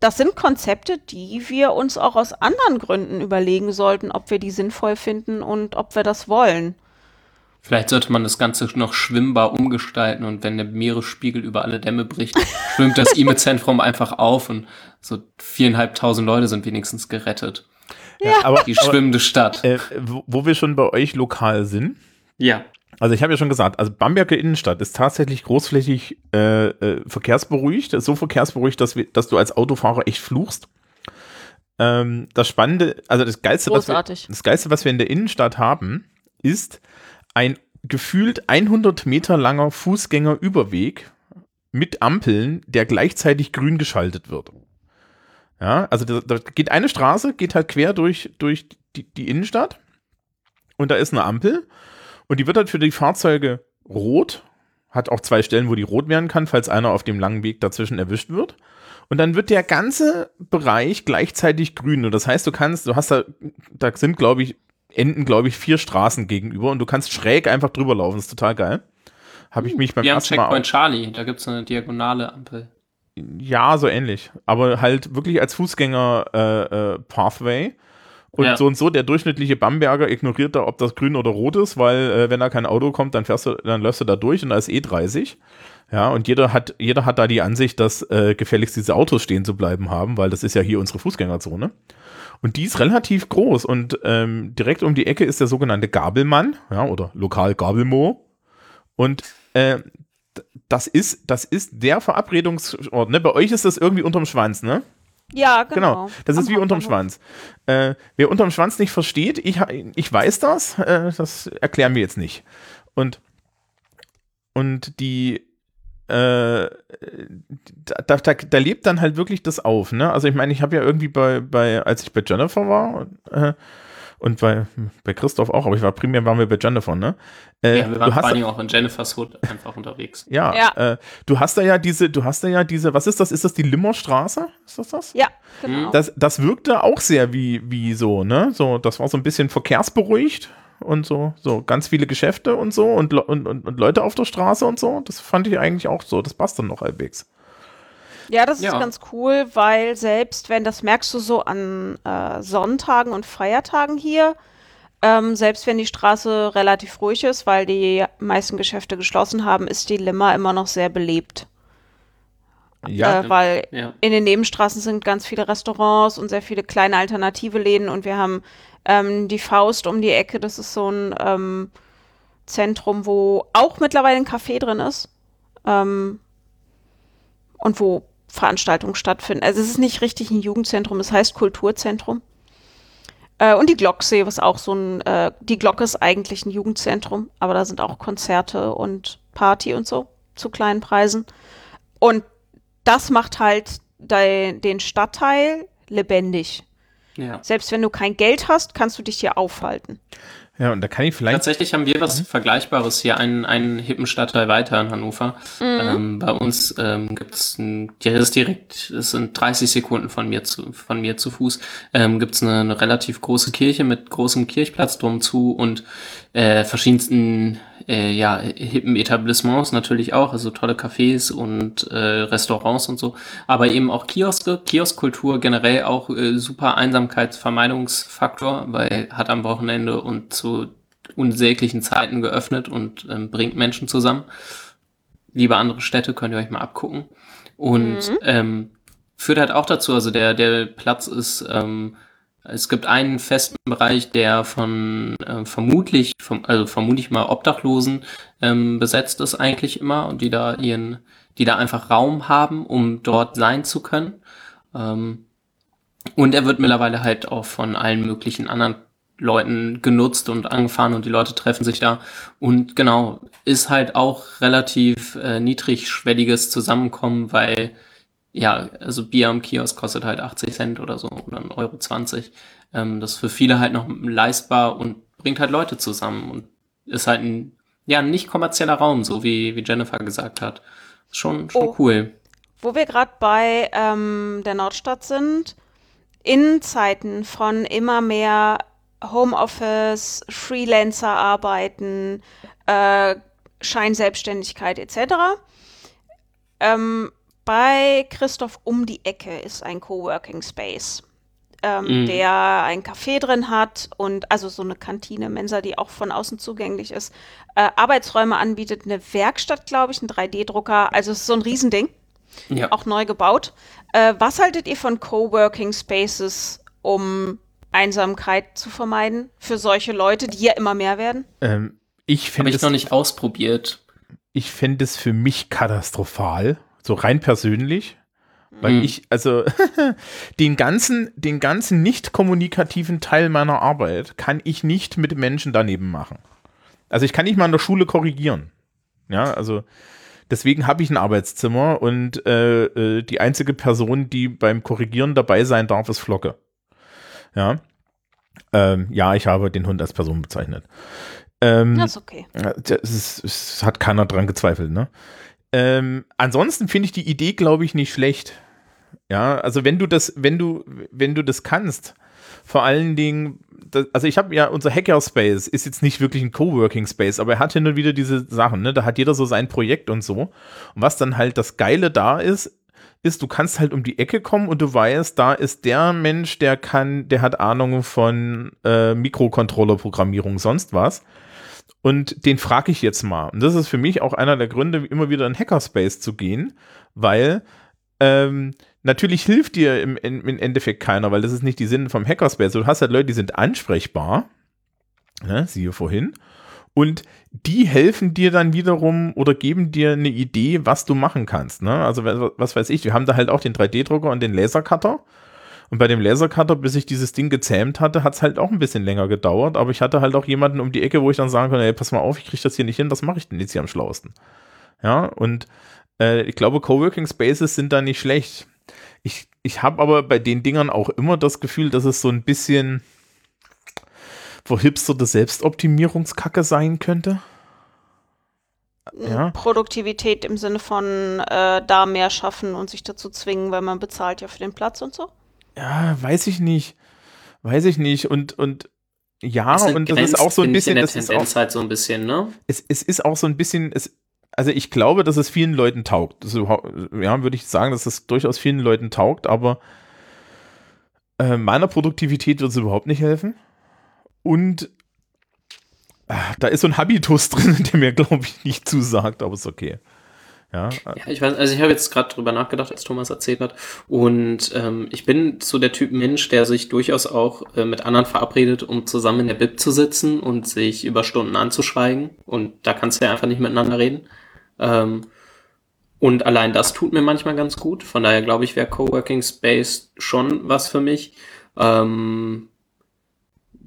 das sind Konzepte, die wir uns auch aus anderen Gründen überlegen sollten, ob wir die sinnvoll finden und ob wir das wollen. Vielleicht sollte man das Ganze noch schwimmbar umgestalten und wenn der Meeresspiegel über alle Dämme bricht, schwimmt das E-Mail-Zentrum einfach auf und so viereinhalbtausend Leute sind wenigstens gerettet. ja, aber, Die schwimmende Stadt. äh, wo, wo wir schon bei euch lokal sind, Ja. Also ich habe ja schon gesagt, also Bamberger Innenstadt ist tatsächlich großflächig äh, äh, verkehrsberuhigt, so verkehrsberuhigt, dass, wir, dass du als Autofahrer echt fluchst. Ähm, das Spannende, also das Geilste, was wir, das Geilste, was wir in der Innenstadt haben, ist ein gefühlt 100 Meter langer Fußgängerüberweg mit Ampeln, der gleichzeitig grün geschaltet wird. Ja, also da, da geht eine Straße, geht halt quer durch, durch die, die Innenstadt und da ist eine Ampel und die wird halt für die Fahrzeuge rot, hat auch zwei Stellen, wo die rot werden kann, falls einer auf dem langen Weg dazwischen erwischt wird. Und dann wird der ganze Bereich gleichzeitig grün. Und das heißt, du kannst, du hast da, da sind, glaube ich, enden, glaube ich, vier Straßen gegenüber und du kannst schräg einfach drüber laufen. Das ist total geil. Habe ich mich beim Wir haben ersten Mal Checkpoint Charlie, da gibt's eine diagonale Ampel. ja, so ähnlich. Aber halt wirklich als Fußgänger äh, äh, Pathway. Und Ja. so und so, der durchschnittliche Bamberger ignoriert da, ob das grün oder rot ist, weil äh, wenn da kein Auto kommt, dann fährst du, dann läufst du da durch und da ist eh 30. Ja, und jeder hat, jeder hat da die Ansicht, dass äh, gefälligst diese Autos stehen zu bleiben haben, weil das ist ja hier unsere Fußgängerzone. Und die ist relativ groß und ähm, direkt um die Ecke ist der sogenannte Gabelmann, ja, oder lokal Gabelmo. Und äh, das ist, das ist der Verabredungsort, ne? Bei euch ist das irgendwie unterm Schwanz, ne? Ja, genau. Genau, das ist Am wie unterm. Schwanz. Äh, wer unterm Schwanz nicht versteht, ich, ich weiß das, äh, das erklären wir jetzt nicht. Und, und die, äh, da, da, da, da lebt dann halt wirklich das auf, ne? Also ich meine, ich habe ja irgendwie bei, bei, als ich bei Jennifer war, äh, und bei, bei Christoph auch, aber ich war primär waren wir bei Jennifer, ne? Äh, Ja, wir waren du hast vor Dingen auch in Jennifer's Hood einfach unterwegs. ja, Ja. Äh, du hast da ja diese, du hast da ja diese, was ist das? Ist das die Limmerstraße? Ist das das? Ja, genau. Das, das wirkte auch sehr wie, wie so, ne? So, das war so ein bisschen verkehrsberuhigt und so, so ganz viele Geschäfte und so und, und, und, und Leute auf der Straße und so. Das fand ich eigentlich auch so. Das passt dann noch halbwegs. Ja, das ist Ja. ganz cool, weil selbst wenn, das merkst du so an äh, Sonntagen und Feiertagen hier, ähm, selbst wenn die Straße relativ ruhig ist, weil die meisten Geschäfte geschlossen haben, ist die Limmer immer noch sehr belebt. Ja, äh, weil Ja. in den Nebenstraßen sind ganz viele Restaurants und sehr viele kleine alternative Läden und wir haben ähm, die Faust um die Ecke, das ist so ein ähm, Zentrum, wo auch mittlerweile ein Café drin ist ähm, und wo Veranstaltungen stattfinden. Also es ist nicht richtig ein Jugendzentrum, es heißt Kulturzentrum. Äh, und die Glocksee, was auch so ein, äh, die Glocke ist eigentlich ein Jugendzentrum, aber da sind auch Konzerte und Party und so zu kleinen Preisen. Und das macht halt dei- den Stadtteil lebendig. ja. Selbst wenn du kein Geld hast, kannst du dich hier aufhalten. Ja, und da kann ich vielleicht. Tatsächlich haben wir was Vergleichbares hier, einen, einen hippen Stadtteil weiter in Hannover. Ähm, bei uns ähm, gibt es, ja, das ist direkt, es sind 30 Sekunden von mir zu, von mir zu Fuß, ähm, gibt es eine, eine relativ große Kirche mit großem Kirchplatz drum zu und äh, verschiedensten äh, ja, hippen Etablissements natürlich auch, also tolle Cafés und äh, Restaurants und so, aber eben auch Kioske, Kioskkultur generell auch äh, super Einsamkeitsvermeidungsfaktor, weil hat am Wochenende und zu unsäglichen Zeiten geöffnet und ähm, bringt Menschen zusammen. Liebe andere Städte, könnt ihr euch mal abgucken. Und ähm, führt halt auch dazu, also der, der Platz ist, ähm, es gibt einen festen Bereich, der von äh, vermutlich, vom, also vermutlich mal Obdachlosen ähm, besetzt ist eigentlich immer und die da ihren, die da einfach Raum haben, um dort sein zu können. Ähm, und er wird mittlerweile halt auch von allen möglichen anderen Leuten genutzt und angefahren und die Leute treffen sich da. Und genau, ist halt auch relativ äh, niedrigschwelliges Zusammenkommen, weil ja, also Bier am Kiosk kostet halt 80 Cent oder so oder 1,20 Euro. 20. Ähm, das ist für viele halt noch leistbar und bringt halt Leute zusammen und ist halt ein, ja, nicht kommerzieller Raum, so wie, wie Jennifer gesagt hat. Ist schon, schon Oh. cool. Wo wir gerade bei ähm, der Nordstadt sind, in Zeiten von immer mehr Homeoffice, Freelancer arbeiten, äh, Scheinselbstständigkeit etc. Ähm, bei Christoph um die Ecke ist ein Coworking Space, ähm, Mhm. der ein Café drin hat und also so eine Kantine, Mensa, die auch von außen zugänglich ist, äh, Arbeitsräume anbietet, eine Werkstatt, glaube ich, ein 3D-Drucker, also es ist so ein Riesending Ja. auch neu gebaut. Äh, was haltet ihr von Coworking Spaces, um Einsamkeit zu vermeiden für solche Leute, die ja immer mehr werden? Ähm, ich Habe finde ich es, noch nicht ausprobiert. ich fände es für mich katastrophal, so rein persönlich, weil Mhm. ich, also [laughs] den ganzen, den ganzen nicht kommunikativen Teil meiner Arbeit kann ich nicht mit Menschen daneben machen. Also ich kann nicht mal in der Schule korrigieren. Ja, also deswegen habe ich ein Arbeitszimmer und äh, äh, die einzige Person, die beim Korrigieren dabei sein darf, ist Flocke. Ja. Ähm, ja, ich habe den Hund als Person bezeichnet. Ähm, Das ist okay. ist, es hat keiner dran gezweifelt, ne? Ähm, ansonsten finde ich die Idee, glaube ich, nicht schlecht. Ja, also wenn du das, wenn du, wenn du das kannst, vor allen Dingen, das, also ich habe ja, unser Hackerspace ist jetzt nicht wirklich ein Coworking Space, aber er hat hin und wieder diese Sachen, ne? Da hat jeder so sein Projekt und so. Und was dann halt das Geile da ist, ist, du kannst halt um die Ecke kommen und du weißt, da ist der Mensch, der kann, der hat Ahnung von äh, Mikrocontroller-Programmierung, sonst was. Und den frage ich jetzt mal. Und das ist für mich auch einer der Gründe, immer wieder in Hackerspace zu gehen, weil ähm, natürlich hilft dir im, im, Endeffekt keiner, weil das ist nicht die Sinn vom Hackerspace. Du hast halt Leute, die sind ansprechbar, ne, siehe vorhin, und die helfen dir dann wiederum oder geben dir eine Idee, was du machen kannst. Ne? Also was weiß ich, wir haben da halt auch den 3D-Drucker und den Lasercutter. Und bei dem Lasercutter, bis ich dieses Ding gezähmt hatte, hat es halt auch ein bisschen länger gedauert. Aber ich hatte halt auch jemanden um die Ecke, wo ich dann sagen konnte, ey, pass mal auf, ich kriege das hier nicht hin, was mache ich denn jetzt hier am schlauesten? Ja, und äh, ich glaube, Coworking Spaces sind da nicht schlecht. Ich, ich habe aber bei den Dingern auch immer das Gefühl, dass es so ein bisschen verhipsterte Selbstoptimierungskacke sein könnte. Ja. Produktivität im Sinne von äh, da mehr schaffen und sich dazu zwingen, weil man bezahlt ja für den Platz und so. Ja, weiß ich nicht. Weiß ich nicht. Und, und ja, Es und das ist auch so ein bisschen, das ist auch, halt so ein bisschen, ne? es, es ist auch so ein bisschen, es, also ich glaube, dass es vielen Leuten taugt. Das ja, würde ich sagen, dass es durchaus vielen Leuten taugt, aber äh, meiner Produktivität wird es überhaupt nicht helfen. Und ah, da ist so ein Habitus [laughs] drin, der mir, glaube ich, nicht zusagt, aber ist okay. Ja, äh, Ja, ich weiß, also ich habe jetzt gerade drüber nachgedacht, als Thomas erzählt hat. Und ähm, ich bin so der Typ Mensch, der sich durchaus auch äh, mit anderen verabredet, um zusammen in der Bib zu sitzen und sich über Stunden anzuschweigen. Und da kannst du ja einfach nicht miteinander reden. Ähm, und allein das tut mir manchmal ganz gut. Von daher glaube ich, wäre Coworking Space schon was für mich. Ähm,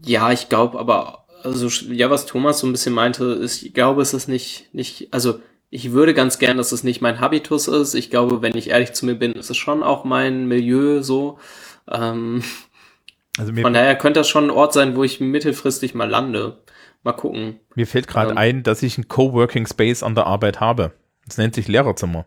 ja, ich glaube aber, also ja, was Thomas so ein bisschen meinte, ist, ich glaube, es ist nicht, nicht, also ich würde ganz gern, dass es nicht mein Habitus ist. Ich glaube, wenn ich ehrlich zu mir bin, ist es schon auch mein Milieu so. Ähm, also mir, von daher könnte das schon ein Ort sein, wo ich mittelfristig mal lande. Mal gucken. mir fällt gerade ähm, ein, dass ich einen Coworking Space an der Arbeit habe. Das nennt sich Lehrerzimmer.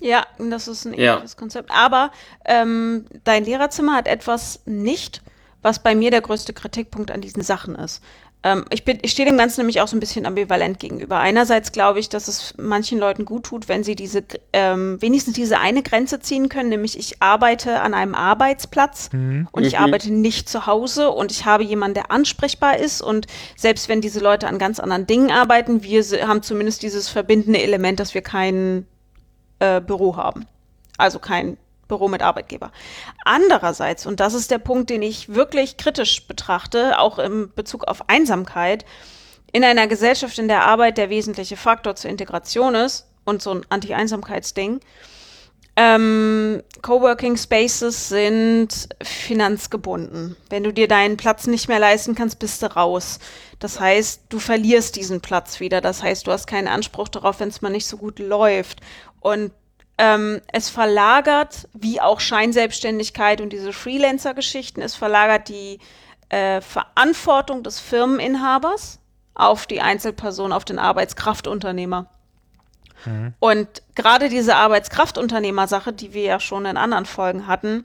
Ja, das ist ein Ja. ähnliches Konzept. Aber ähm, dein Lehrerzimmer hat etwas nicht, was bei mir der größte Kritikpunkt an diesen Sachen ist. Ähm, ich bin, ich stehe dem Ganzen nämlich auch so ein bisschen ambivalent gegenüber. Einerseits glaube ich, dass es manchen Leuten gut tut, wenn sie diese, ähm, wenigstens diese eine Grenze ziehen können, nämlich ich arbeite an einem Arbeitsplatz und ich Mhm. arbeite nicht zu Hause und ich habe jemanden, der ansprechbar ist und selbst wenn diese Leute an ganz anderen Dingen arbeiten, wir haben zumindest dieses verbindende Element, dass wir kein äh, Büro haben. Also kein Büro mit Arbeitgeber. Andererseits, und das ist der Punkt, den ich wirklich kritisch betrachte, auch im Bezug auf Einsamkeit, in einer Gesellschaft, in der Arbeit der wesentliche Faktor zur Integration ist und so ein Anti-Einsamkeitsding, ähm, Coworking Spaces sind finanzgebunden. Wenn du dir deinen Platz nicht mehr leisten kannst, bist du raus. Das heißt, du verlierst diesen Platz wieder. Das heißt, du hast keinen Anspruch darauf, wenn es mal nicht so gut läuft. Und ähm, es verlagert, wie auch Scheinselbstständigkeit und diese Freelancer-Geschichten, es verlagert die äh, Verantwortung des Firmeninhabers auf die Einzelperson, auf den Arbeitskraftunternehmer. Mhm. Und gerade diese Arbeitskraftunternehmer-Sache, die wir ja schon in anderen Folgen hatten,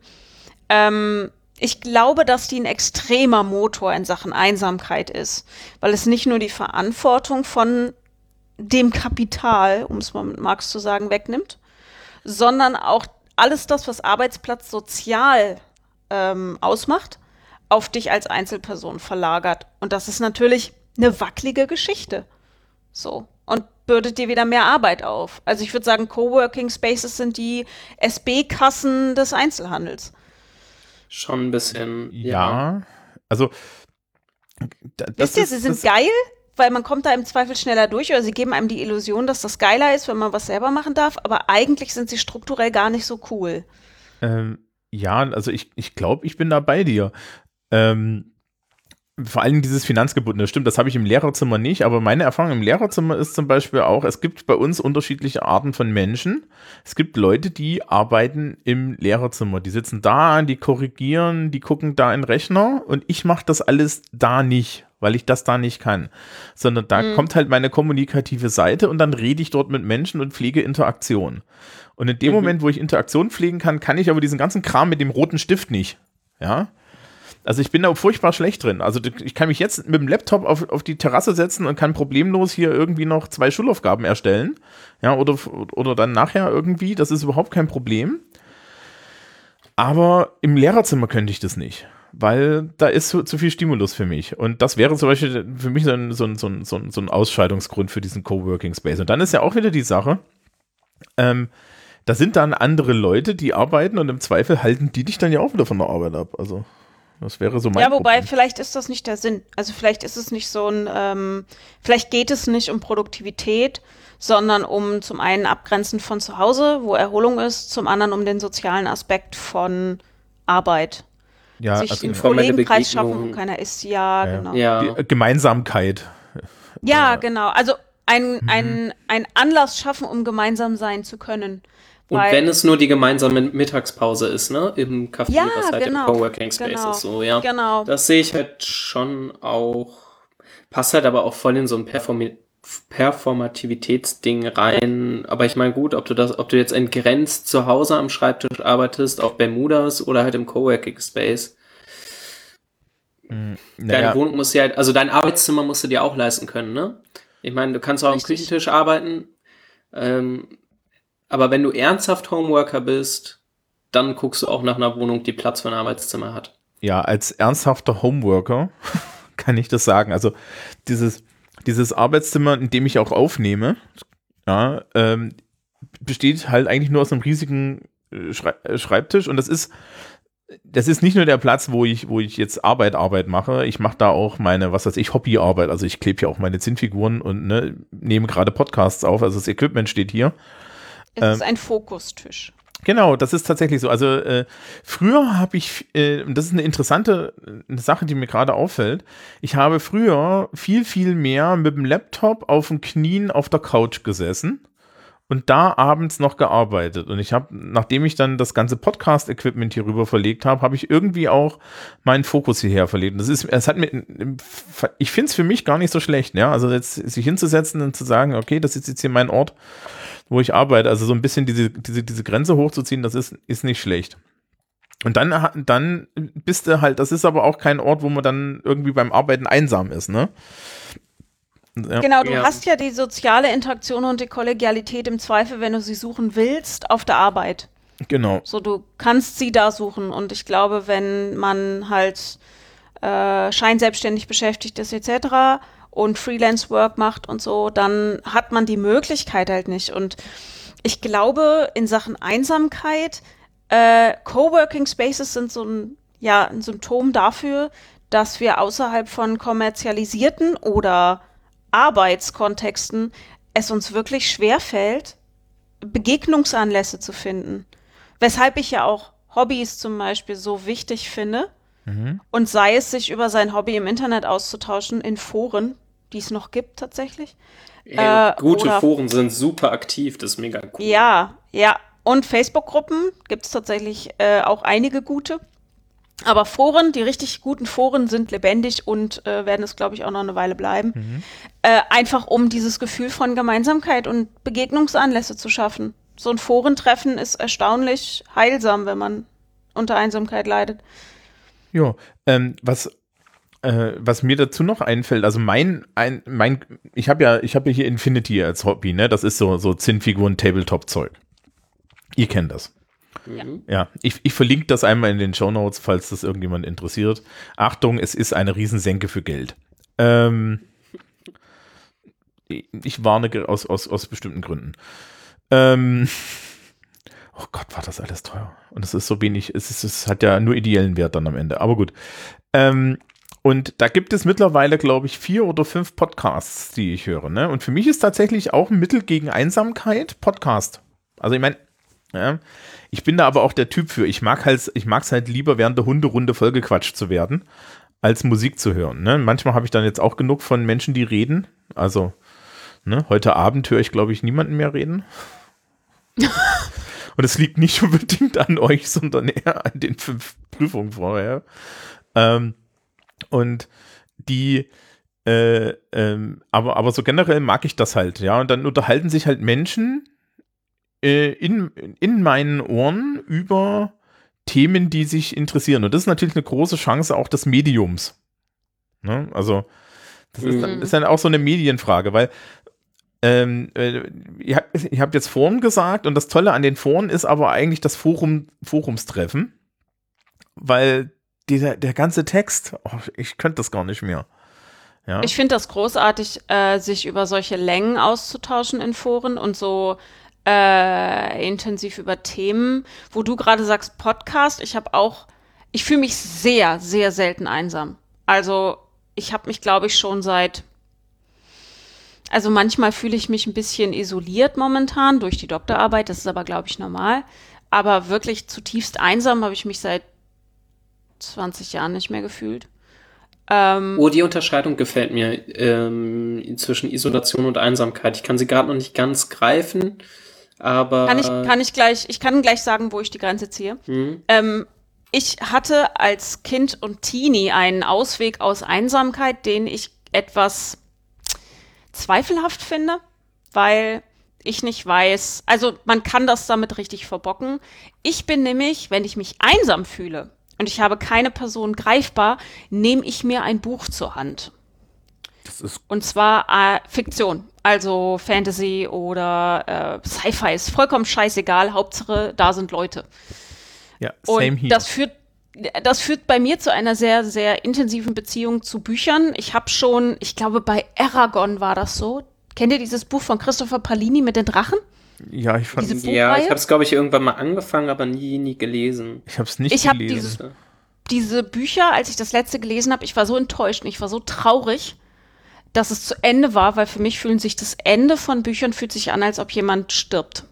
ähm, ich glaube, dass die ein extremer Motor in Sachen Einsamkeit ist, weil es nicht nur die Verantwortung von dem Kapital, um es mal mit Marx zu sagen, wegnimmt, sondern auch alles das, was Arbeitsplatz sozial ähm, ausmacht, auf dich als Einzelperson verlagert. Und das ist natürlich eine wackelige Geschichte. So. Und bürdet dir wieder mehr Arbeit auf. Also ich würde sagen, Coworking Spaces sind die SB-Kassen des Einzelhandels. Schon ein bisschen. Ja. ja. Also. Das Wisst ihr, ist, sie sind geil, weil man kommt da im Zweifel schneller durch oder sie geben einem die Illusion, dass das geiler ist, wenn man was selber machen darf, aber eigentlich sind sie strukturell gar nicht so cool. Ähm, ja, also ich, ich glaube, ich bin da bei dir. Ähm, vor allem dieses Finanzgebundene, stimmt, das habe ich im Lehrerzimmer nicht, aber meine Erfahrung im Lehrerzimmer ist zum Beispiel auch, es gibt bei uns unterschiedliche Arten von Menschen. Es gibt Leute, die arbeiten im Lehrerzimmer, die sitzen da, die korrigieren, die gucken da in den Rechner und ich mache das alles da nicht, weil ich das da nicht kann, sondern da mhm. kommt halt meine kommunikative Seite und dann rede ich dort mit Menschen und pflege Interaktion. Und in dem mhm. Moment, wo ich Interaktion pflegen kann, kann ich aber diesen ganzen Kram mit dem roten Stift nicht. Ja, also ich bin da furchtbar schlecht drin. Also ich kann mich jetzt mit dem Laptop auf, auf die Terrasse setzen und kann problemlos hier irgendwie noch zwei Schulaufgaben erstellen. Ja, oder, oder dann nachher irgendwie. Das ist überhaupt kein Problem. Aber im Lehrerzimmer könnte ich das nicht, weil da ist zu, zu viel Stimulus für mich. Und das wäre zum Beispiel für mich so ein, so ein, so ein, so ein Ausscheidungsgrund für diesen Coworking Space. Und dann ist ja auch wieder die Sache, ähm, da sind dann andere Leute, die arbeiten und im Zweifel halten die dich dann ja auch wieder von der Arbeit ab. Also. Das wäre so mein Ja, wobei, Problem. vielleicht ist das nicht der Sinn. Also vielleicht ist es nicht so ein, ähm, vielleicht geht es nicht um Produktivität, sondern um zum einen Abgrenzen von zu Hause, wo Erholung ist, zum anderen um den sozialen Aspekt von Arbeit. Ja, Sich also einen Kollegenkreis schaffen, wo keiner ist. Ja, ja. genau. Ja. Die Gemeinsamkeit. Ja, genau. Also ein, mhm. ein, ein Anlass schaffen, um gemeinsam sein zu können. Und Weil, wenn es nur die gemeinsame Mittagspause ist, ne? Im Café, ja, was halt genau, im Coworking Space genau, ist, so, ja. Genau. Das sehe ich halt schon auch. Passt halt aber auch voll in so ein Perform Performativitätsding rein. Aber ich meine, gut, ob du das, ob du jetzt entgrenzt zu Hause am Schreibtisch arbeitest, auf Bermudas oder halt im Coworking Space. Mhm, naja. Deine Wohnung musst du halt, also dein Arbeitszimmer musst du dir auch leisten können, ne? Ich meine, du kannst auch Richtig. am Küchentisch arbeiten. Ähm, aber wenn du ernsthaft Homeworker bist, dann guckst du auch nach einer Wohnung, die Platz für ein Arbeitszimmer hat. Ja, als ernsthafter Homeworker [laughs] kann ich das sagen. Also dieses, dieses Arbeitszimmer, in dem ich auch aufnehme, ja, ähm, besteht halt eigentlich nur aus einem riesigen äh, Schrei äh, Schreibtisch und das ist das ist nicht nur der Platz, wo ich, wo ich jetzt Arbeit, Arbeit mache. Ich mache da auch meine, was weiß ich, Hobbyarbeit. Also ich klebe hier auch meine Zinnfiguren und ne, nehme gerade Podcasts auf. Also das Equipment steht hier. Es ähm, ist ein Fokustisch. Genau, das ist tatsächlich so. Also äh, früher habe ich, äh, das ist eine interessante eine Sache, die mir gerade auffällt. Ich habe früher viel, viel mehr mit dem Laptop auf den Knien auf der Couch gesessen und da abends noch gearbeitet. Und ich habe, nachdem ich dann das ganze Podcast-Equipment hier rüber verlegt habe, habe ich irgendwie auch meinen Fokus hierher verlegt. Und das ist, es hat mir, ich finde es für mich gar nicht so schlecht, ja. Also jetzt sich hinzusetzen und zu sagen, okay, das ist jetzt hier mein Ort wo ich arbeite. Also so ein bisschen diese, diese, diese Grenze hochzuziehen, das ist, ist nicht schlecht. Und dann, dann bist du halt, das ist aber auch kein Ort, wo man dann irgendwie beim Arbeiten einsam ist, ne? Ja. Genau, du ja. hast ja die soziale Interaktion und die Kollegialität im Zweifel, wenn du sie suchen willst, auf der Arbeit. Genau. So, du kannst sie da suchen. Und ich glaube, wenn man halt äh, scheinselbstständig beschäftigt ist, etc., und Freelance-Work macht und so, dann hat man die Möglichkeit halt nicht. Und ich glaube, in Sachen Einsamkeit äh, Coworking Spaces sind so ein, ja, ein Symptom dafür, dass wir außerhalb von kommerzialisierten oder Arbeitskontexten es uns wirklich schwerfällt, Begegnungsanlässe zu finden. Weshalb ich ja auch Hobbys zum Beispiel so wichtig finde. Und sei es, sich über sein Hobby im Internet auszutauschen, in Foren, die es noch gibt tatsächlich. Ey, Äh, gute oder- Foren sind super aktiv, das ist mega cool. Ja, ja. Und Facebook-Gruppen gibt es tatsächlich äh, auch einige gute. Aber Foren, die richtig guten Foren sind lebendig und äh, werden es, glaube ich, auch noch eine Weile bleiben. Äh, einfach um dieses Gefühl von Gemeinsamkeit und Begegnungsanlässe zu schaffen. So ein Forentreffen ist erstaunlich heilsam, wenn man unter Einsamkeit leidet. Ja, ähm, was, äh, was mir dazu noch einfällt, also mein, ein, mein, ich habe ja, ich habe ja hier Infinity als Hobby, ne? Das ist so, so Zinnfiguren, Tabletop-Zeug. Ihr kennt das. Mhm. Ja, ich, ich verlinke das einmal in den Show Notes, falls das irgendjemand interessiert. Achtung, es ist eine Riesensenke für Geld. Ähm, ich- warne aus, aus, aus bestimmten Gründen. Ähm, oh Gott, war das alles teuer. Und es ist so wenig, es, ist, es hat ja nur ideellen Wert dann am Ende. Aber gut. Ähm, und da gibt es mittlerweile, glaube ich, vier oder fünf Podcasts, die ich höre. Ne? Und für mich ist tatsächlich auch ein Mittel gegen Einsamkeit Podcast. Also ich meine, ja, ich bin da aber auch der Typ für. Ich mag halt, ich mag es halt lieber während der Hunderunde vollgequatscht zu werden, als Musik zu hören. Ne? Manchmal habe ich dann jetzt auch genug von Menschen, die reden. Also ne, heute Abend höre ich, glaube ich, niemanden mehr reden. [laughs] Und es liegt nicht unbedingt an euch, sondern eher an den fünf Prüfungen vorher. Ähm, und die, äh, ähm, aber, aber so generell mag ich das halt, ja. Und dann unterhalten sich halt Menschen äh, in, in meinen Ohren über Themen, die sich interessieren. Und das ist natürlich eine große Chance auch des Mediums. Ne? Also, das ist, dann, Mhm. ist dann auch so eine Medienfrage, weil ähm, äh, ihr, habt, ihr habt jetzt Foren gesagt und das Tolle an den Foren ist aber eigentlich das Forum, Forumstreffen, weil dieser, der ganze Text, oh, ich könnte das gar nicht mehr. Ja. Ich finde das großartig, äh, sich über solche Längen auszutauschen in Foren und so äh, intensiv über Themen, wo du gerade sagst Podcast. Ich habe auch, ich fühle mich sehr, sehr selten einsam. Also ich habe mich, glaube ich, schon seit, also manchmal fühle ich mich ein bisschen isoliert momentan durch die Doktorarbeit. Das ist aber, glaube ich, normal. Aber wirklich zutiefst einsam habe ich mich seit 20 Jahren nicht mehr gefühlt. Ähm, Oh, die Unterscheidung gefällt mir ähm, zwischen Isolation und Einsamkeit. Ich kann sie gerade noch nicht ganz greifen, aber Kann ich, kann ich gleich, ich kann gleich sagen, wo ich die Grenze ziehe. hm, Ähm, ich hatte als Kind und Teenie einen Ausweg aus Einsamkeit, den ich etwas zweifelhaft finde, weil ich nicht weiß, also man kann das damit richtig verbocken. Ich bin nämlich, wenn ich mich einsam fühle und ich habe keine Person greifbar, nehme ich mir ein Buch zur Hand. das ist, Und zwar äh, Fiktion, also Fantasy oder äh, Sci-Fi ist vollkommen scheißegal. Hauptsache, da sind Leute. ja, same Und here. das führt, das führt bei mir zu einer sehr, sehr intensiven Beziehung zu Büchern. Ich habe schon, ich glaube, bei Aragon war das so. Kennt ihr dieses Buch von Christopher Palini mit den Drachen? ja, ich fand, diese- ja, ich habe es glaube ich irgendwann mal angefangen, aber nie, nie gelesen. ich habe es nicht Ich hab gelesen. dieses- Diese Bücher, als ich das letzte gelesen habe, ich war so enttäuscht und ich war so traurig, dass es zu Ende war, weil für mich fühlen sich das Ende von Büchern fühlt sich an, als ob jemand stirbt.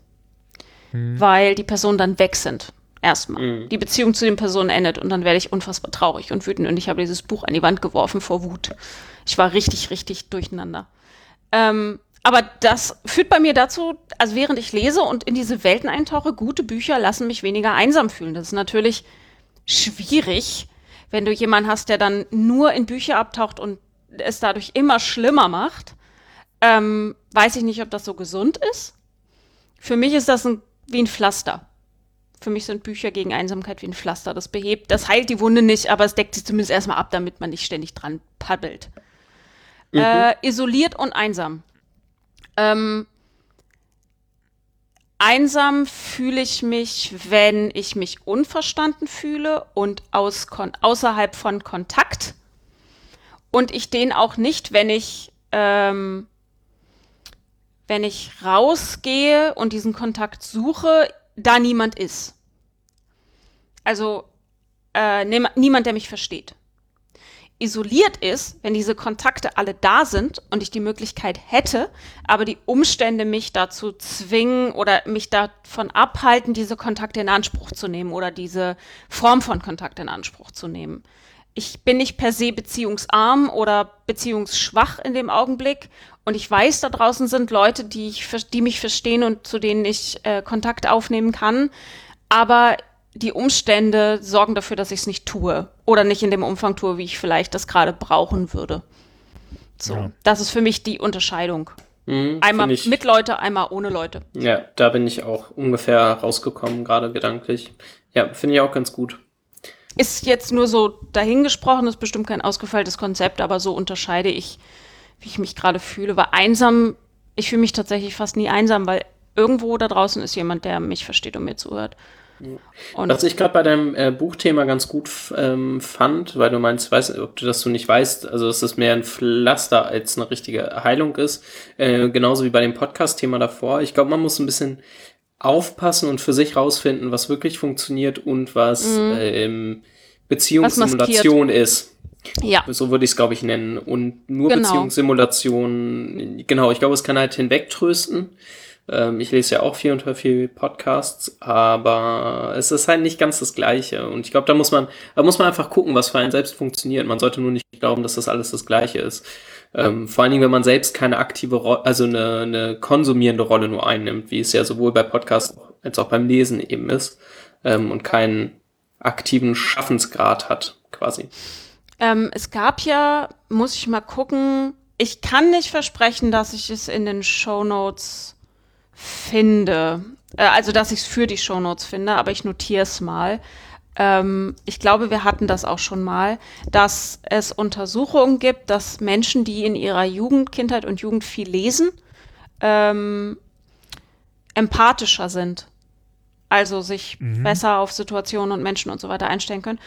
Weil die Personen dann weg sind. Erstmal. Mhm. Die Beziehung zu den Personen endet und dann werde ich unfassbar traurig und wütend und ich habe dieses Buch an die Wand geworfen vor Wut. Ich war richtig, richtig durcheinander. Ähm, aber das führt bei mir dazu, also während ich lese und in diese Welten eintauche, gute Bücher lassen mich weniger einsam fühlen. Das ist natürlich schwierig, wenn du jemanden hast, der dann nur in Bücher abtaucht und es dadurch immer schlimmer macht. Ähm, weiß ich nicht, ob das so gesund ist. Für mich ist das ein, wie ein Pflaster. Für mich sind Bücher gegen Einsamkeit wie ein Pflaster. Das behebt, das heilt die Wunde nicht, aber es deckt sie zumindest erstmal ab, damit man nicht ständig dran paddelt. Äh, isoliert und einsam. Ähm, einsam fühle ich mich, wenn ich mich unverstanden fühle und aus außerhalb von Kontakt. Und ich den auch nicht, wenn ich, ähm, wenn ich rausgehe und diesen Kontakt suche, da niemand ist. also äh, niemand, der mich versteht. Isoliert ist, wenn diese Kontakte alle da sind und ich die Möglichkeit hätte, aber die Umstände mich dazu zwingen oder mich davon abhalten, diese Kontakte in Anspruch zu nehmen oder diese Form von Kontakt in Anspruch zu nehmen. Ich bin nicht per se beziehungsarm oder beziehungsschwach in dem Augenblick und ich weiß, da draußen sind Leute, die, ich, die mich verstehen und zu denen ich äh, Kontakt aufnehmen kann, aber die Umstände sorgen dafür, dass ich es nicht tue oder nicht in dem Umfang tue, wie ich vielleicht das gerade brauchen würde. So, ja. das ist für mich die Unterscheidung. Mhm, einmal ich, mit Leute, einmal ohne Leute. Ja, da bin ich auch ungefähr rausgekommen, gerade gedanklich. Ja, finde ich auch ganz gut. Ist jetzt nur so dahingesprochen, ist bestimmt kein ausgefeiltes Konzept, aber so unterscheide ich, wie ich mich gerade fühle. Weil einsam, ich fühle mich tatsächlich fast nie einsam, weil irgendwo da draußen ist jemand, der mich versteht und mir zuhört. Und Was ich gerade bei deinem äh, Buchthema ganz gut ähm, fand, weil du meinst, weiß, ob du das du nicht weißt, also dass es mehr ein Pflaster als eine richtige Heilung ist, äh, genauso wie bei dem Podcast-Thema davor. Ich glaube, man muss ein bisschen aufpassen und für sich rausfinden, was wirklich funktioniert und was mhm. ähm, Beziehungssimulation was ist. Ja. So würde ich es, glaube ich, nennen. Und nur genau. Beziehungssimulation, genau, ich glaube, es kann halt hinwegtrösten. Ähm, ich lese ja auch viel und höre viel Podcasts, aber es ist halt nicht ganz das Gleiche. Und ich glaube, da muss man, da muss man einfach gucken, was für einen selbst funktioniert. Man sollte nur nicht glauben, dass das alles das Gleiche ist. Ähm, vor allen Dingen, wenn man selbst keine aktive Rolle, also eine, eine konsumierende Rolle nur einnimmt, wie es ja sowohl bei Podcasts als auch beim Lesen eben ist, ähm, und keinen aktiven Schaffensgrad hat, quasi. Ähm, es gab ja, muss ich mal gucken, ich kann nicht versprechen, dass ich es in den Show Notes finde. Äh, also, dass ich es für die Shownotes finde, aber ich notiere es mal. Ähm, ich glaube, wir hatten das auch schon mal, dass es Untersuchungen gibt, dass Menschen, die in ihrer Jugend, Kindheit und Jugend viel lesen, ähm, empathischer sind. Also sich mhm. besser auf Situationen und Menschen und so weiter einstellen können.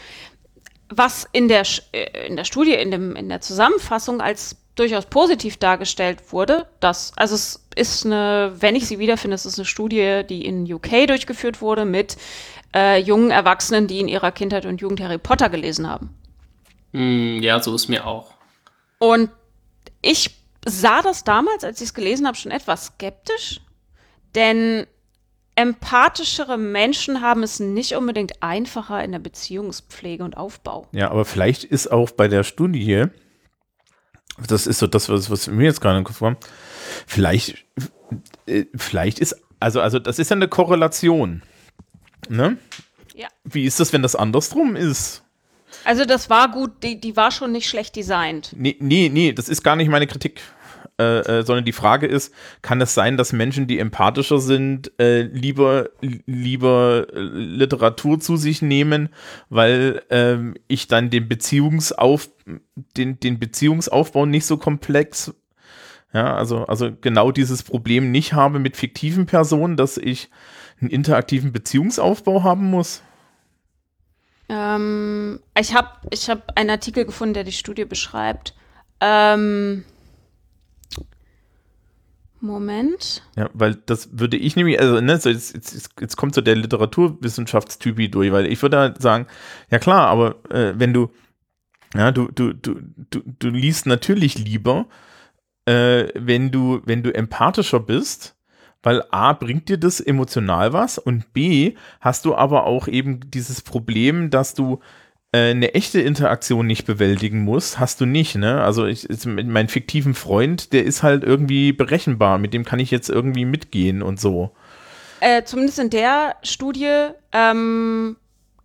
Was in der, äh, in der Studie, in, dem, in der Zusammenfassung als durchaus positiv dargestellt wurde. Dass, also es ist eine, wenn ich sie wiederfinde, es ist eine Studie, die in UK durchgeführt wurde mit äh, jungen Erwachsenen, die in ihrer Kindheit und Jugend Harry Potter gelesen haben. Mm, ja, so ist mir auch. Und ich sah das damals, als ich es gelesen habe, schon etwas skeptisch, denn empathischere Menschen haben es nicht unbedingt einfacher in der Beziehungspflege und Aufbau. Ja, aber vielleicht ist auch bei der Studie das ist so das, was, was mir jetzt gerade in den Kopf kam. Vielleicht, äh, vielleicht ist, also, also das ist ja eine Korrelation. Ne? Ja. Wie ist das, wenn das andersrum ist? Also das war gut, die, die war schon nicht schlecht designt. Nee, nee, nee, das ist gar nicht meine Kritik. Äh, äh, sondern die Frage ist, kann es sein, dass Menschen, die empathischer sind, äh, lieber, lieber Literatur zu sich nehmen, weil ähm, ich dann den, Beziehungsauf, den, den Beziehungsaufbau nicht so komplex, ja, also, also genau dieses Problem nicht habe mit fiktiven Personen, dass ich einen interaktiven Beziehungsaufbau haben muss? Ähm, ich habe ich hab einen Artikel gefunden, der die Studie beschreibt. Ähm, Moment. Ja, weil das würde ich nämlich, also ne, so jetzt, jetzt, jetzt kommt so der Literaturwissenschaftstypi durch, weil ich würde halt sagen, ja klar, aber äh, wenn du, ja, du, du, du, du, du liest natürlich lieber, äh, wenn du, wenn du empathischer bist, weil A bringt dir das emotional was und B hast du aber auch eben dieses Problem, dass du eine echte Interaktion nicht bewältigen muss, hast du nicht, ne? Also ich, mit meinem fiktiven Freund, der ist halt irgendwie berechenbar, mit dem kann ich jetzt irgendwie mitgehen und so. Äh, zumindest in der Studie ähm,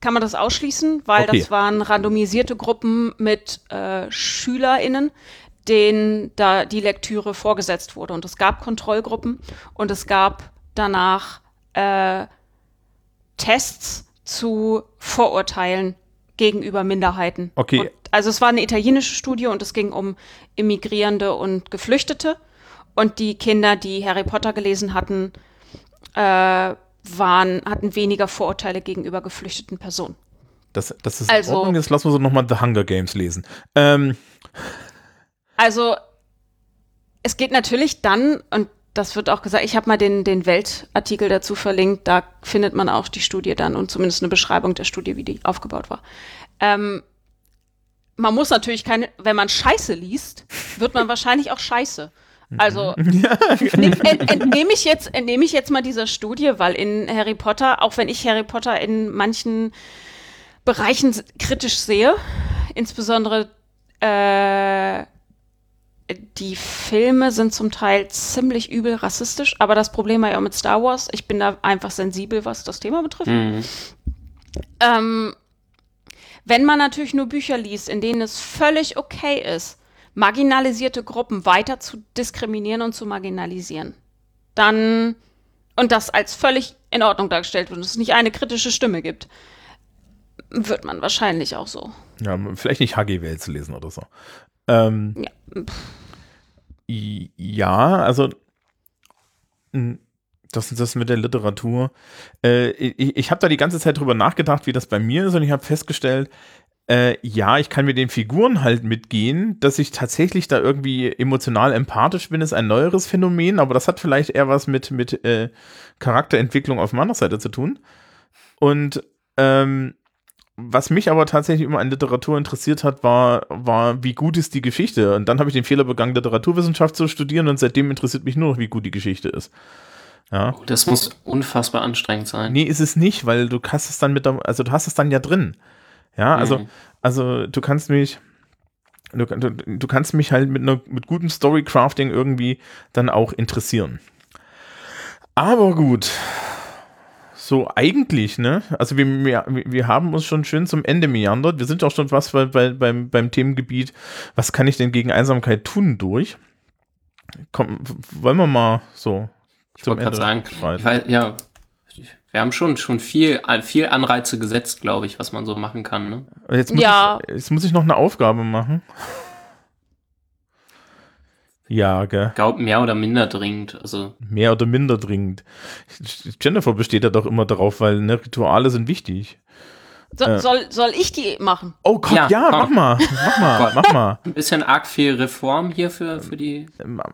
kann man das ausschließen, weil okay. das waren randomisierte Gruppen mit äh, SchülerInnen, denen da die Lektüre vorgesetzt wurde. Und es gab Kontrollgruppen und es gab danach äh, Tests zu Vorurteilen gegenüber Minderheiten. Okay. Und, also es war eine italienische Studie und es ging um Immigrierende und Geflüchtete. Und die Kinder, die Harry Potter gelesen hatten, äh, waren, hatten weniger Vorurteile gegenüber geflüchteten Personen. Das, das ist also, in Ordnung. Jetzt lassen wir so nochmal The Hunger Games lesen. Ähm. Also, es geht natürlich dann, und das wird auch gesagt. Ich habe mal den, den Weltartikel dazu verlinkt. Da findet man auch die Studie dann und zumindest eine Beschreibung der Studie, wie die aufgebaut war. Ähm, man muss natürlich keine, wenn man Scheiße liest, wird man wahrscheinlich auch Scheiße. Also [laughs] ent, entnehme ich jetzt, entnehme ich jetzt mal dieser Studie, weil in Harry Potter, auch wenn ich Harry Potter in manchen Bereichen kritisch sehe, insbesondere äh, die Filme sind zum Teil ziemlich übel rassistisch, aber das Problem war ja auch mit Star Wars. Ich bin da einfach sensibel, was das Thema betrifft. Mhm. Ähm, wenn man natürlich nur Bücher liest, in denen es völlig okay ist, marginalisierte Gruppen weiter zu diskriminieren und zu marginalisieren, dann und das als völlig in Ordnung dargestellt wird und es nicht eine kritische Stimme gibt, wird man wahrscheinlich auch so. Ja, vielleicht nicht HG Welt zu lesen oder so. Ähm, Ja. ja, also das, das mit der Literatur. Äh, ich ich habe da die ganze Zeit drüber nachgedacht, wie das bei mir ist und ich habe festgestellt, äh, ja, ich kann mit den Figuren halt mitgehen, dass ich tatsächlich da irgendwie emotional empathisch bin, ist ein neueres Phänomen, aber das hat vielleicht eher was mit, mit äh, Charakterentwicklung auf meiner Seite zu tun. Und ähm, was mich aber tatsächlich immer an Literatur interessiert hat, war, war, wie gut ist die Geschichte? Und dann habe ich den Fehler begangen, Literaturwissenschaft zu studieren und seitdem interessiert mich nur noch, wie gut die Geschichte ist. Ja. Oh, das muss unfassbar anstrengend sein. Nee, ist es nicht, weil du hast es dann mit, der, also du hast es dann ja drin. Ja, also, Mhm. also du kannst mich, du, du, du kannst mich halt mit, einer, mit gutem Storycrafting irgendwie dann auch interessieren. Aber gut, so eigentlich, ne? Also wir, wir, wir haben uns schon schön zum Ende meandert. Wir sind auch schon fast bei, bei, beim, beim Themengebiet, was kann ich denn gegen Einsamkeit tun durch? Komm, wollen wir mal so Ich wollte gerade sagen, weiß, ja, wir haben schon, schon viel, viel Anreize gesetzt, glaube ich, was man so machen kann. Ne? Jetzt muss, Ja. ich, jetzt muss ich noch eine Aufgabe machen. Ja, gell. Ich glaube, mehr oder minder dringend. Also, Mehr oder minder dringend. Jennifer besteht ja doch immer darauf, weil ne, Rituale sind wichtig. So, Äh. soll, soll ich die machen? Oh Gott, ja, Ja, mach mal, mach mal, mach mal. ein bisschen arg viel Reform hier für, für die.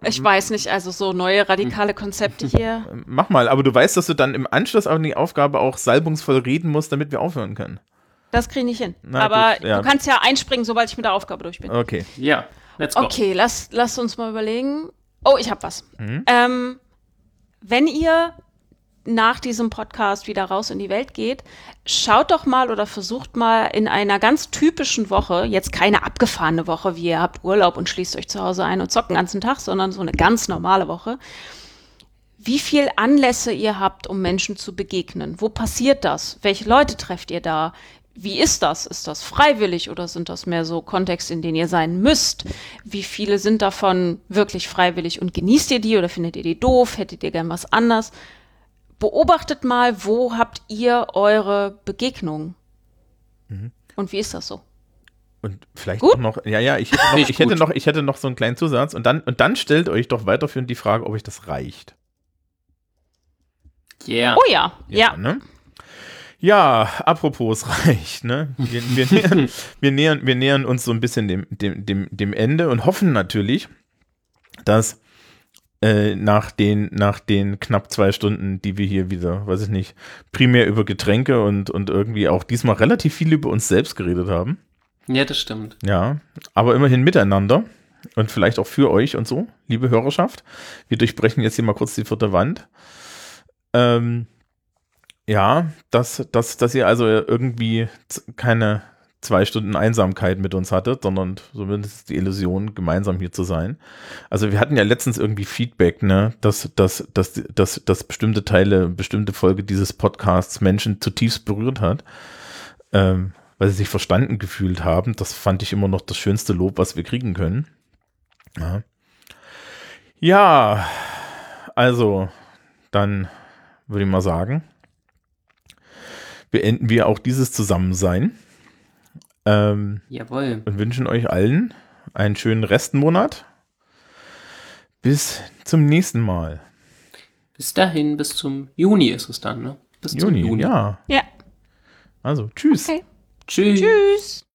Ich weiß nicht, also so neue radikale Konzepte hier. [laughs] Mach mal, aber du weißt, dass du dann im Anschluss an die Aufgabe auch salbungsvoll reden musst, damit wir aufhören können. Das kriege ich nicht hin. Na Aber gut, ja. du kannst ja einspringen, sobald ich mit der Aufgabe durch bin. Okay. Ja, let's go. Okay, lass, lass uns mal überlegen. Oh, ich habe was. Mhm. Ähm, wenn ihr nach diesem Podcast wieder raus in die Welt geht, schaut doch mal oder versucht mal in einer ganz typischen Woche, jetzt keine abgefahrene Woche, wie ihr habt Urlaub und schließt euch zu Hause ein und zockt den ganzen Tag, sondern so eine ganz normale Woche, wie viel Anlässe ihr habt, um Menschen zu begegnen. Wo passiert das? Welche Leute trefft ihr da? Wie ist das? Ist das freiwillig oder sind das mehr so Kontexte, in denen ihr sein müsst? Wie viele sind davon wirklich freiwillig und genießt ihr die oder findet ihr die doof? Hättet ihr gern was anders? Beobachtet mal, wo habt ihr eure Begegnungen? Und wie ist das so? Und vielleicht Gut. auch noch, ja, ja, ich hätte [laughs] noch, ich hätte noch, ich hätte noch so einen kleinen Zusatz und dann, und dann stellt euch doch weiterführend die Frage, ob euch das reicht. Yeah. Oh ja, ja. Ne? Ja, apropos es reicht, ne? Wir, wir, [laughs] nähern, wir, nähern, wir nähern uns so ein bisschen dem, dem, dem, dem Ende und hoffen natürlich, dass äh, nach, den, nach den knapp zwei Stunden, die wir hier wieder, weiß ich nicht, primär über Getränke und, und irgendwie auch diesmal relativ viel über uns selbst geredet haben. Ja, das stimmt. Ja, aber immerhin miteinander und vielleicht auch für euch und so, liebe Hörerschaft. Wir durchbrechen jetzt hier mal kurz die vierte Wand. Ähm, ja, dass, dass, dass ihr also irgendwie keine zwei Stunden Einsamkeit mit uns hattet, sondern zumindest die Illusion, gemeinsam hier zu sein. Also wir hatten ja letztens irgendwie Feedback, ne, dass, dass, dass, dass, dass bestimmte Teile, bestimmte Folge dieses Podcasts Menschen zutiefst berührt hat. Ähm, weil sie sich verstanden gefühlt haben. Das fand ich immer noch das schönste Lob, was wir kriegen können. Ja, ja also dann würde ich mal sagen, beenden wir auch dieses Zusammensein ähm, Jawohl. und wünschen euch allen einen schönen Restmonat. Bis zum nächsten Mal. Bis dahin, bis zum Juni ist es dann, ne? Bis Juni, zum Juni. ja. Ja. Also, tschüss. Okay. Tschüss. Tschüss.